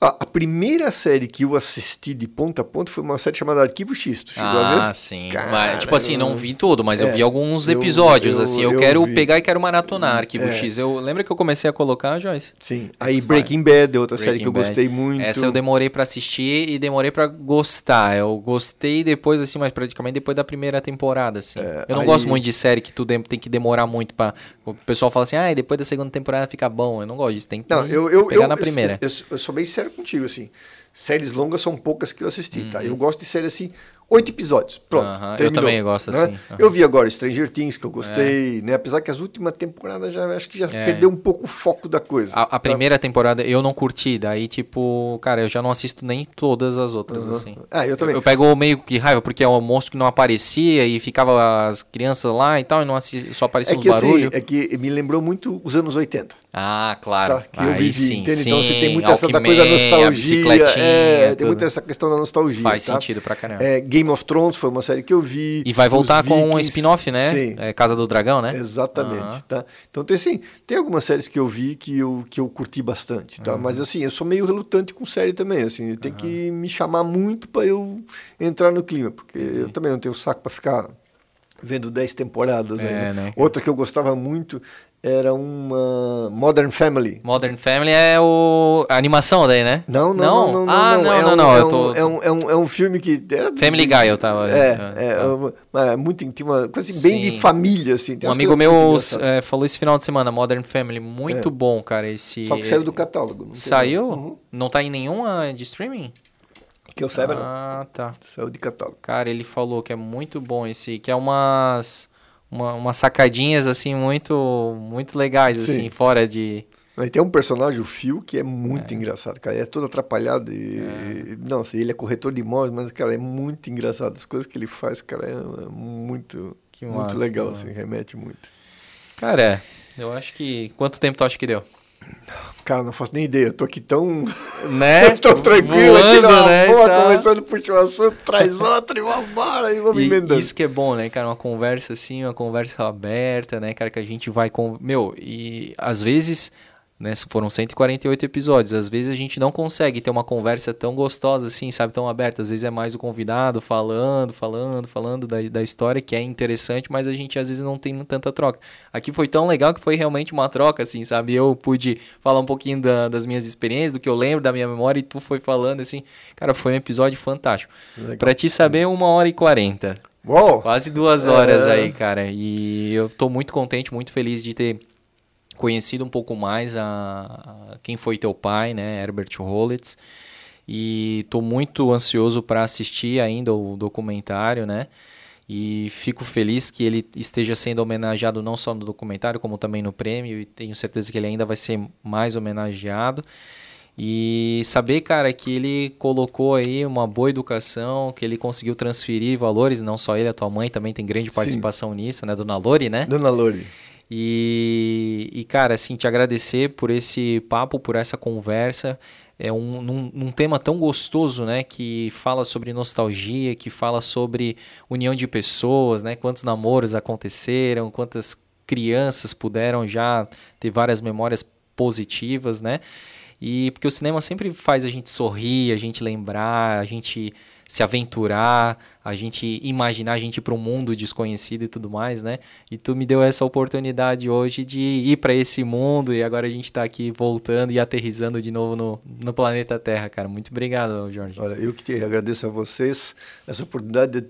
A, primeira série que eu assisti de ponta a ponta foi uma série chamada Arquivo X, tu chegou a ver? Ah, sim. Cara, Mas, tipo assim, não eu- vi tudo, mas eu É, vi alguns eu- episódios, eu- assim. Eu, eu quero vi. pegar e quero maratonar Arquivo É. X. Eu lembro que eu comecei a colocar, Joyce? Sim. Aí. Breaking Bad é outra série que eu Breaking gostei Bad. muito. Essa eu demorei pra assistir e demorei pra gostar. Eu gostei depois, assim, mas praticamente depois da primeira temporada, assim. eu não aí- gosto muito de série que tu tem que demorar muito pra... O pessoal fala assim, ah, e depois da segunda temporada fica bom. Eu não gosto disso, tem que Não, eu, eu, pegar eu, na eu- primeira. Eu, eu sou bem sério contigo, assim. Séries longas são poucas que eu assisti, Uhum. tá? Eu gosto de série assim, oito episódios. Pronto. Aham, eu também gosto né? assim, aham. Eu vi agora Stranger Things, que eu gostei, né? Apesar que as últimas temporadas já acho que já É. perdeu um pouco o foco da coisa. A, a primeira temporada eu não curti, daí tipo, cara, eu já não assisto nem todas as outras, assim. Ah, eu também. Eu pego meio que raiva, porque é um monstro que não aparecia e ficava as crianças lá e tal, e não assi- só aparecia É os que assim, barulhos. é que me lembrou muito os anos 80. Ah, claro. Tá, que eu vivi, sim, entende? sim. Então você tem muita essa da coisa da nostalgia. É, tem tudo. muita essa questão da nostalgia. Faz tá? sentido pra caramba. É, Game of Thrones foi uma série que eu vi. E vai voltar com um spin-off, né? Sim. É Casa do Dragão, né? Exatamente, Aham. tá? Então tem assim, tem algumas séries que eu vi que eu, que eu curti bastante, tá? Mas assim, eu sou meio relutante com série também, assim, tem que me chamar muito para eu entrar no clima, porque eu também não tenho saco para ficar vendo 10 temporadas aí, É, né? né? Outra que eu gostava muito era uma Modern Family. Modern Family é o... a animação daí, né? Não, não, não, não. ah, não, é não, um, não. É um, tô... é, um, é, um, é um filme que... Era Family Guy eu tava... É, ah, é, tá. uma- uma- muito, tinha uma coisa assim, bem Sim. de família, assim. Um amigo meu é, falou esse final de semana, Modern Family, muito É. bom, cara, esse... Só que saiu do catálogo. não Saiu? Uhum. Não tá em nenhuma de streaming? Que eu saiba, não. Ah, tá. Saiu de catálogo. Cara, ele falou que é muito bom esse, que é umas uma, umas sacadinhas assim muito muito legais Sim. assim, fora de Aí tem um personagem, o Phil, que é muito engraçado, cara. É todo atrapalhado e... e- Não, assim, ele é corretor de imóveis, mas, cara, é muito engraçado. As coisas que ele faz, cara, é, é muito, Que muito massa, legal, assim, remete muito. Cara, é, eu acho que quanto tempo tu acha que deu? Cara, não faço nem ideia. Eu tô aqui tão, Né? tão tranquilo aqui Voando, na né, boa, tá. começando a puxar um assunto, traz outro e vambora, e vamos E emendando. isso que é bom, né, cara? Uma conversa assim, uma conversa aberta, né, cara? Que a gente vai com. Meu, e às vezes, né? Foram 148 episódios. Às vezes a gente não consegue ter uma conversa tão gostosa assim, sabe? Tão aberta. Às vezes é mais o convidado falando, falando, falando da, da história, que é interessante, mas a gente às vezes não tem tanta troca. Aqui foi tão legal que foi realmente uma troca, assim, sabe? Eu pude falar um pouquinho da- das minhas experiências, do que eu lembro da minha memória, e tu foi falando, assim. Cara, foi um episódio fantástico. Pra te saber, uma hora e quarenta. Quase duas horas É. aí, cara. E eu tô muito contente, muito feliz de ter conhecido um pouco mais a, a quem foi teu pai, né, Herbert Holitz. E tô muito ansioso para assistir ainda o documentário, né? E fico feliz que ele esteja sendo homenageado não só no documentário, como também no prêmio. E tenho certeza que ele ainda vai ser mais homenageado. E saber, cara, que ele colocou aí uma boa educação, que ele conseguiu transferir valores, não só ele, a tua mãe também tem grande participação nisso, né? Dona Lori, né? Dona Lori. E, e, cara, assim, te agradecer por esse papo, por essa conversa. É um, num, num tema tão gostoso, né? Que fala sobre nostalgia, que fala sobre união de pessoas, né? Quantos namoros aconteceram, quantas crianças puderam já ter várias memórias positivas, né? E porque o cinema sempre faz a gente sorrir, a gente lembrar, a gente se aventurar, a gente imaginar a gente para um mundo desconhecido e tudo mais, né? E tu me deu essa oportunidade hoje de ir para esse mundo e agora a gente tá aqui voltando e aterrizando de novo no, no planeta Terra, cara. Muito obrigado, Jorge. Olha, eu que agradeço a vocês essa oportunidade de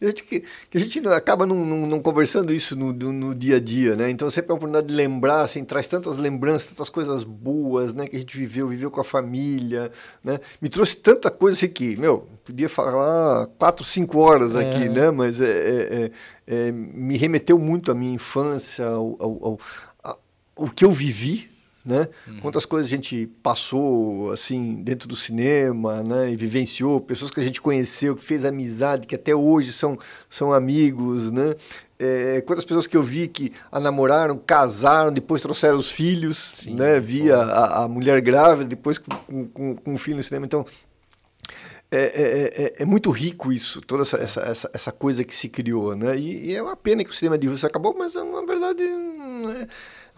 a gente, que, que a gente acaba não, não- não conversando isso no, no, no dia a dia, né? Então sempre é uma oportunidade de lembrar, assim, traz tantas lembranças, tantas coisas boas, né? Que a gente viveu, viveu com a família, né? Me trouxe tanta coisa assim que, meu, podia falar quatro, cinco horas aqui, É. né? Mas é, é- é- é, me remeteu muito à minha infância, ao, ao, ao, a- o que eu vivi, né? Quantas coisas a gente passou assim dentro do cinema, né? E vivenciou, pessoas que a gente conheceu, que fez amizade, que até hoje são, são amigos, né? É, quantas pessoas que eu vi que a namoraram, casaram, depois trouxeram os filhos, Sim, né? Vi a, a- mulher grávida, depois com, com, com um filho no cinema. Então, é, é, é, é muito rico isso, toda essa, essa, essa, essa coisa que se criou, né? E, e é uma pena que o cinema de Rússia acabou, mas na verdade hum, é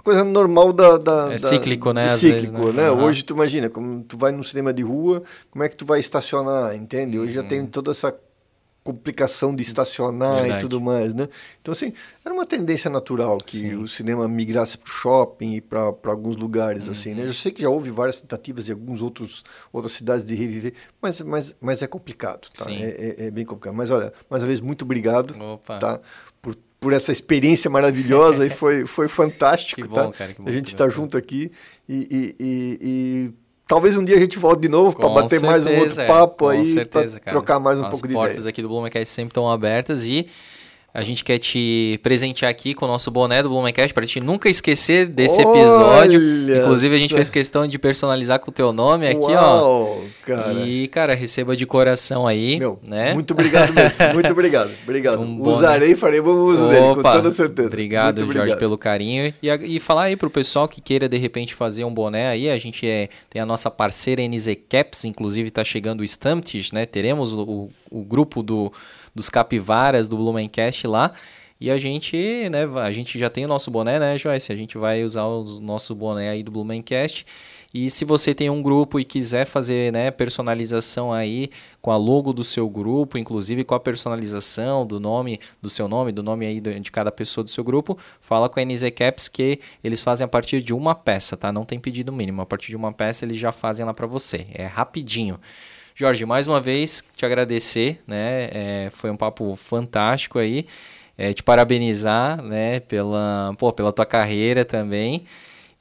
coisa normal da, da É da- cíclico, né, é às cíclico, vezes, né? né? Aham. Hoje tu imagina, como tu vai num cinema de rua, como é que tu vai estacionar, entende? Hoje já Uhum. tem toda essa complicação de estacionar Verdade. e tudo mais, né? Então assim, era uma tendência natural que Sim. o cinema migrasse para o shopping e para alguns lugares Uhum. assim, né? Eu sei que já houve várias tentativas de alguns outros outras cidades de reviver, mas mas, mas é complicado, tá? É, é- é bem complicado. Mas olha, mais uma vez muito obrigado, Opa. tá? Por, essa experiência maravilhosa e foi foi fantástico, Que bom, tá? cara, que bom a gente está junto aqui e, e- e- e talvez um dia a gente volte de novo para bater mais um outro certeza, é. papo Com aí, certeza, trocar mais um As pouco de portas ideia. aqui do Blumencast sempre estão abertas e a gente quer te presentear aqui com o nosso boné do Blumencast para te nunca esquecer desse episódio. Olha Inclusive a gente fez questão de personalizar com o teu nome aqui, ó. Uau, cara. E, cara, receba de coração aí, Meu, né? muito obrigado mesmo, muito obrigado, obrigado. Um Usarei e farei bom uso dele, com toda certeza. Obrigado, Muito Jorge, obrigado. pelo carinho. E, e falar aí pro pessoal que queira, de repente, fazer um boné aí. A gente é, tem a nossa parceira NZ Caps, inclusive tá chegando o Stamptish, né? Teremos o, o, o grupo do, dos capivaras do Blumencast lá. E a gente, né, a gente já tem o nosso boné, né, Joyce? A gente vai usar o nosso boné aí do Blumencast. E se você tem um grupo e quiser fazer né, personalização aí com a logo do seu grupo, inclusive com a personalização do nome, do seu nome, do nome aí de cada pessoa do seu grupo, fala com a NZ Caps que eles fazem a partir de uma peça, tá? Não tem pedido mínimo. A partir de uma peça eles já fazem lá para você. É rapidinho. Jorge, mais uma vez te agradecer, né? É, foi um papo fantástico aí. É, te parabenizar, né? Pela, pô, pela tua carreira também.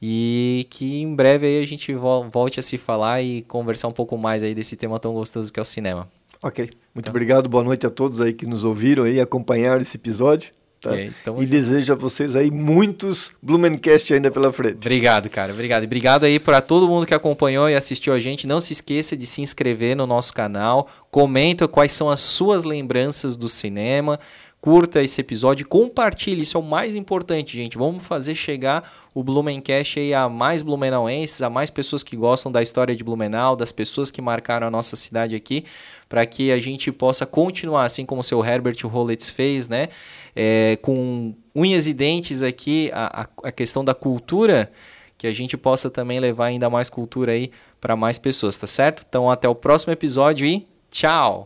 E que em breve aí a gente volte a se falar e conversar um pouco mais aí desse tema tão gostoso que é o cinema. Ok. Muito então. obrigado. Boa noite a todos aí que nos ouviram aí, acompanharam esse episódio. Tá? Okay, então e desejo a vocês aí muitos Blumencast ainda pela frente. Obrigado, cara. Obrigado. E obrigado aí para todo mundo que acompanhou e assistiu a gente. Não se esqueça de se inscrever no nosso canal. Comenta quais são as suas lembranças do cinema curta esse episódio, compartilhe, isso é o mais importante, gente. Vamos fazer chegar o Blumencast aí a mais blumenauenses, a mais pessoas que gostam da história de Blumenau, das pessoas que marcaram a nossa cidade aqui, para que a gente possa continuar, assim como o seu Herbert Rollets fez, né? É, com unhas e dentes aqui, a, a questão da cultura, que a gente possa também levar ainda mais cultura aí para mais pessoas, tá certo? Então até o próximo episódio e tchau!